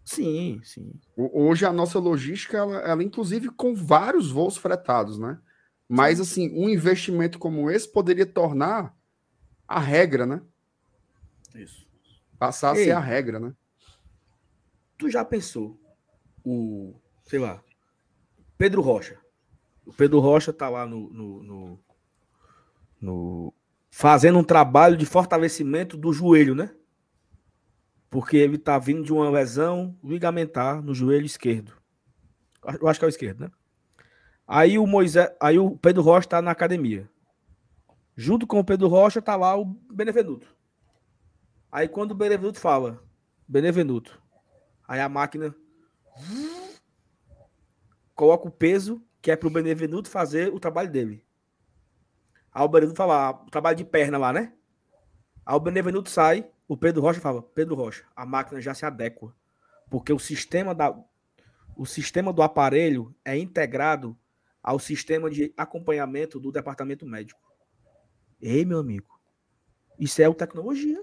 Sim, sim. Hoje a nossa logística, ela, ela inclusive com vários voos fretados, né? Mas, assim, um investimento como esse poderia tornar a regra, né? Isso. Passar a Ei, ser a regra, né? Tu já pensou o, sei lá, Pedro Rocha? O Pedro Rocha tá lá no, no, no, no fazendo um trabalho de fortalecimento do joelho, né? Porque ele tá vindo de uma lesão ligamentar no joelho esquerdo. Eu acho que é o esquerdo, né? Aí o Moisés, aí o Pedro Rocha tá na academia. Junto com o Pedro Rocha tá lá o Benevenuto. Aí quando o Benevenuto fala, Benevenuto, aí a máquina coloca o peso que é pro Benevenuto fazer o trabalho dele. Aí o Benevenuto fala, o trabalho de perna lá, né? Aí o Benevenuto sai, o Pedro Rocha fala, Pedro Rocha, a máquina já se adequa. Porque o sistema, da, o sistema do aparelho é integrado ao sistema de acompanhamento do departamento médico. Ei, meu amigo, isso é o tecnologia.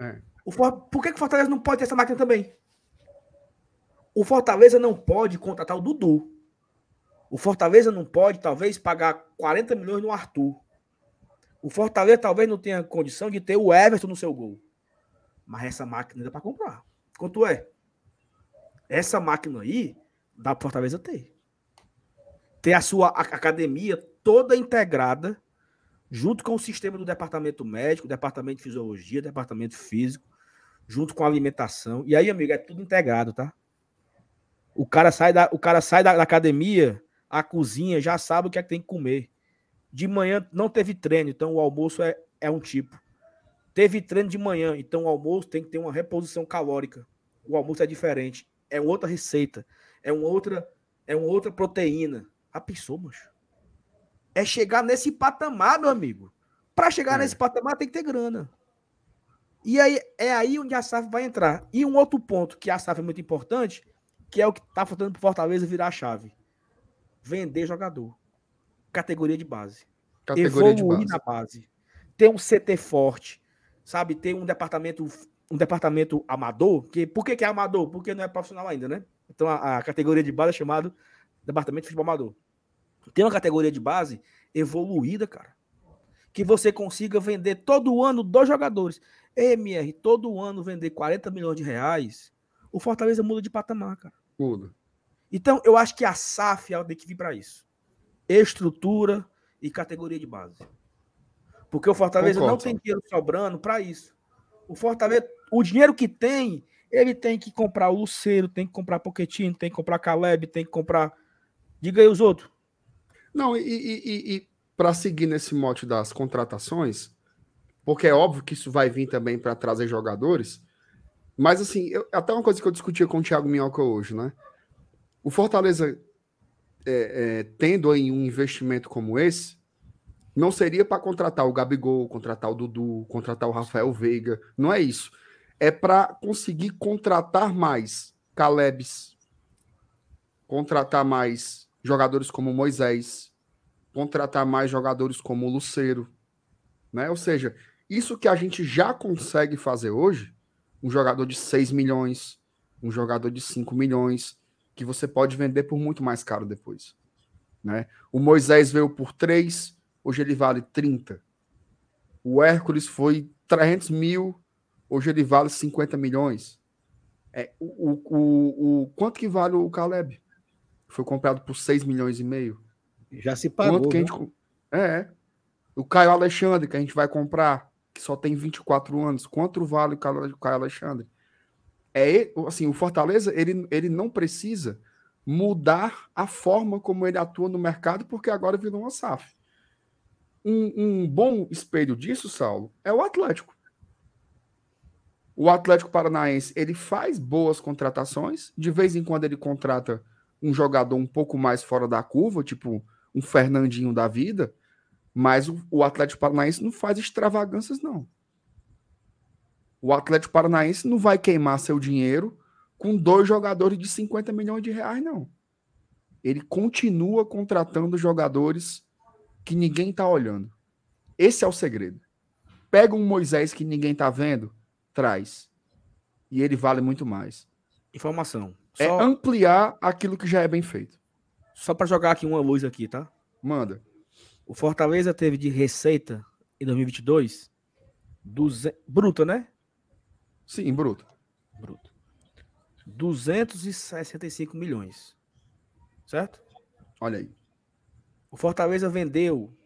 É. O For... Por que, que o Fortaleza não pode ter essa máquina também? O Fortaleza não pode contratar o Dudu. O Fortaleza não pode, talvez, pagar 40 milhões no Arthur. O Fortaleza talvez não tenha condição de ter o Everton no seu gol. Mas essa máquina dá para comprar. Quanto é? Essa máquina aí dá para Fortaleza ter. Ter a sua academia toda integrada junto com o sistema do departamento médico, departamento de fisiologia, departamento físico, junto com a alimentação. E aí, amigo, é tudo integrado, tá? O cara sai da, o cara sai da, da academia, a cozinha, já sabe o que é que tem que comer. De manhã não teve treino, então o almoço é, é um tipo. Teve treino de manhã, então o almoço tem que ter uma reposição calórica. O almoço é diferente, é outra receita, é uma outra, é uma outra proteína. A pensou, macho? É chegar nesse patamar, meu amigo. Para chegar É. nesse patamar tem que ter grana. E aí é aí onde a SAF vai entrar. E um outro ponto que a SAF é muito importante, que é o que tá faltando pro Fortaleza virar a chave. Vender jogador. Categoria de base. Categoria de Evoluir base. na base. Ter um CT forte, sabe? Ter um departamento um departamento amador, que por que, que é amador? Porque não é profissional ainda, né? Então a, a categoria de base é chamado departamento de futebol amador. Tem uma categoria de base evoluída, cara. Que você consiga vender todo ano dois jogadores. MR, todo ano vender 40 milhões de reais, o Fortaleza muda de patamar, cara. Tudo. Então, eu acho que a SAF ela tem que vir para isso. Estrutura e categoria de base. Porque o Fortaleza Concordo, não tem dinheiro sobrando para isso. O Fortaleza, o dinheiro que tem, ele tem que comprar o Luceiro, tem que comprar Poquetino, tem que comprar Caleb, tem que comprar. Diga aí os outros. Não, e, e, e, para seguir nesse mote das contratações, porque é óbvio que isso vai vir também para trazer jogadores, mas assim, eu- até uma coisa que eu discutia com o Thiago Minhoca hoje, né? O Fortaleza é, é, tendo aí um investimento como esse, não seria para contratar o Gabigol, contratar o Dudu, contratar o Rafael Veiga, não é isso. É para conseguir contratar mais Calebs, contratar mais jogadores como Moisés, contratar mais jogadores como Luceiro, né? Ou seja, isso que a gente já consegue fazer hoje, um jogador de 6 milhões, um jogador de 5 milhões, que você pode vender por muito mais caro depois, né? O Moisés veio por 3, hoje ele vale 30. O Hércules foi 300 mil, hoje ele vale 50 milhões. É, o, o, o, o- quanto que vale o Caleb? Foi comprado por 6 milhões e meio. Já se pagou. Quanto que a gente. com- É. O Caio Alexandre, que a gente vai comprar, que só tem 24 anos. Quanto vale o Caio Alexandre? É, assim, o Fortaleza, ele, ele não precisa mudar a forma como ele atua no mercado, porque agora virou uma SAF. Um, um bom espelho disso, Saulo, é o Atlético. O Atlético Paranaense, ele faz boas contratações, de vez em quando ele contrata um jogador um pouco mais fora da curva, tipo um Fernandinho da vida, mas o, o Atlético Paranaense não faz extravagâncias, não. O Atlético Paranaense não vai queimar seu dinheiro com dois jogadores de 50 milhões de reais, não. Ele continua contratando jogadores que ninguém tá olhando. Esse é o segredo. Pega um Moisés que ninguém tá vendo, traz. E ele vale muito mais. Informação. É Só, ampliar aquilo que já é bem feito. só para jogar aqui uma luz aqui, tá? Manda. O Fortaleza teve de receita em 2022 duze... bruta, né? Sim, bruto. Bruto. 265 milhões. Certo? Olha aí. O Fortaleza vendeu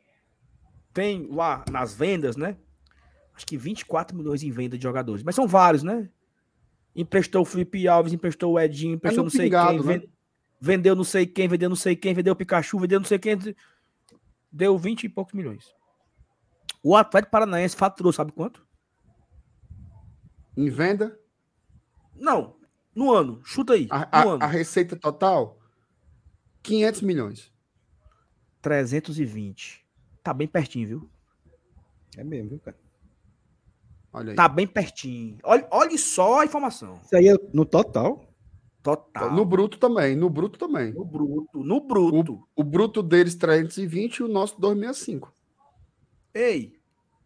tem lá nas vendas, né? Acho que 24 milhões em venda de jogadores, mas são vários, né? Emprestou o Felipe Alves, emprestou o Edinho, emprestou no não sei pingado, quem, né? ven- vendeu não sei quem, vendeu não sei quem, vendeu o Pikachu, vendeu não sei quem, deu 20 e poucos milhões. O Atlético Paranaense faturou, sabe quanto? Em venda, Não, no ano, chuta aí, a, no a- ano. a receita total, 500 milhões. 320. Tá bem pertinho, viu? É mesmo, viu, cara? Olha aí. Tá bem pertinho. Olha, olha só a informação. Isso aí é no total. Total. No bruto também, no bruto também. No bruto, no bruto. O bruto deles 320 e o nosso 265. Ei,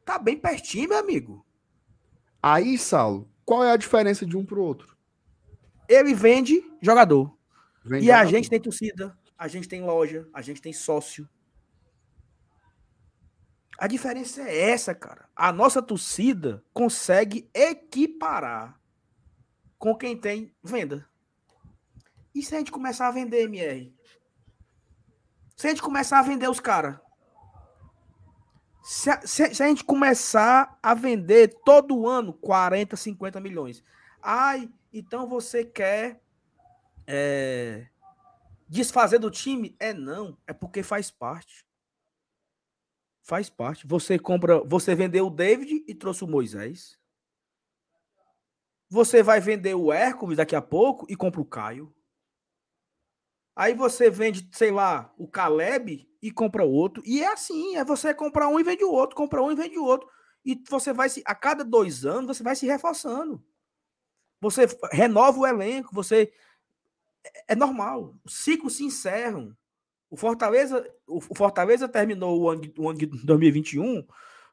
tá bem pertinho, meu amigo. Aí, Saulo, qual é a diferença de um pro outro? Ele vende jogador. Vende e a jogador. gente tem torcida, a gente tem loja, a gente tem sócio. A diferença é essa, cara. A nossa torcida consegue equiparar com quem tem venda. E se a gente começar a vender, MR? Se a gente começar a vender os caras? Se, se- se a gente começar a vender todo ano 40, 50 milhões. Ai, então você quer é, desfazer do time? É não, é porque faz parte. Faz parte. Você compra, você vendeu o David e trouxe o Moisés. Você vai vender o Hércules daqui a pouco e compra o Caio. Aí você vende, sei lá, o Caleb e compra outro. E é assim, é você comprar um e vende o outro, compra um e vende o outro. E você vai se, a cada dois anos, você vai se reforçando. Você renova o elenco, você é normal. Os ciclos se encerram. O Fortaleza, o Fortaleza terminou o ano, de- o ano de 2021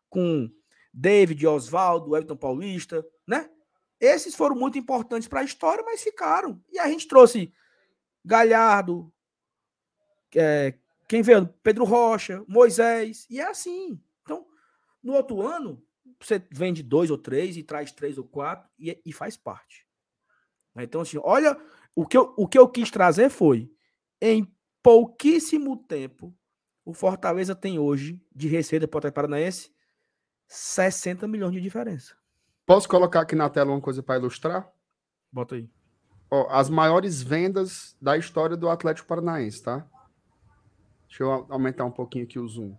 com David, Oswaldo, Everton Paulista, né? Esses foram muito importantes para a história, mas ficaram. E a gente trouxe Galhardo, é, quem veio? Pedro Rocha, Moisés, e é assim. Então, no outro ano, você vende dois ou três e traz três ou quatro e, e faz parte. Então, assim, olha, o que, eu, o que eu quis trazer foi, em pouquíssimo tempo, o Fortaleza tem hoje, de receita para o Paranaense, 60 milhões de diferença. Posso colocar aqui na tela uma coisa para ilustrar? Bota aí. Ó, as maiores vendas da história do Atlético Paranaense, tá? Deixa eu aumentar um pouquinho aqui o zoom.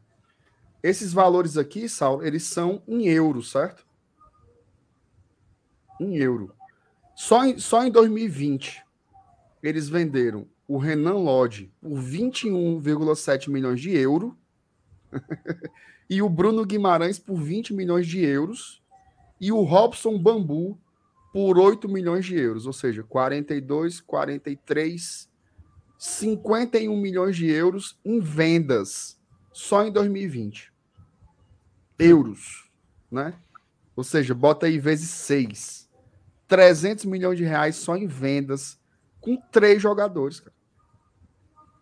Esses valores aqui, Saulo, eles são em euro, certo? Em euro. Só em, só em 2020, eles venderam o Renan Lodge por 21,7 milhões de euros (laughs) e o Bruno Guimarães por 20 milhões de euros e o Robson Bambu por 8 milhões de euros, ou seja, 42, 43, 51 milhões de euros em vendas só em 2020. Euros, né? Ou seja, bota aí vezes 6. 300 milhões de reais só em vendas com três jogadores, cara.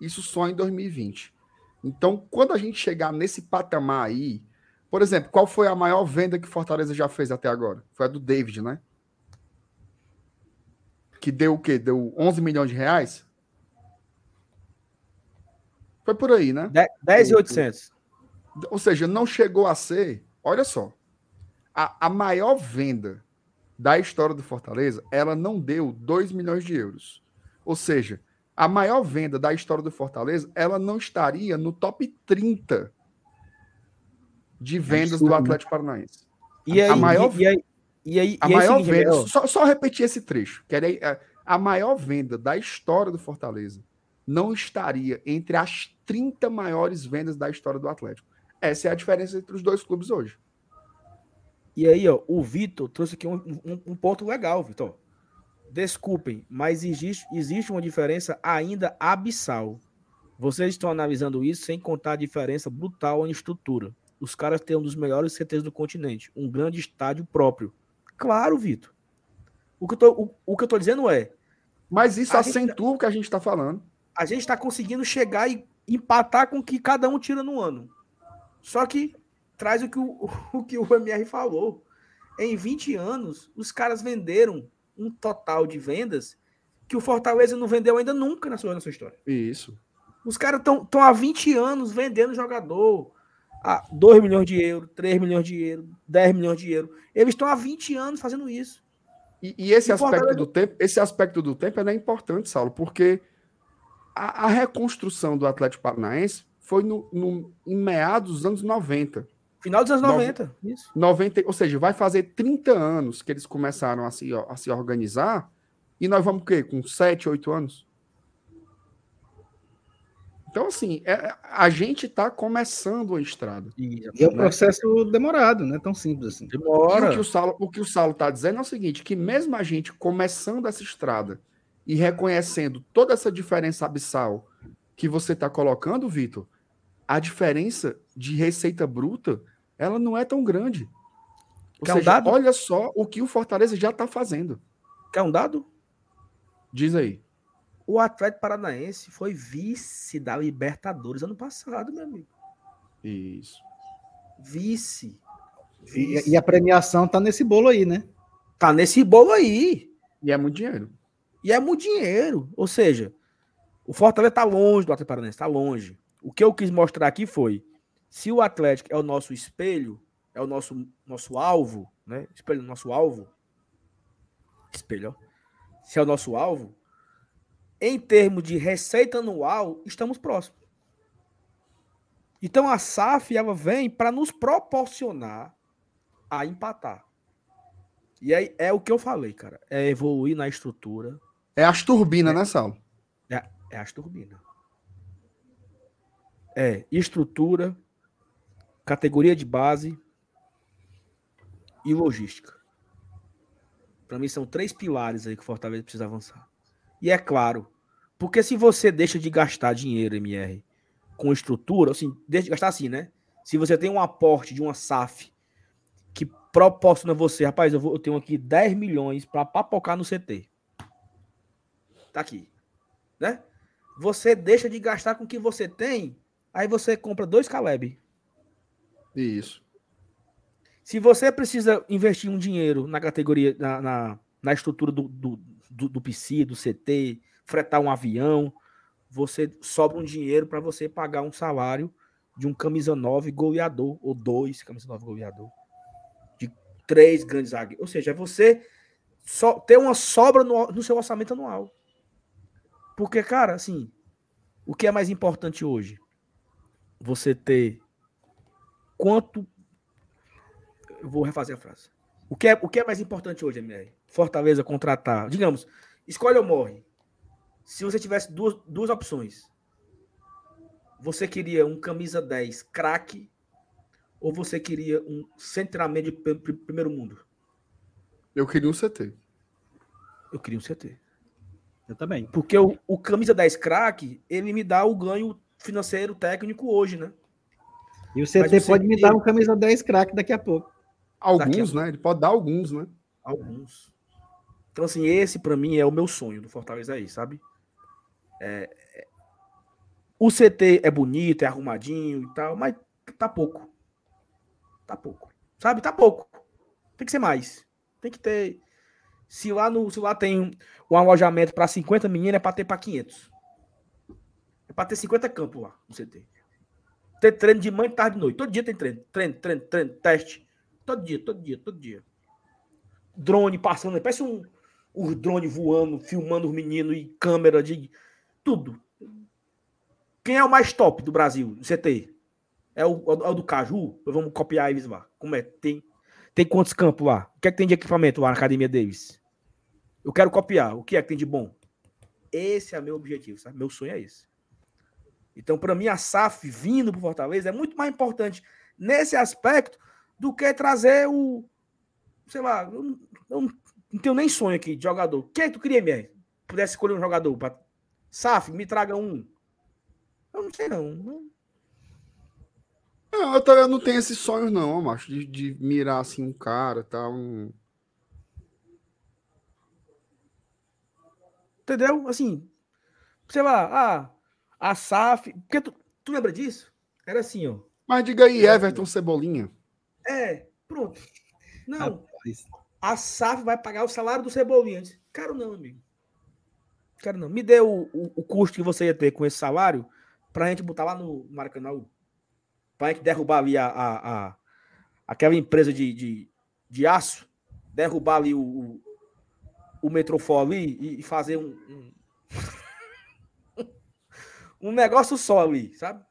Isso só em 2020. Então, quando a gente chegar nesse patamar aí, por exemplo, qual foi a maior venda que Fortaleza já fez até agora? Foi a do David, né? Que deu o quê? Deu 11 milhões de reais? Foi por aí, né? 10 e 800. Ou seja, não chegou a ser. Olha só. A, a maior venda da história do Fortaleza, ela não deu 2 milhões de euros. Ou seja, a maior venda da história do Fortaleza, ela não estaria no top 30 de vendas do né? Atlético Paranaense. E aí, a maior- e, aí, E aí, A e aí é maior seguinte, venda, só, só repetir esse trecho, que era a, a maior venda da história do Fortaleza não estaria entre as 30 maiores vendas da história do Atlético. Essa é a diferença entre os dois clubes hoje. E aí, ó, o Vitor trouxe aqui um, um- um ponto legal, Vitor. Desculpem, mas existe, existe uma diferença ainda abissal. Vocês estão analisando isso sem contar a diferença brutal em estrutura. Os caras têm um dos melhores CTs do continente, um grande estádio próprio. Claro, Vitor. O que eu tô, o, o que eu tô dizendo é, Mas isso A gente- acentua o que a gente está falando. a gente está conseguindo chegar e empatar com o que cada um tira no ano. Só que traz o que o, (laughs) o que o MR falou. Em 20 anos, os caras venderam um total de vendas que o Fortaleza não vendeu ainda nunca na sua, na sua história. Isso. Os caras estão há 20 anos vendendo jogador a 2 milhões de euros, 3 milhões de euros, 10 milhões de euros. Eles estão há 20 anos fazendo isso. E, e esse E aspecto Fortaleza- do tempo, esse aspecto do tempo é importante, Saulo, porque a, a reconstrução do Atlético Paranaense foi no, no- em meados dos anos 90. Final dos anos Nove- 90. Isso. 90, ou seja, vai fazer 30 anos que eles começaram a se, a se organizar, e nós vamos o quê? Com 7, 8 anos? Então, assim, é- a gente está começando a estrada. E é um processo demorado, não é tão simples assim. E o Demora. que o Saulo, o que o Saulo está dizendo é o seguinte: que mesmo a gente começando essa estrada e reconhecendo toda essa diferença abissal que você está colocando, Vitor, a diferença de receita bruta ela não é tão grande. Ou Quer um seja, dado? olha só o que o Fortaleza já está fazendo. Quer um dado? Diz aí. O Atlético Paranaense foi vice da Libertadores ano passado, meu amigo. Isso. Vice. Vice. E, e a premiação tá nesse bolo aí, né? Tá nesse bolo aí. E é muito dinheiro. E é muito dinheiro. Ou seja, o Fortaleza tá longe do Atlético Paranaense, tá longe. O que eu quis mostrar aqui foi: se o Atlético é o nosso espelho, é o nosso, nosso alvo, né? Espelho, nosso alvo. Espelho, ó. Se é o nosso alvo, em termos de receita anual, estamos próximos. Então a SAF ela vem para nos proporcionar a empatar. E aí é o que eu falei, cara. É evoluir na estrutura, É as turbinas, né, Saulo? é as turbinas. É estrutura, categoria de base e logística. Para mim são três pilares aí que o Fortaleza precisa avançar. E é claro, porque se você deixa de gastar dinheiro, MR, com estrutura, assim, deixa de gastar assim, né? Se você tem um aporte de uma SAF que proporciona você, rapaz, eu, vou, eu tenho aqui 10 milhões para papocar no CT. Tá aqui, né? Você deixa de gastar com o que você tem, aí você compra dois Caleb. Isso. Se você precisa investir um dinheiro na categoria, na, na, na estrutura do, do, do, do PC, do CT, fretar um avião, você sobra um dinheiro para você pagar um salário de um camisa 9 goleador, ou dois camisa 9 goleador, de três grandes zagueiros. Ou seja, é você só ter uma sobra no, no seu orçamento anual. Porque, cara, assim, o que é mais importante hoje? Você ter quanto. Eu vou refazer a frase. O que é, o que é mais importante hoje, MR? Fortaleza contratar. Digamos, escolhe ou morre. Se você tivesse duas, duas opções, você queria um camisa 10 craque ou você queria um centramento de pr- pr- primeiro mundo? Eu queria um CT. Eu queria um CT. Eu também. Porque o, o camisa 10 craque, ele me dá o ganho financeiro técnico hoje, né? E o Mas CT o pode me dar um camisa 10 craque daqui a pouco. Alguns, né? Ele pode dar alguns, né? Alguns. Então, assim, esse pra mim é o meu sonho do Fortaleza aí, sabe? É, é- o CT é bonito, é arrumadinho e tal, mas tá pouco. Tá pouco. Sabe? Tá pouco. Tem que ser mais. Tem que ter. Se lá, no, se lá tem um alojamento para 50 meninas, é pra ter pra 500. É pra ter 50 campos lá no CT. Ter treino de manhã, tarde e noite. Todo dia tem treino. Treino, treino, treino, teste. Todo dia, todo dia, todo dia. Drone passando, parece um, os drones voando, filmando os meninos e câmera de tudo. Quem é o mais top do Brasil, no CT? É o, é o do Caju? Vamos copiar eles lá. Como é? Tem. Tem quantos campos lá? O que é que tem de equipamento lá na Academia Davis? Eu quero copiar. O que é que tem de bom? Esse é meu objetivo, sabe? Meu sonho é esse. Então, para mim, a SAF vindo para Fortaleza é muito mais importante nesse aspecto do que trazer o. Sei lá, eu não, eu não tenho nem sonho aqui de jogador. Quem é que tu queria, MR? Pudesse escolher um jogador para. SAF, me traga um. Eu não sei, não. não... Eu, não tenho esses sonhos, não, macho, de, de mirar assim um cara, tá? Um... Entendeu? Assim, sei lá, ah, a SAF. Porque tu, tu lembra disso? Era assim, ó. Mas diga aí, Everton Cebolinha. É, pronto. Não. A SAF vai pagar o salário do Cebolinha. Disse, Quero não, amigo. Quero não. Me dê o, o, o, custo que você ia ter com esse salário pra gente botar lá no Maracanã. Pra gente derrubar ali a, a, a aquela empresa de, de, de, aço, derrubar ali o, o, o ali e, e fazer um, um um negócio só ali, sabe?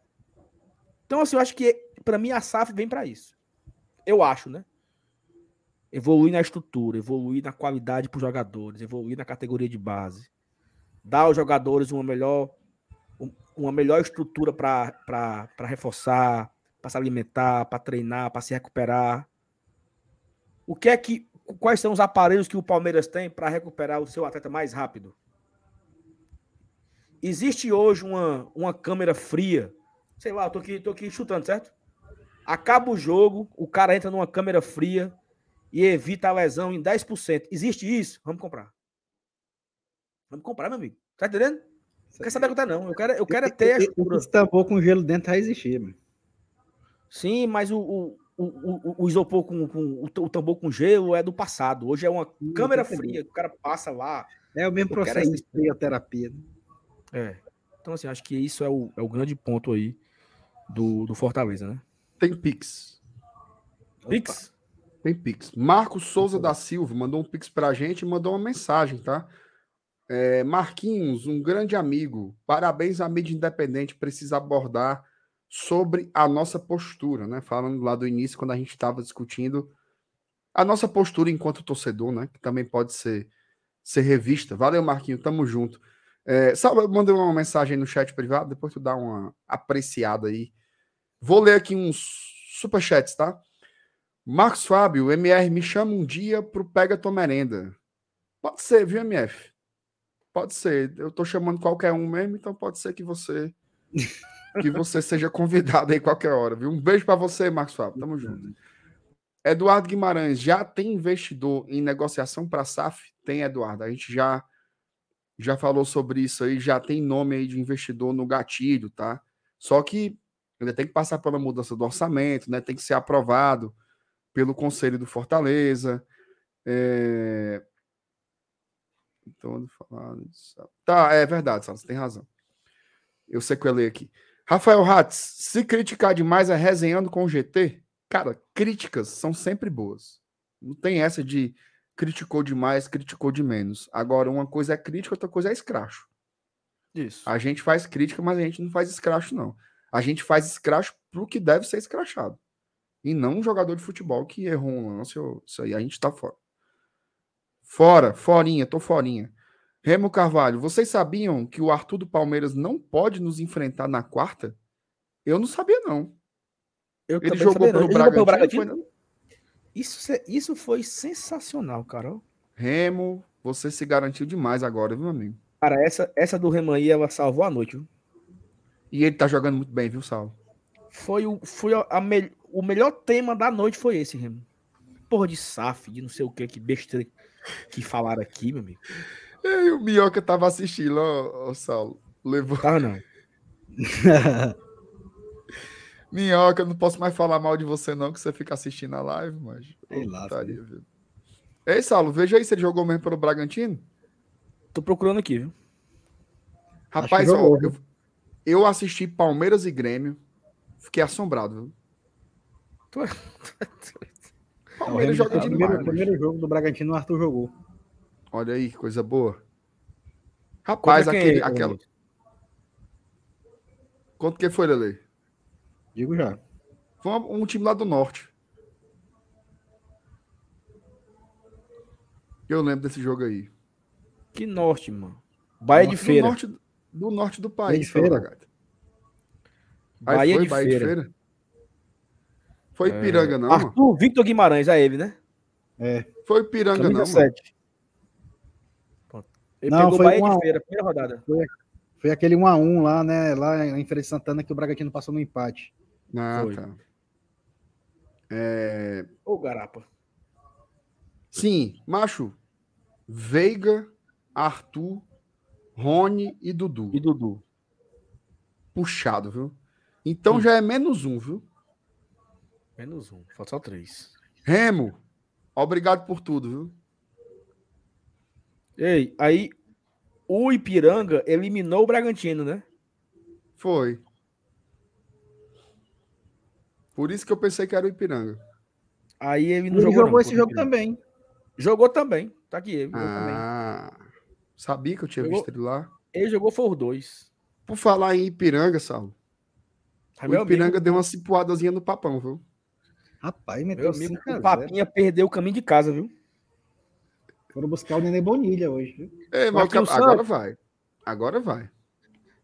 Então, assim, eu acho que para mim a SAF vem para isso. Eu acho, né? Evoluir na estrutura, evoluir na qualidade para os jogadores, evoluir na categoria de base, dar aos jogadores uma melhor, uma melhor estrutura para reforçar, para se alimentar, para treinar, para se recuperar. O que é que, quais são os aparelhos que o Palmeiras tem para recuperar o seu atleta mais rápido? Existe hoje uma, uma câmera fria. Sei lá, eu tô aqui, tô aqui chutando, certo? Acaba o jogo, o cara entra numa câmera fria e evita a lesão em 10%. Existe isso? Vamos comprar. Vamos comprar, meu amigo. Tá entendendo? Não quer saber contar, não. Eu quero, eu quero é ter a estrutura. Esse tambor com gelo dentro vai existir, mano. Sim, mas o, o, o, o, isopor com, com o tambor com gelo é do passado. Hoje é uma câmera fria, o cara passa lá. É o mesmo processo de crioterapia. Né? É. Então, assim, acho que isso é o, é o grande ponto aí do, do Fortaleza, né? Tem Pix. Pix? Tem Pix. Marcos Souza da Silva mandou um Pix pra gente e mandou uma mensagem, tá? É, Marquinhos, um grande amigo. Parabéns à mídia independente. Precisa abordar sobre a nossa postura, né? Falando lá do início, quando a gente estava discutindo a nossa postura enquanto torcedor, né? Que também pode ser, ser revista. Valeu, Marquinhos. Tamo junto. É, eu mandei uma mensagem no chat privado, depois tu dá uma apreciada aí. Vou ler aqui uns superchats, tá? Marcos Fábio, MR, me chama um dia pro Pega Tua Merenda. Pode ser, viu, MF? Pode ser. Eu tô chamando qualquer um mesmo, então pode ser que você (laughs) que você seja convidado aí qualquer hora, viu? Um beijo para você, Marcos Fábio. Tamo junto. Eduardo Guimarães, já tem investidor em negociação para SAF? Tem, Eduardo. A gente já já falou sobre isso aí, já tem nome aí de investidor no gatilho, tá? Só que ainda tem que passar pela mudança do orçamento, né? Tem que ser aprovado pelo Conselho do Fortaleza. É... Então. Tá, é verdade, você tem razão. Eu sequelei aqui. Rafael Hatz, se criticar demais é resenhando com o GT, cara, críticas são sempre boas. Não tem essa de criticou demais, criticou de menos. Agora, uma coisa é crítica, outra coisa é escracho. Isso. A gente faz crítica, mas a gente não faz escracho, não. A gente faz escracho pro que deve ser escrachado. E não um jogador de futebol que errou um lance. Isso aí, a gente tá fora. Fora, forinha, tô forinha. Remo Carvalho, vocês sabiam que o Arthur do Palmeiras não pode nos enfrentar na quarta? Eu não sabia, não. Eu Ele jogou pelo Bragantino, Bragantino? Isso, isso foi sensacional, Carol. Remo, você se garantiu demais agora, viu, amigo? Cara, essa, essa do Remo aí, ela salvou a noite, viu? E ele tá jogando muito bem, viu, Sal? Foi, o, foi a, a me, o melhor tema da noite foi esse, Remo. Porra de SAF, de não sei o que, que besteira que falaram aqui, meu amigo. E o Minhoca tava assistindo, ó, ó Saulo. Levou. Ah, não. (laughs) Minhoca, eu não posso mais falar mal de você, não, que você fica assistindo a live, mas. Ei, lá, Ei, Saulo, veja aí se ele jogou mesmo pelo Bragantino. Tô procurando aqui, viu? Rapaz, ó, eu, eu, assisti Palmeiras e Grêmio, fiquei assombrado, viu? (laughs) Palmeiras joga de primeiro, primeiro jogo do Bragantino, o Arthur jogou. Olha aí, coisa boa. Rapaz, aquele, aquela. Quanto que foi, Lele? Digo já. Foi um, time lá do norte. Eu lembro desse jogo aí. Que norte, mano. Bahia de Do Feira. norte, do norte do Bahia de país, Feira. Bahia foi de Bahia Feira. de Feira? Foi É, Ipiranga, não, mano. Arthur Victor Guimarães, é ele, né? Foi Ipiranga, não, Camisa mano. 7. Pronto. Ele Não, pegou foi Bahia um a de. Feira, primeira rodada. Foi aquele 1x1 lá, né? Lá em Feira de Santana que o Bragantino passou no empate. Ah, Foi. tá. É, Ô, Garapa. Sim, macho. Veiga, Arthur, Rony e Dudu. E Dudu. Puxado, viu? Então Hum. já é menos um, viu? Menos um. Falta só três. Remo, obrigado por tudo, viu? Ei, aí o Ipiranga eliminou o Bragantino, né? Foi. Por isso que eu pensei que era o Ipiranga. Aí ele não Ele jogou, jogou, não, esse jogo Ipiranga. também. Jogou também. Tá aqui ele. jogou também. Ah, sabia que eu tinha Jogou- visto ele lá. Ele jogou for dois. Por falar em Ipiranga, Saulo. Aí, O Ipiranga amigo, deu uma cipuadazinha no papão, viu? Rapaz, meu amigo, 5 a o 0. Papinha perdeu o caminho de casa, viu? Foram buscar o Nenê Bonilha hoje. viu? Ei, mas Marquinhos agora vai. Agora vai.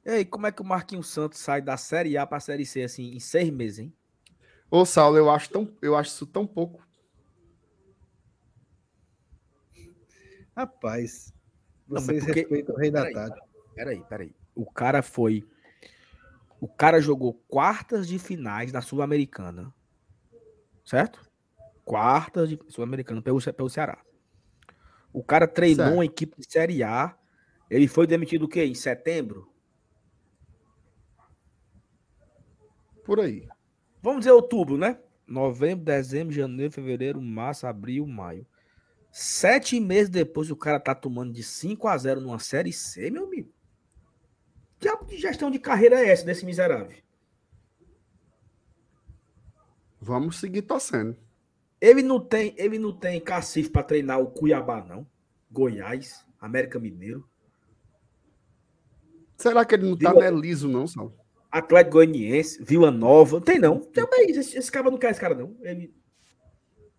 Ei, como é que o Marquinhos Santos sai da Série A pra Série C assim em seis meses, hein? Ô, Saulo, eu acho, tão, eu acho isso tão pouco. Rapaz, Não, vocês porque- respeitam o rei da Peraí. tarde. Peraí, peraí. O cara foi. O cara jogou quartas de finais da Sul-Americana. Certo? Quartas de Sul-Americana pelo, pelo Ceará. O cara treinou Certo. uma equipe de Série A. Ele foi demitido o quê? Em setembro? Por aí. Vamos dizer outubro, né? Novembro, dezembro, janeiro, fevereiro, março, abril, maio. Sete meses depois o cara tá tomando de 5 a 0 numa Série C, meu amigo. Que diabo de gestão de carreira é essa desse miserável? Vamos seguir torcendo. Ele não tem, ele não tem cacife para treinar o Cuiabá, não. Goiás, América Mineiro, Será que ele não tá Vila- né, liso, não, Saulo? Atlético Goianiense, Vila Nova. Não tem, não. Também, esse, esse cara não quer esse cara, não. Ele...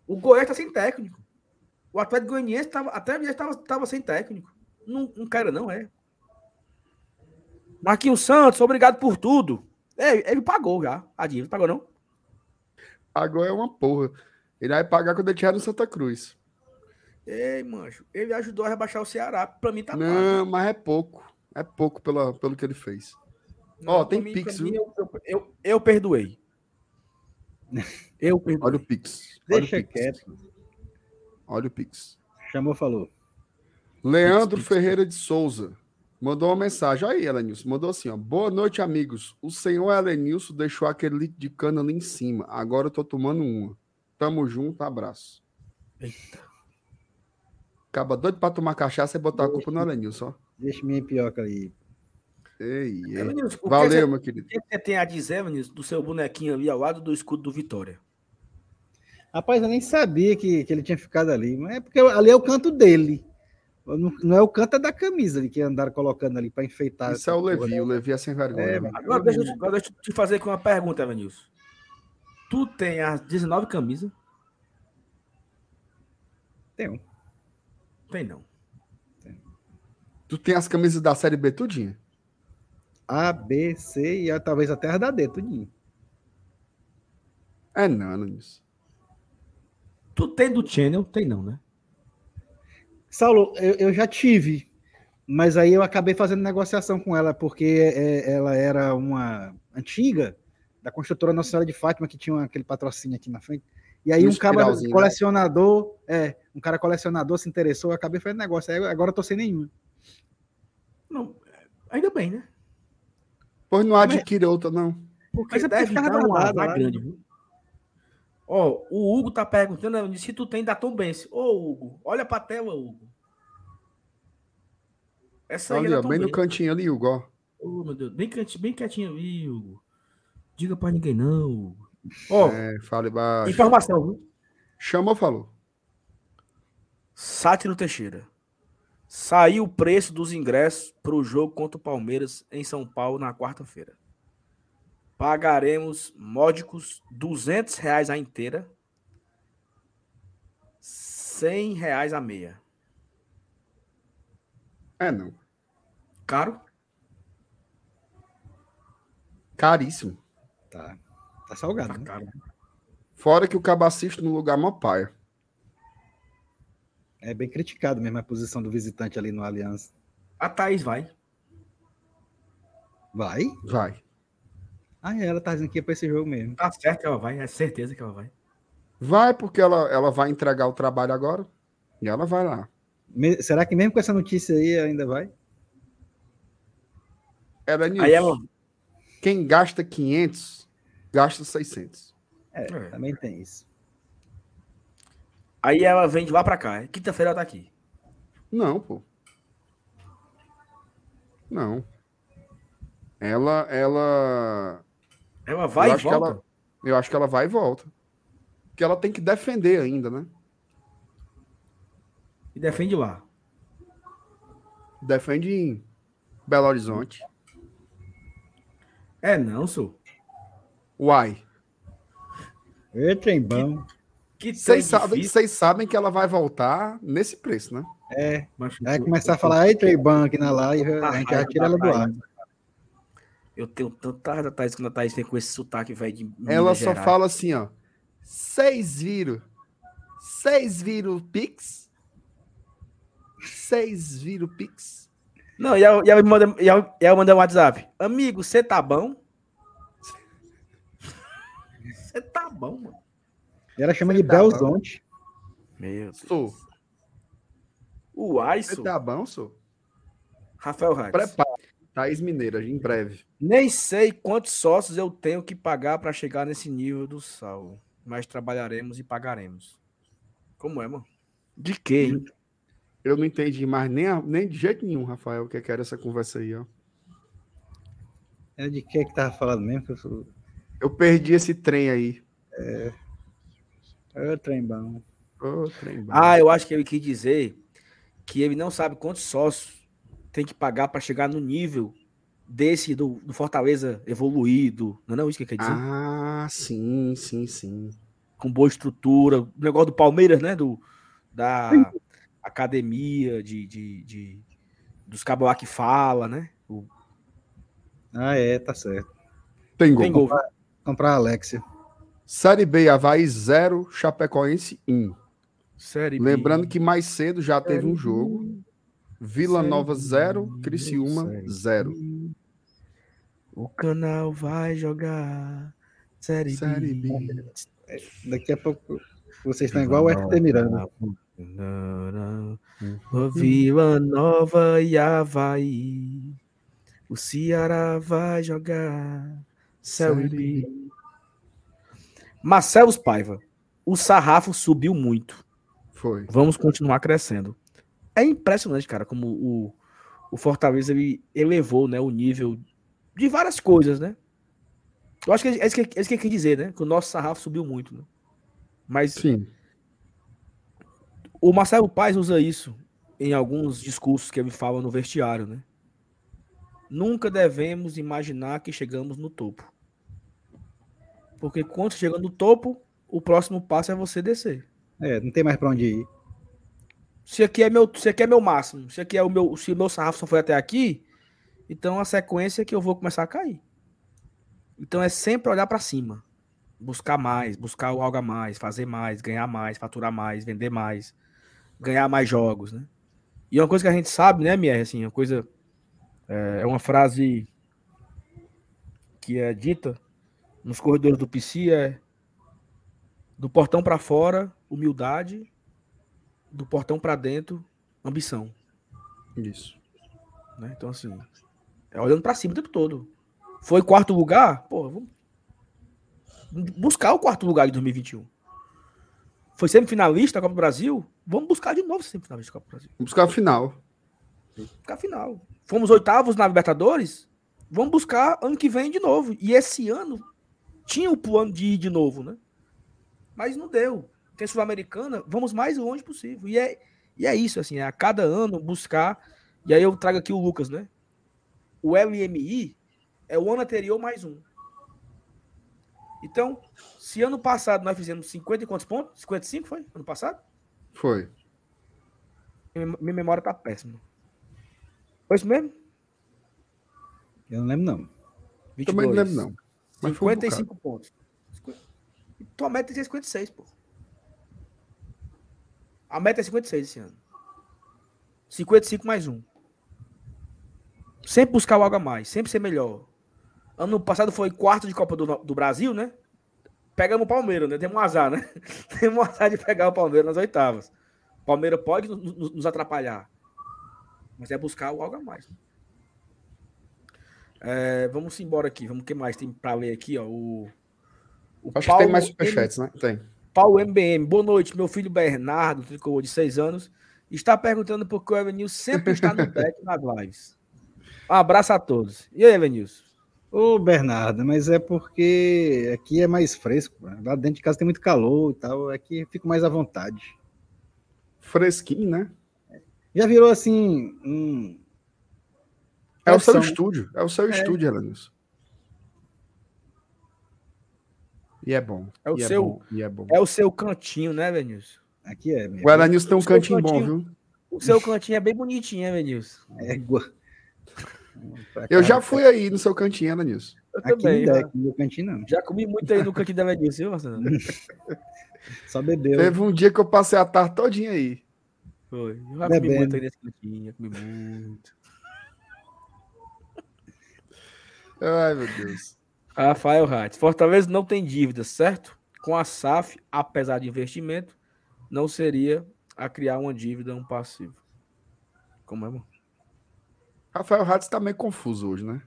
O Goiás tá sem técnico. O Atlético Goianiense tava, até já tava, tava sem técnico. Não, não quero, não, é. Marquinhos Santos, obrigado por tudo. É, ele pagou já. A dívida, pagou não? Agora é uma porra. Ele vai pagar quando ele estiver no Santa Cruz. Ei, mancho, ele ajudou a rebaixar o Ceará. Pra mim tá pago. não, mas é pouco. É pouco pela, pelo que ele fez. Ó, Não, tem Pix, viu? eu, eu, eu, eu perdoei. Eu perdoei. Olha o Pix. Olha Deixa o Pix. quieto. Olha o Pix. Chamou, falou. Leandro Pix, Pix. Ferreira de Souza mandou uma mensagem. Aí, Elenilson. Mandou assim: ó. Boa noite, amigos. O senhor Elenilson deixou aquele litro de cana ali em cima. Agora eu tô tomando uma. Tamo junto, abraço. Eita. Acaba doido pra tomar cachaça e botar a culpa no Elenilson, ó. Deixa minha pioca ali. Ei, ei. É, que Valeu, você- meu querido. O que você tem a dizer, Vinícius, do seu bonequinho ali ao lado do escudo do Vitória? Rapaz, eu nem sabia que, que ele tinha ficado ali. Mas é porque ali é o canto dele. Não, não é o canto é da camisa ali que andaram colocando ali para enfeitar. Isso é o Levi. O Levi é sem vergonha. É, né? Agora deixa, eu te- agora deixa eu te fazer aqui uma pergunta, Vinícius. Tu tem as 19 camisas? Tem um. Tem não. Tu tem as camisas da série B tudinha? A, B, C e a- talvez até as da D, tudinho. É não, Elenilson. Tu tem do Channel? Tem não, né? Saulo, eu, eu já tive, mas aí eu acabei fazendo negociação com ela, porque é, ela era uma antiga da construtora Nossa Senhora de Fátima, que tinha aquele patrocínio aqui na frente. E aí Um um cara né? colecionador, é, um cara colecionador se interessou, eu acabei fazendo negócio. Aí agora eu tô sem nenhuma. Não. Ainda bem, né? Pois não adquire outra, não. Porque Mas é deve dar uma lá, grande, né? viu? Ó, o Hugo tá perguntando se tu tem da Tom Benz. Ô, Hugo, olha pra tela, Hugo. Essa aí Ali, é bem no cantinho ali, Hugo, ó. Ô, meu Deus, bem, quietinho, bem quietinho ali, Hugo. Diga pra ninguém não, Hugo. Ó, É, fale baixo. informação, viu? Chamou, falou. Sátiro Teixeira. Saiu o preço dos ingressos para o jogo contra o Palmeiras em São Paulo na quarta-feira. Pagaremos módicos 200 reais a inteira, 100 reais a meia. É, não. Caro? Caríssimo. Tá. Tá salgado, Tá né? caro. Fora que o cabo assiste no lugar mó paia. É bem criticado mesmo a posição do visitante ali no Aliança. A Thaís vai. Vai? Vai. Ah, é, ela tá dizendo que ia pra esse jogo mesmo. Tá certo que ela vai, é certeza que ela vai. Vai porque ela, ela vai entregar o trabalho agora. E ela vai lá. Me- será que mesmo com essa notícia aí ainda vai? Ela é nisso. Aí ela. Quem gasta 500, gasta 600. É, É. também tem isso. Aí ela vem de lá pra cá. Quinta-feira ela tá aqui. Não, pô. Não. Ela, ela. Ela vai eu e volta. ela- eu acho que ela vai e volta. Porque ela tem que defender ainda, né? E defende lá. Defende em Belo Horizonte. É não, sou. Uai. Ê, trem bom. Vocês sabem, sabem que ela vai voltar nesse preço, né? É, vai começar a falar, aí, bom aqui na live, a gente já tira ela do ar. Eu tenho tanta raiva da Thaís quando a Thaís vem com esse sotaque, velho, de Minas Ela só Gerais. fala assim, ó. Seis viro. Seis viro pix. Seis viro pix. Não, e ela, e ela me manda, e ela, e ela manda um WhatsApp. Amigo, você tá bom? (laughs) Você tá bom, mano. E ela chama de Tá Belzonte. Meu Deus. Sou. O Você Aiso, tá bom, sou? Rafael Ratz. Prepara. Thaís Mineira, em breve. Nem sei quantos sócios eu tenho que pagar para chegar nesse nível do sal, mas trabalharemos e pagaremos. Como é, mano? De hein? Eu não entendi mais nem, a- nem de jeito nenhum, Rafael, o que que era essa conversa aí, ó. É de que que tava falando mesmo? eu Eu perdi esse trem aí. Ô, trem bom. Ô, trem bom. Ah, eu acho que ele quis dizer que ele não sabe quantos sócios tem que pagar para chegar no nível desse do, do Fortaleza evoluído. Não é não isso que ele quer dizer? Ah, sim, sim, sim. Com boa estrutura. O negócio do Palmeiras, né? Do, da academia, de, de, de- dos cabos lá que fala, né? O, Ah, é, tá certo. Tem gol. tem gol. Comprar a Alexia. Série B, Havaí 0, Chapecoense 1. Série B. Lembrando que mais cedo já teve um jogo. Vila Série Nova B, 0, Criciúma Série 0. O canal vai jogar. Série, Série B. B. Daqui a pouco vocês estão igual o FT Miranda. O Vila Nova e Havaí. O Ceará vai jogar. Série B. Marcelo Paiva. O sarrafo subiu muito. Foi. Vamos continuar crescendo. É impressionante, cara, como o, o Fortaleza ele elevou né, o nível de várias coisas, né? Eu acho que é isso que, é isso que ele quer dizer, né? Que o nosso sarrafo subiu muito, né? Mas Sim. o Marcelo Paes usa isso em alguns discursos que ele fala no vestiário, né? Nunca devemos imaginar que chegamos no topo. Porque quando chega no topo, o próximo passo é você descer. É, não tem mais pra onde ir. Se aqui é meu, se aqui é meu máximo, se aqui é o meu, se o meu sarrafo só foi até aqui, então a sequência é que eu vou começar a cair. Então é sempre olhar para cima, buscar mais, buscar algo a mais, fazer mais, ganhar mais, faturar mais, vender mais, ganhar mais jogos, né? E uma coisa que a gente sabe, né, Mier, assim, uma coisa é, é uma frase que é dita nos corredores do PC é do portão para fora, humildade, do portão para dentro, ambição. Isso. Né? Então, assim, é olhando para cima o tempo todo. Foi quarto lugar? Pô, vamos buscar o quarto lugar de 2021. Foi semifinalista da Copa do Brasil? Vamos buscar de novo semifinalista da Copa do Brasil. Vamos buscar a final. Buscar a final. Fomos oitavos na Libertadores? Vamos buscar ano que vem de novo. E esse ano tinha o plano de ir de novo, né? Mas não deu. Tem Sul-Americana, vamos mais longe possível. E é, e é isso, assim, é a cada ano buscar. E aí eu trago aqui o Lucas, né? O LMI é o ano anterior mais um. Então, se ano passado nós fizemos 50 e quantos pontos? 55 foi? Ano passado? Foi. Minha memória tá péssima. Foi isso mesmo? Eu não lembro, não. 22. Também não lembro, não. Mas foi um 55 pontos. Tua meta é 56, pô. A meta é 56 esse ano. 55 mais um. Sempre buscar algo a mais, sempre ser melhor. Ano passado foi quarto de Copa do, do Brasil, né? Pegamos o Palmeiras, né? Temos um azar, né? (laughs) Temos um azar de pegar o Palmeiras nas oitavas. O Palmeiras pode nos, atrapalhar. Mas é buscar algo a mais. É, vamos embora aqui. Vamos o que mais tem para ler aqui, ó. O, o Acho que tem mais superchats, né? Tem. Paulo MBM, boa noite. Meu filho Bernardo, tricolor de 6 anos, está perguntando por que o Evanilson sempre está no back nas lives. Um abraço a todos. E aí, Evanilson? Ô, Bernardo, mas é porque aqui é mais fresco. né? Lá dentro de casa tem muito calor e tal. Aqui eu fico mais à vontade. Fresquinho, né? Já virou assim. Um... É o seu estúdio. É o seu estúdio, Elenilson. E é bom. É o e seu- bom, e é bom. É o seu cantinho, né, Evanilson? Aqui é. O Elenilson tem um seu cantinho bom, cantinho. viu? O seu cantinho é bem bonitinho, Evanilson. Égua. Pra (laughs) Eu cá, já fui aí no seu cantinho, Elenilson. Eu Aqui também. não já, é, aqui no meu cantinho não. já comi muito aí no cantinho da Evanilson, viu, Marcelo? (laughs) Só bebeu. Teve um dia que eu passei a tarde todinha aí. Foi. Eu já comi muito aí nesse cantinho, já comi muito. Ai, meu Deus. Rafael Hatz. Fortaleza não tem dívidas, certo? Com a SAF, apesar de investimento, não seria a criar uma dívida, um passivo. Como é, mano? Rafael Ratz tá meio confuso hoje, né?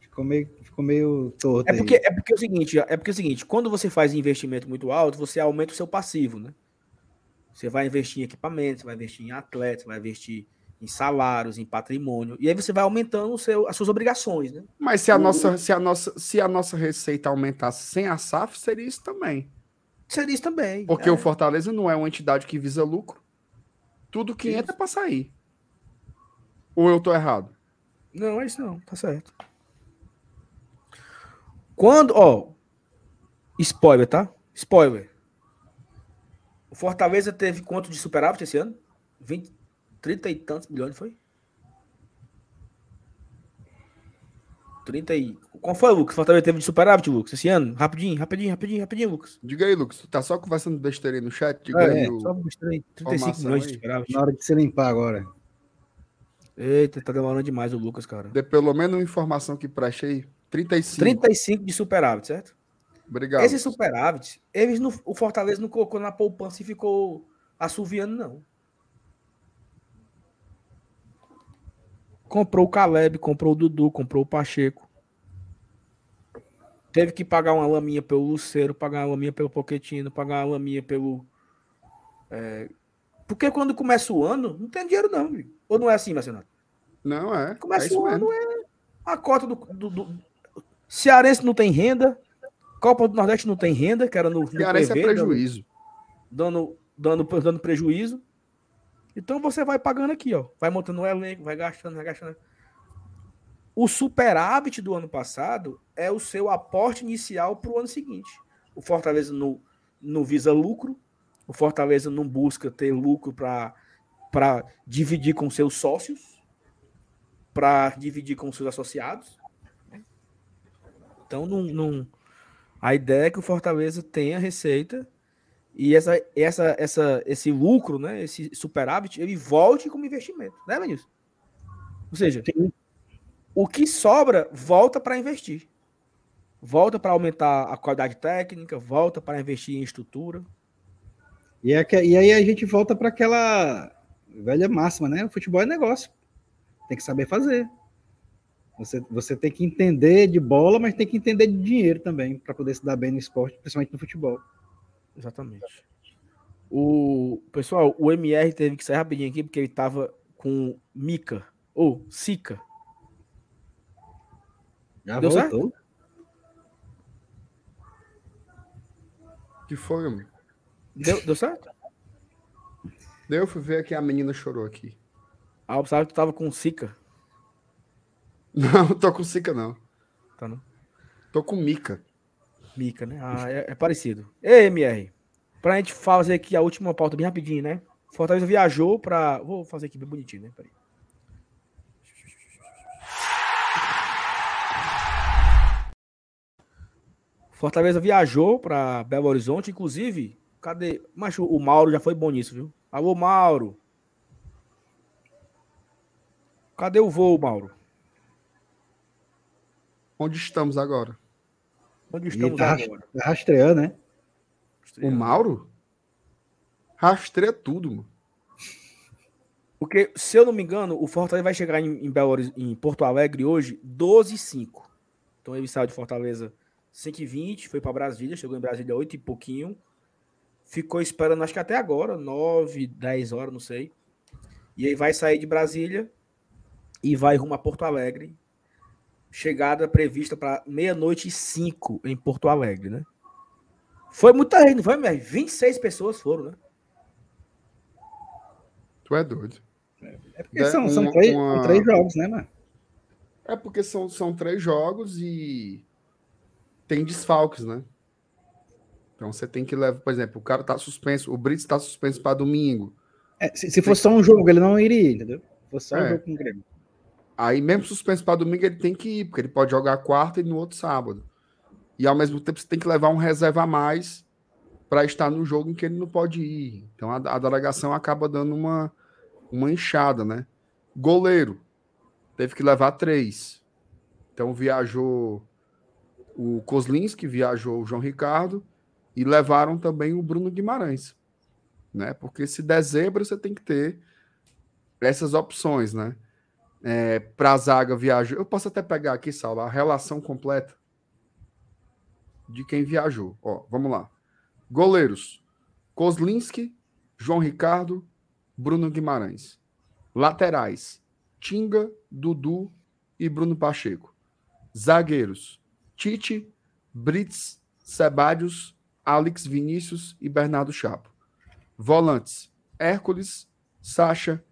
Ficou meio, ficou meio torto É aí. porque, é porque é o seguinte, é porque é o seguinte, quando você faz investimento muito alto, você aumenta o seu passivo, né? Você vai investir em equipamentos, vai investir em atletas, vai investir em salários, em patrimônio, e aí você vai aumentando o seu, as suas obrigações, né? Mas se a, nossa, se, a nossa, se a nossa receita aumentasse sem a SAF, seria isso também. Seria isso também. Porque é. o Fortaleza não é uma entidade que visa lucro. Tudo que Isso. entra é pra sair. Ou eu tô errado? Não, é isso não, tá certo. Quando, ó, spoiler, tá? Spoiler. Fortaleza teve quanto de superávit esse ano? 20, 30 e tantos milhões, foi? 30 e... Qual foi, Lucas? Fortaleza teve de superávit, Lucas, esse ano? Rapidinho, rapidinho, rapidinho, rapidinho, Lucas. Diga aí, Lucas. Tu tá só conversando besteira aí no chat? Diga É, aí o... só mostrei 35 informação milhões de aí. superávit. Na hora de se limpar agora. Eita, tá demorando demais o Lucas, cara. Dê pelo menos uma informação que preste aí. 35. 35 de superávit, certo? Obrigado. Esse superávit, eles não, o Fortaleza não colocou na poupança e ficou assoviando, não. Comprou o Caleb, comprou o Dudu, comprou o Pacheco. Teve que pagar uma laminha pelo Luceiro, pagar uma laminha pelo Poquetino, pagar uma laminha pelo. é, Porque quando começa o ano, não tem dinheiro, não. viu? Ou não é assim, Marcelo? Não, é. é Começa isso o ano, mesmo. é a cota do, do, do- Cearense não tem renda. Copa do Nordeste não tem renda, que era no, no Cearense é PV, dando- prejuízo. dando, dando, dando prejuízo. Então você vai pagando aqui, ó. Vai montando o elenco, vai gastando, vai gastando. O superávit do ano passado é o seu aporte inicial para o ano seguinte. O Fortaleza não, não visa lucro, o Fortaleza não busca ter lucro para dividir com seus sócios, para dividir com seus associados. Então, não, não, a ideia é que o Fortaleza tenha receita e essa, essa, essa, esse lucro, né, esse superávit, ele volte como investimento, né, Vinícius? Ou seja, o que sobra volta para investir. Volta para aumentar a qualidade técnica, volta para investir em estrutura. E, é que- e aí a gente volta para aquela velha máxima, né? O futebol é negócio. Tem que saber fazer. Você, você tem que entender de bola, mas tem que entender de dinheiro também, para poder se dar bem no esporte, principalmente no futebol. Exatamente. O pessoal, o MR teve que sair rapidinho aqui porque ele tava com Mica ou Sica. Já Deu certo? voltou? que foi, mano? Deu, deu certo? Daí eu fui ver que a menina chorou aqui. Ah, eu pensava que tu tava com Sica. (laughs) Não, tô com Sica, não. Tá, não? Tô com Mica. Mica, né? Ah, é, é parecido. Ei, MR. Pra gente fazer aqui a última pauta bem rapidinho, né? Fortaleza viajou pra. Vou fazer aqui bem bonitinho, né? Peraí. Fortaleza viajou para Belo Horizonte, inclusive, cadê? Mas o Mauro já foi bom nisso, viu? Alô, Mauro. Cadê o voo, Mauro? Onde estamos agora? Onde E estamos tá agora? ras- rastreando, né? O Mauro? Rastreia tudo, mano. Porque, se eu não me engano, o Fortaleza vai chegar em, em, Belo em Porto Alegre hoje 12 h 05 Então ele saiu de Fortaleza 5 h 20 foi para Brasília, chegou em Brasília 8 e pouquinho. Ficou esperando, acho que até agora, 9, 10 horas, não sei. E aí vai sair de Brasília e vai rumo a Porto Alegre. Chegada prevista para meia-noite e 5 em Porto Alegre, né? Foi muita gente, não foi, mesmo? 26 pessoas foram, né? Tu é doido. É porque É, são, são, uma- três, uma- são três jogos, né, mano? É porque são, são três jogos e tem desfalques, né? Então você tem que levar, por exemplo, o cara tá suspenso, o Brits tá suspenso para domingo. É, se, se fosse só um jogo, ele não iria, entendeu? Se fosse só um É. jogo com o Grêmio. Aí, mesmo suspenso para domingo, ele tem que ir, porque ele pode jogar quarta e no outro sábado. E ao mesmo tempo, você tem que levar um reserva a mais para estar no jogo em que ele não pode ir. Então a, a delegação acaba dando uma, uma enxada, né? Goleiro, teve que levar três. Então viajou o Kozlinski, viajou o João Ricardo e levaram também o Bruno Guimarães, né? Porque se der zebra, você tem que ter essas opções, né? É, para a zaga viajou. Eu posso até pegar aqui, Saulo, a relação completa de quem viajou. Ó, vamos lá. Goleiros: Kozlinski, João Ricardo, Bruno Guimarães. Laterais: Tinga, Dudu e Bruno Pacheco. Zagueiros: Tite, Brits, Sebadios, Alex Vinícius e Bernardo Chapo. Volantes: Hércules, Sacha,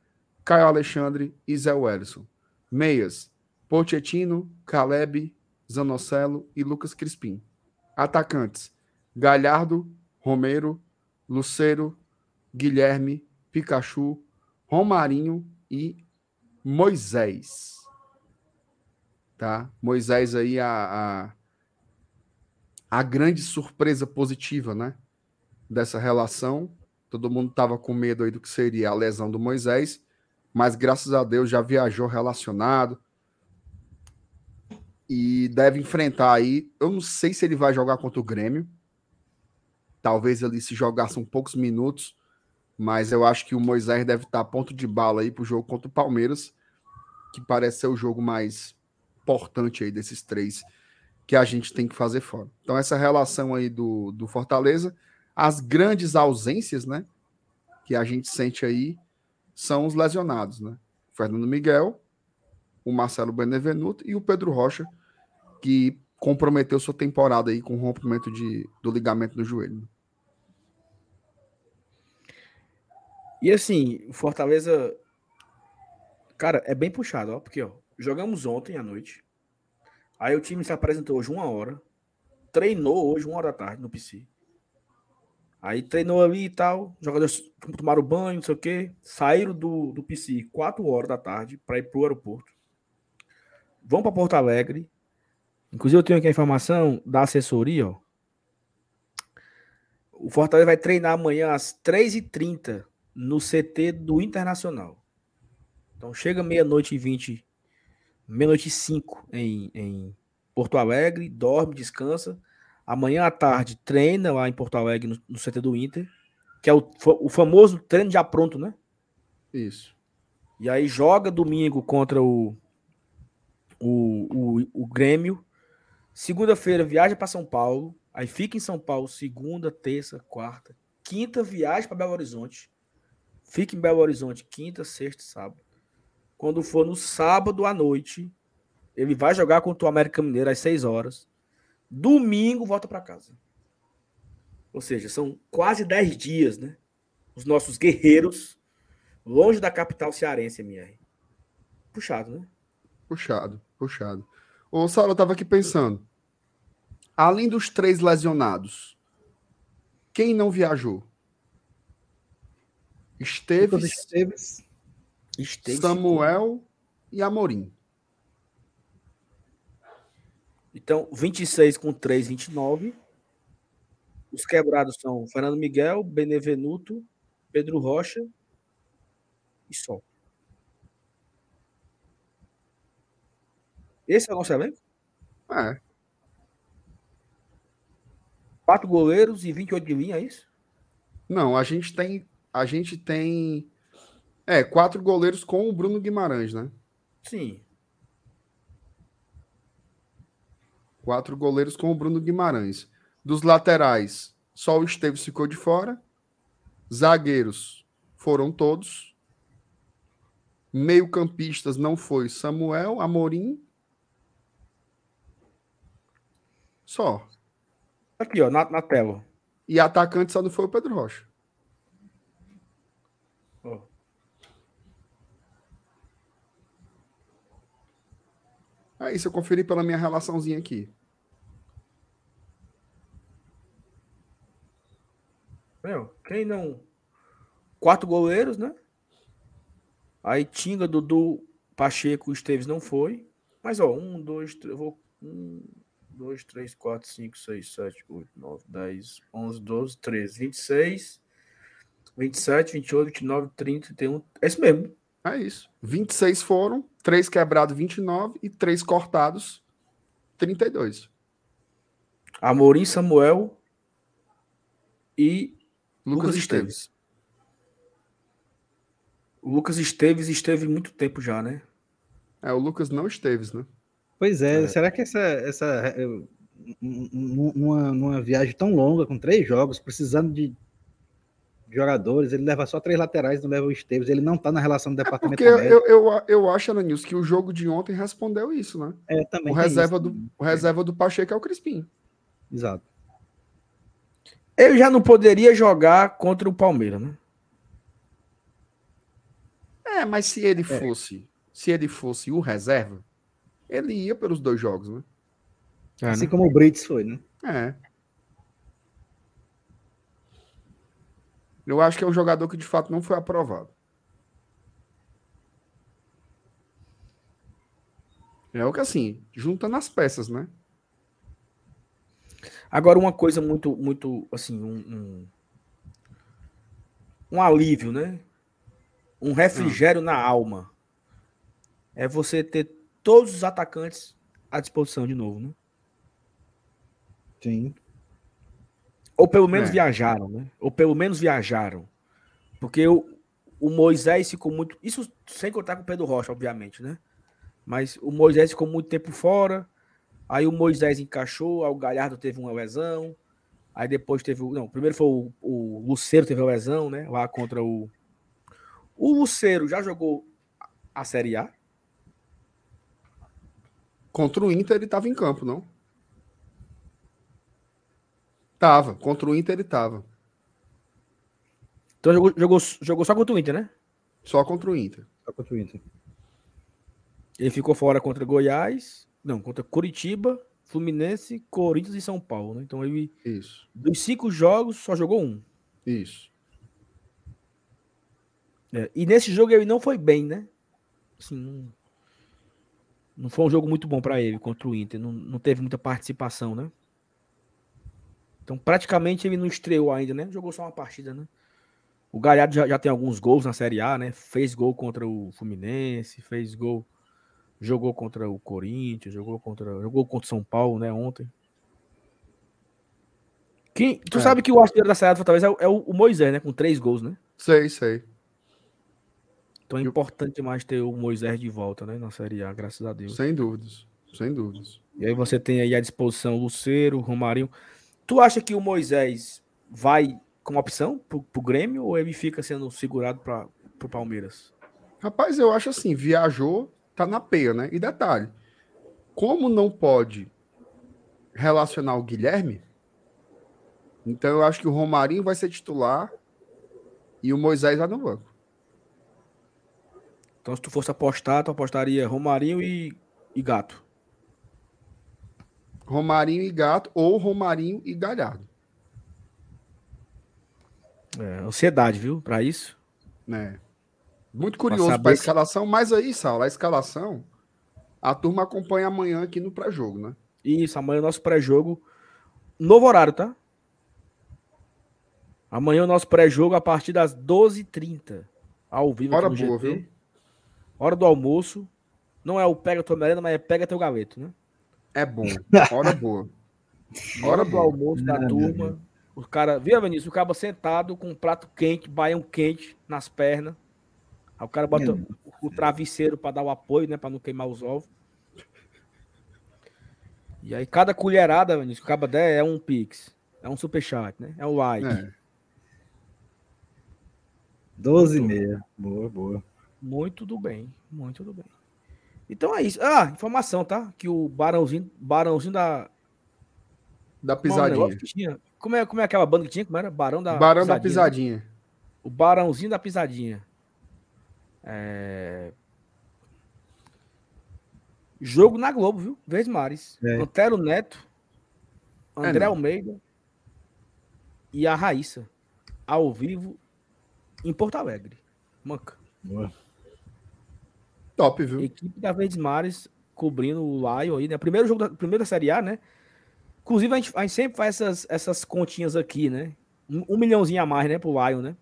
Caio Alexandre e Zé Wellison. Meias: Pochettino, Caleb, Zanocelo e Lucas Crispim. Atacantes: Galhardo, Romero, Luceiro, Guilherme, Pikachu, Romarinho e Moisés. Tá? Moisés aí a, a, a grande surpresa positiva, né? Dessa relação. Todo mundo estava com medo aí do que seria a lesão do Moisés, mas graças a Deus já viajou relacionado e deve enfrentar aí. Eu não sei se ele vai jogar contra o Grêmio. Talvez ele se jogasse um poucos minutos, mas eu acho que o Moisés deve estar a ponto de bala aí para o jogo contra o Palmeiras, que parece ser o jogo mais importante aí desses três que a gente tem que fazer fora. Então, essa relação aí do, do Fortaleza, as grandes ausências, né, que a gente sente aí são os lesionados, né? O Fernando Miguel, o Marcelo Benevenuto e o Pedro Rocha, que comprometeu sua temporada aí com o rompimento de, do ligamento do joelho. E assim, Fortaleza. Cara, é bem puxado, ó. Porque, ó, jogamos ontem à noite. Aí o time se apresentou hoje uma hora. Treinou hoje uma hora da tarde no PC. Aí treinou ali e tal. Jogadores tomaram banho, não sei o quê. Saíram do, do PC 4 horas da tarde para ir pro aeroporto. Vão para Porto Alegre. Inclusive, eu tenho aqui a informação da assessoria, ó. O Fortaleza vai treinar amanhã às 3h30 no CT do Internacional. Então chega meia-noite e 20, meia-noite e 5 em, em Porto Alegre, dorme, descansa. Amanhã à tarde treina lá em Porto Alegre, no, no CT do Inter, que é o, o famoso treino já pronto, né? Isso. E aí joga domingo contra o, o, o, o Grêmio. Segunda-feira viaja para São Paulo. Aí fica em São Paulo segunda, terça, quarta. Quinta viaja para Belo Horizonte. Fica em Belo Horizonte quinta, sexta, sábado. Quando for no sábado à noite, ele vai jogar contra o América Mineiro às 6 horas. Domingo volta para casa. Ou seja, são quase 10 dias, né? Os nossos guerreiros longe da capital cearense, MR. Puxado, né? Puxado, puxado. Ô, Saulo, eu tava aqui pensando. Além dos três lesionados, Quem não viajou? Esteves, Esteves. Esteves Samuel e Amorim. Então, 26 com 3, 29. Os quebrados são Fernando Miguel, Benevenuto, Pedro Rocha e só. Esse é o nosso elenco? É, Quatro goleiros e 28 de linha, é isso? não, a gente tem. A gente tem. É, quatro goleiros com o Bruno Guimarães, né? Sim. Quatro goleiros com o Bruno Guimarães. Dos laterais, só o Esteves ficou de fora. Zagueiros foram todos. Meio-campistas não foi Samuel, Amorim. Só. Aqui, ó, na, na tela. E atacante só não foi o Pedro Rocha. É isso, eu conferi pela minha relaçãozinha aqui. Meu, quem não. Quatro goleiros, né? Aí Tinga, Dudu, Pacheco, Esteves não foi. Mas, ó, um, dois, três. Eu vou. Um, dois, três, quatro, cinco, seis, sete, oito, nove, dez, onze, doze, treze, vinte e seis, vinte e sete, vinte e oito, vinte e nove, trinta, trinta e um. É isso mesmo. É isso. 26 foram, 3 quebrados, 29 e 3 cortados, 32. Amorim, Samuel e Lucas, Lucas Esteves. Esteves. O Lucas Esteves esteve muito tempo já, né? É, o Lucas não Esteves, né? Pois é, É. será que essa, essa eu- n- n- numa, numa viagem tão longa, com três jogos, precisando de jogadores, ele leva só três laterais, não leva o Esteves, ele não tá na relação do É departamento porque médico. eu, eu, eu acho, Ananias, que o jogo de ontem respondeu isso, né? É, também O reserva, isso. do, o reserva do Pacheco é o Crispim. Exato. Ele já não poderia jogar contra o Palmeiras, né? É, mas se ele fosse, se ele fosse o reserva, ele ia pelos dois jogos, né? Assim como o Brits foi, né? É. Eu acho que é um jogador que de fato não foi aprovado. É o que assim, juntando as peças, né? Agora, uma coisa muito, muito, assim, um, um, um alívio, né? Um refrigério na alma. É você ter todos os atacantes à disposição de novo, né? Sim. Ou pelo menos É. viajaram, né? Ou pelo menos viajaram. Porque o, o Moisés ficou muito. Isso sem contar com o Pedro Rocha, obviamente, né? Mas o Moisés ficou muito tempo fora. Aí o Moisés encaixou, aí o Galhardo teve uma lesão. Aí depois teve o. Não, primeiro foi o, o Luceiro teve a lesão, né? Lá contra o. O Luceiro já jogou a Série A. Contra o Inter ele tava em campo, não? Tava. Contra o Inter ele tava. Então jogou, jogou, jogou só contra o Inter, né? Só contra o Inter. Só contra o Inter. Ele ficou fora contra Goiás. Não, contra Curitiba, Fluminense, Corinthians e São Paulo, né? Então ele. Isso. Dos cinco jogos, só jogou um. Isso. É, e nesse jogo ele não foi bem, né? Assim, não, não foi um jogo muito bom para ele contra o Inter. Não, não teve muita participação, né? Então, praticamente ele não estreou ainda, né? Jogou só uma partida, né? O Galhardo já, já tem alguns gols na Série A, né? Fez gol contra o Fluminense, fez gol. Jogou contra o Corinthians, jogou contra. Jogou contra São Paulo, né? Ontem. Quem, tu É. sabe que o artilheiro da Série A do Fortaleza é, o- é o, o Moisés, né? Com três gols, né? Sei, sei. Então é E o- importante demais ter o Moisés de volta, né? Na Série A, graças a Deus. Sem dúvidas. Sem dúvidas. E aí você tem aí à disposição o Luceiro, o Romarinho. Tu acha que o Moisés vai como opção pro, pro Grêmio ou ele fica sendo segurado para pro Palmeiras? Rapaz, eu acho assim, viajou, tá na peia, né? E detalhe, como não pode relacionar o Guilherme, então eu acho que o Romarinho vai ser titular e o Moisés vai no banco. Então, se tu fosse apostar, tu apostaria Romarinho e, e Gato. Romarinho e Gato ou Romarinho e Galhardo. É, ansiedade, viu? Pra isso. né? Muito curioso para a escalação, mas aí, Saulo, a escalação, a turma acompanha amanhã aqui no pré-jogo, né? Isso, amanhã é o nosso pré-jogo. Novo horário, tá? Amanhã é o nosso pré-jogo a partir das 12h30. Ao vivo Hora aqui boa, GT. viu? Hora do almoço. Não é o pega tua merenda, mas é pega teu galeto, né? É bom. (laughs) Hora boa. Hora do almoço da turma. O cara, viu, Vinícius? O cara sentado com um prato quente, baião quente nas pernas. Aí o cara bota Meu o travesseiro para dar o apoio, né? Para não queimar os ovos. E aí, cada colherada, Vinícius, der é um pix. É um superchat, né? É um like. É. 12 e meia. Boa, boa. Muito do bem, muito do bem. Então é isso. Ah, informação, tá? Que o Barãozinho, Barãozinho da. Da pisadinha. Como é, como é aquela banda que tinha? Como era? Barão da Barão da né? pisadinha. O Barãozinho da Pisadinha. É... Jogo na Globo, viu? Vez Mares. É. Antero Neto, André não. Almeida e a Raíssa. Ao vivo em Porto Alegre. Manca. boa. Top, viu? Equipe da Verdes Mares cobrindo o Lion aí, né? Primeiro jogo da, primeiro da Série A, né? Inclusive, a gente, a gente sempre faz essas, essas continhas aqui, né? Um, um milhãozinho a mais, né? Pro Lion, né?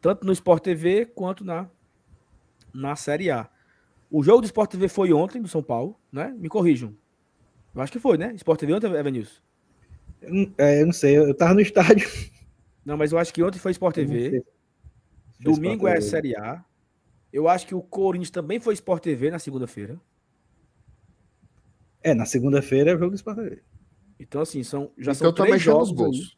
Tanto no Sport TV quanto na, na Série A. O jogo do Sport TV foi ontem, do São Paulo, né? Me corrijam. Eu acho que foi, né? Sport TV ontem, Evanilson? Eu não- É, eu não sei, eu tava no estádio. Não, mas eu acho que ontem foi Sport TV. Domingo é Sport TV. Série A. Eu acho que o Corinthians também foi Sport TV na segunda-feira. É, na segunda-feira é o jogo do Sport TV. Então, assim, são, já então são três mexendo nos jogos.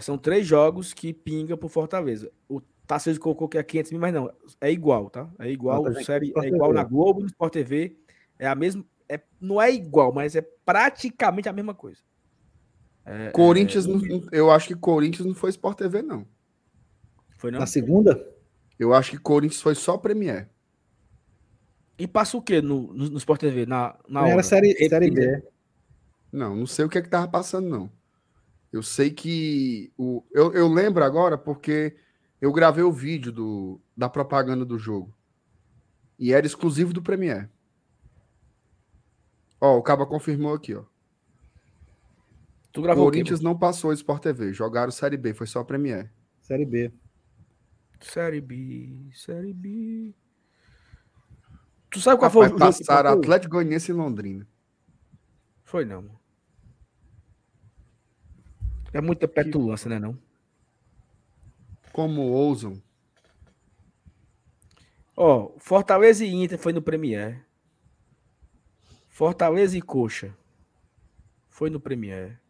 São três jogos que pinga pro Fortaleza. O Tarcísio colocou que é 500 mil, mas não, é igual, tá? É igual, já série, é igual na Globo, no Sport TV. É a mesma, é, não é igual, mas é praticamente a mesma coisa. É, Corinthians, é, não- eu acho que Corinthians não foi Sport TV, não. foi não? Na segunda? Eu acho que Corinthians foi só Premier. E passa o quê no, no, no Sport TV? Na, na Era hora? série, série B. Não, não sei o que é que tava passando, não. Eu sei que. O, eu, eu lembro agora porque eu gravei o vídeo do, da propaganda do jogo. E era exclusivo do Premier. Ó, o Caba confirmou aqui, ó. Tu O gravou Corinthians o quê, não passou o Sport TV. Jogaram Série B, foi só Premier. Série B. Série B, Série B. Tu sabe qual foi o Rapaz, jogo passaram? Atlético Goianiense e Londrina. Foi não, mano. É muita petulância, né não? Como ousam? Ó, Fortaleza e Inter foi no Premier. Fortaleza e Coxa foi no Premier.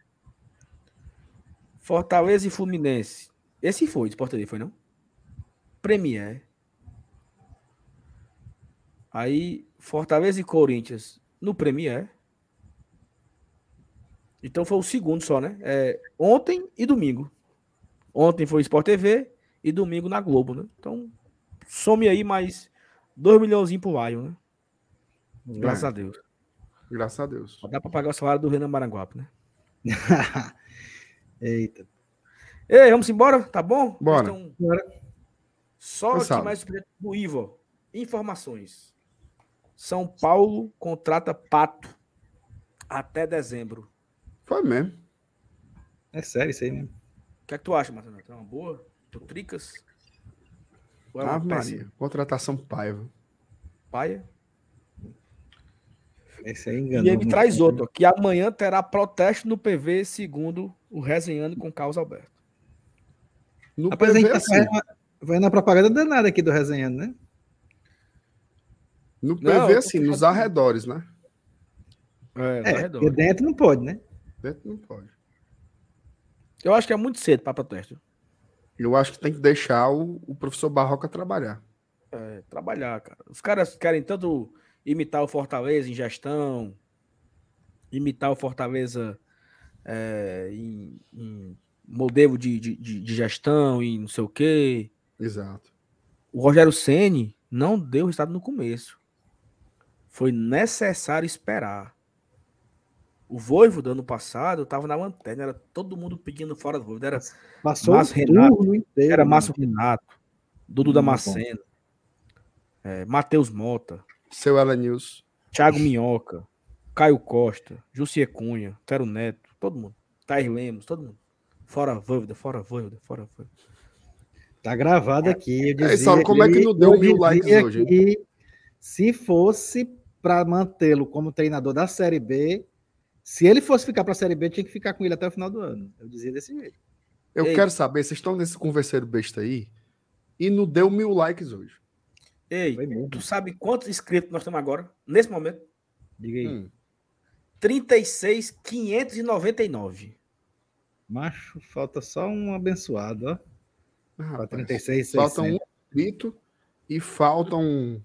Fortaleza e Fluminense. Esse foi, Sport TV, foi não? Premier. Aí, Fortaleza e Corinthians no Premier. Então foi o segundo só, né? É, ontem e domingo. Ontem foi Sport TV e domingo na Globo, né? Então, some aí mais 2 milhãozinhos pro Lion, né? Graças É. a Deus. Graças a Deus. Dá pra pagar o salário do Renan Maranguape, né? (laughs) Eita. Ei, vamos embora? Tá bom? Bora. Então, só Cansado. aqui mais do Ivo. Informações. São Paulo contrata Pato até dezembro. Foi mesmo. É sério isso aí mesmo. O que é que tu acha, Marcelo? É uma boa? Tu tricas? Ou é uma Ave péssima? Maria. Contratação paiva. Paia? Esse aí enganou. E ele muito. traz outro, ó, que amanhã terá protesto no PV, segundo o Resenhando com Carlos Alberto. No Rapaz, a PV, gente tá assim, fazendo uma propaganda danada aqui do Resenhando, né? no Não, PV, tô assim, nos arredores, né? É, É, dentro não pode, né? Dentro não pode. Eu acho que é muito cedo para protesto. Eu acho que tem que deixar o, o professor Barroca trabalhar. É, trabalhar, cara. Os caras querem tanto imitar o Fortaleza em gestão, imitar o Fortaleza é, em, em modelo de, de, de- gestão e não sei o quê. Exato. O Rogério Ceni não deu resultado no começo. Foi necessário esperar. O Voivo do ano passado tava na lanterna, era todo mundo pedindo fora do Voivo. Era, Passou Márcio o Renato, inteiro. era né? Márcio Renato, Dudu Muito Damasceno, é, Matheus Mota, Seu Ela News. Thiago Minhoca, Caio Costa, Jussier Cunha, Tero Neto, todo mundo. Tair Lemos, todo mundo. Fora Voivoda, fora Voivoda, fora Voivoda. Tá gravado aqui. Eu É, Saulo, como é que não deu eu mil likes dizia hoje, se fosse para mantê-lo como treinador da Série B, se ele fosse ficar para a Série B, tinha que ficar com ele até o final do ano. Eu dizia desse jeito. Eu Ei. quero saber, vocês estão nesse converseiro besta aí e não deu mil likes hoje. Ei, tu sabe quantos inscritos nós temos agora? Nesse momento? Diga aí. Hum. 36,599. Macho, falta só um abençoado, ó. Ah, Para rapaz, 36, Faltam 600. um inscrito e faltam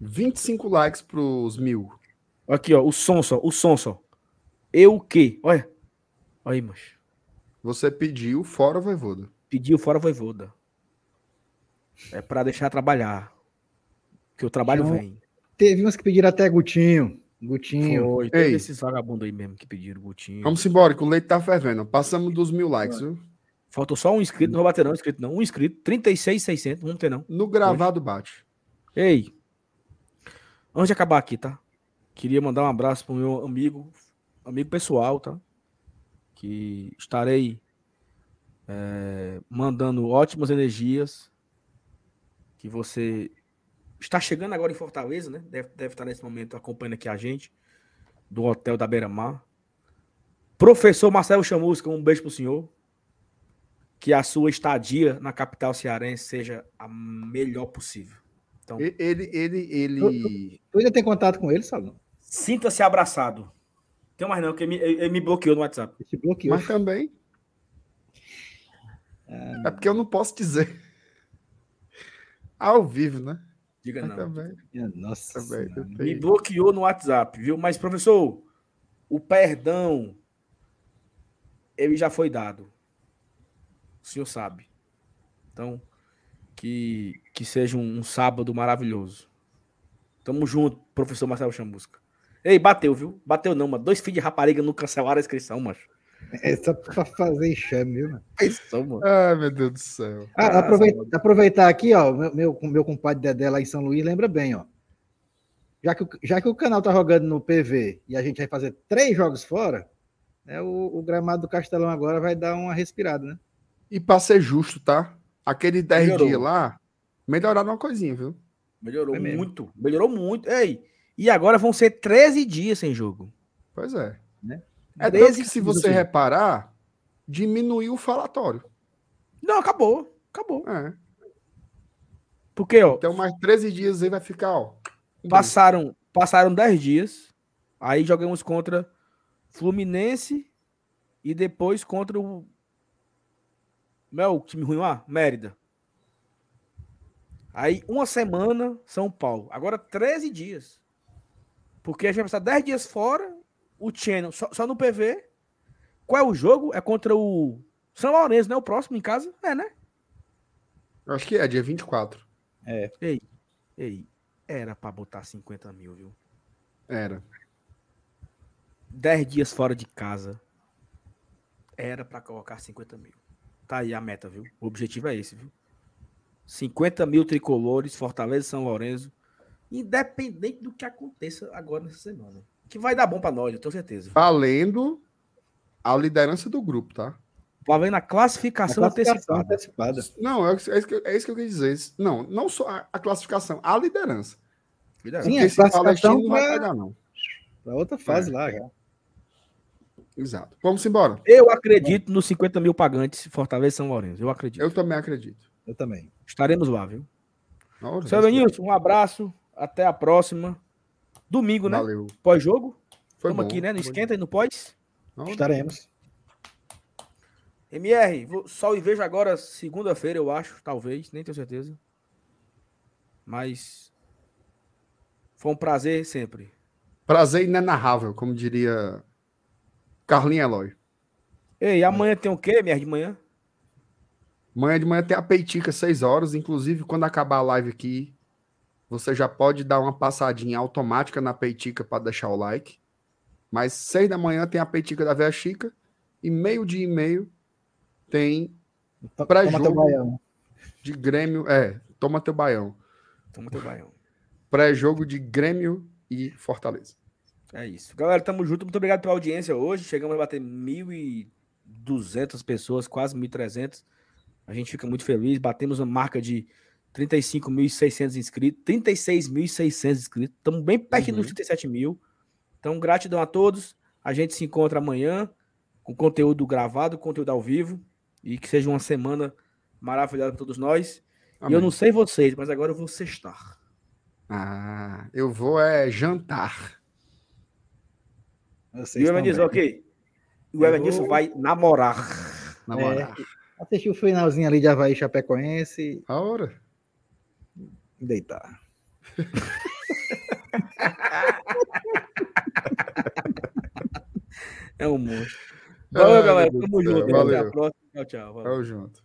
25 likes pros mil. Aqui, ó, o som só, o som só. Eu o quê? Olha. Olha aí, macho. Você pediu fora Voivoda. Pediu fora Voivoda. É pra deixar trabalhar. Que o trabalho Então, vem. Teve uns que pediram até Gutinho. Gutinho. Foi. Teve Ei. esses vagabundos aí mesmo que pediram Gutinho. Vamos embora, que o leite tá fervendo. Passamos dos mil likes, viu? Faltou só um inscrito, não vou bater não, inscrito não. Um inscrito, 36,600, não vamos ter não. No gravado bate. Ei, antes de acabar aqui, tá? Queria mandar um abraço pro meu amigo, amigo pessoal, tá? Que estarei é, mandando ótimas energias. Que você está chegando agora em Fortaleza, né? Deve, deve estar nesse momento acompanhando aqui a gente, do Hotel da Beira Mar. Professor Marcelo Chamusca, um beijo pro senhor. Que a sua estadia na capital cearense seja a melhor possível. Então, Ele, ele, ele. Tu ainda tem contato com ele, Salão? Sinta-se abraçado. Tem mais não, porque ele me, ele me bloqueou no WhatsApp. Ele te bloqueou. Mas também. É porque eu não posso dizer. Ao vivo, né? Diga Mas não. também. Nossa também. Me bloqueou no WhatsApp, viu? Mas, professor, o perdão, ele já foi dado. O senhor sabe. Então, que, que seja um, um sábado maravilhoso. Tamo junto, professor Marcelo Chamusca. Ei, bateu, viu? Bateu não, mano. Dois filhos de rapariga não cancelaram a inscrição, macho. É só pra fazer enxame, viu, mano? Inscrição, mano. Ai, meu Deus do céu. Ah, Ah, aproveitar, aproveitar aqui, ó, meu, meu, meu compadre Dedé lá em São Luís, lembra bem, ó. Já que, o- já que o canal tá jogando no PV e a gente vai fazer três jogos fora, né, o, o gramado do Castelão agora vai dar uma respirada, né? E pra ser justo, tá? Aquele 10 Melhorou. dias lá, melhoraram uma coisinha, viu? Melhorou muito. Melhorou muito. Ei, e agora vão ser 13 dias sem jogo. Pois é. Né? É tanto 13 que se você jogo. reparar, diminuiu o falatório. Não, acabou. Acabou. É. Porque, ó, Então, mais 13 dias aí vai ficar, ó. passaram, passaram 10 dias. Aí jogamos contra Fluminense e depois contra o. Meu, time ruim lá? Mérida. Aí, uma semana, São Paulo. Agora, 13 dias. Porque a gente vai passar 10 dias fora. O Channel, só, só no PV. Qual é o jogo? É contra o São Lourenço, né? O próximo em casa? É, né? Eu Acho que é, dia 24. Ei, ei. Era pra botar 50 mil, viu? Era. 10 dias fora de casa. Era pra colocar 50 mil. Tá aí a meta, viu? O objetivo é esse, viu? 50 mil tricolores, Fortaleza e São Lourenço. Independente do que aconteça agora nessa semana. Que vai dar bom pra nós, eu tenho certeza. Valendo a liderança do grupo, tá? Vai vendo a classificação, A classificação antecipada. antecipada. Não, é, é isso que, é isso que eu quis dizer. Não, não só a, a classificação, a liderança. Sim, Porque a Palestino não vai pegar, não. Pra outra fase É. lá já. Exato. Vamos embora. Eu acredito nos 50 mil pagantes Fortaleza e São Lourenço. Eu acredito. Eu também acredito. Eu também. Estaremos lá, viu? Seu Denilson, um abraço. Até a próxima. Domingo, né? Valeu. Pós-jogo. Estamos aqui, né? No esquenta e no pós. bom. Estaremos. MR, só e vejo agora segunda-feira, eu acho, talvez, nem tenho certeza. Mas foi um prazer sempre. Prazer inenarrável, como diria Carlinhos Eloy. Ei, amanhã tem o quê, MR, de manhã? Amanhã de manhã tem a Peitica, 6 horas. Inclusive, quando acabar a live aqui, você já pode dar uma passadinha automática na Peitica para deixar o like. Mas seis da manhã tem a petica da Véia Chica e meio-dia e meio tem Pré-jogo. toma de Grêmio. É, toma teu baião. Tamo teu baião. Pré-jogo de Grêmio e Fortaleza. É isso. Galera, tamo junto. Muito obrigado pela audiência hoje. Chegamos a bater 1.200 pessoas, quase 1.300. A gente fica muito feliz. Batemos uma marca de 35.600 inscritos. 36.600 inscritos. Estamos bem perto Uhum. dos 37 mil. Então, gratidão a todos. A gente se encontra amanhã com conteúdo gravado, conteúdo ao vivo. E que seja uma semana maravilhosa para todos nós. E eu Amém. não sei vocês, mas agora eu vou sextar. Ah, eu vou é jantar. Vocês E o Evanilson, ok? O Evanilson vou- vai namorar. Namorar. Assistir o finalzinho ali de Havaí e Chapecoense A hora. Deitar. (laughs) É um monstro. Valeu, galera. Tamo junto. Até a valeu. próxima. Tchau, tchau. Valeu. Tamo junto.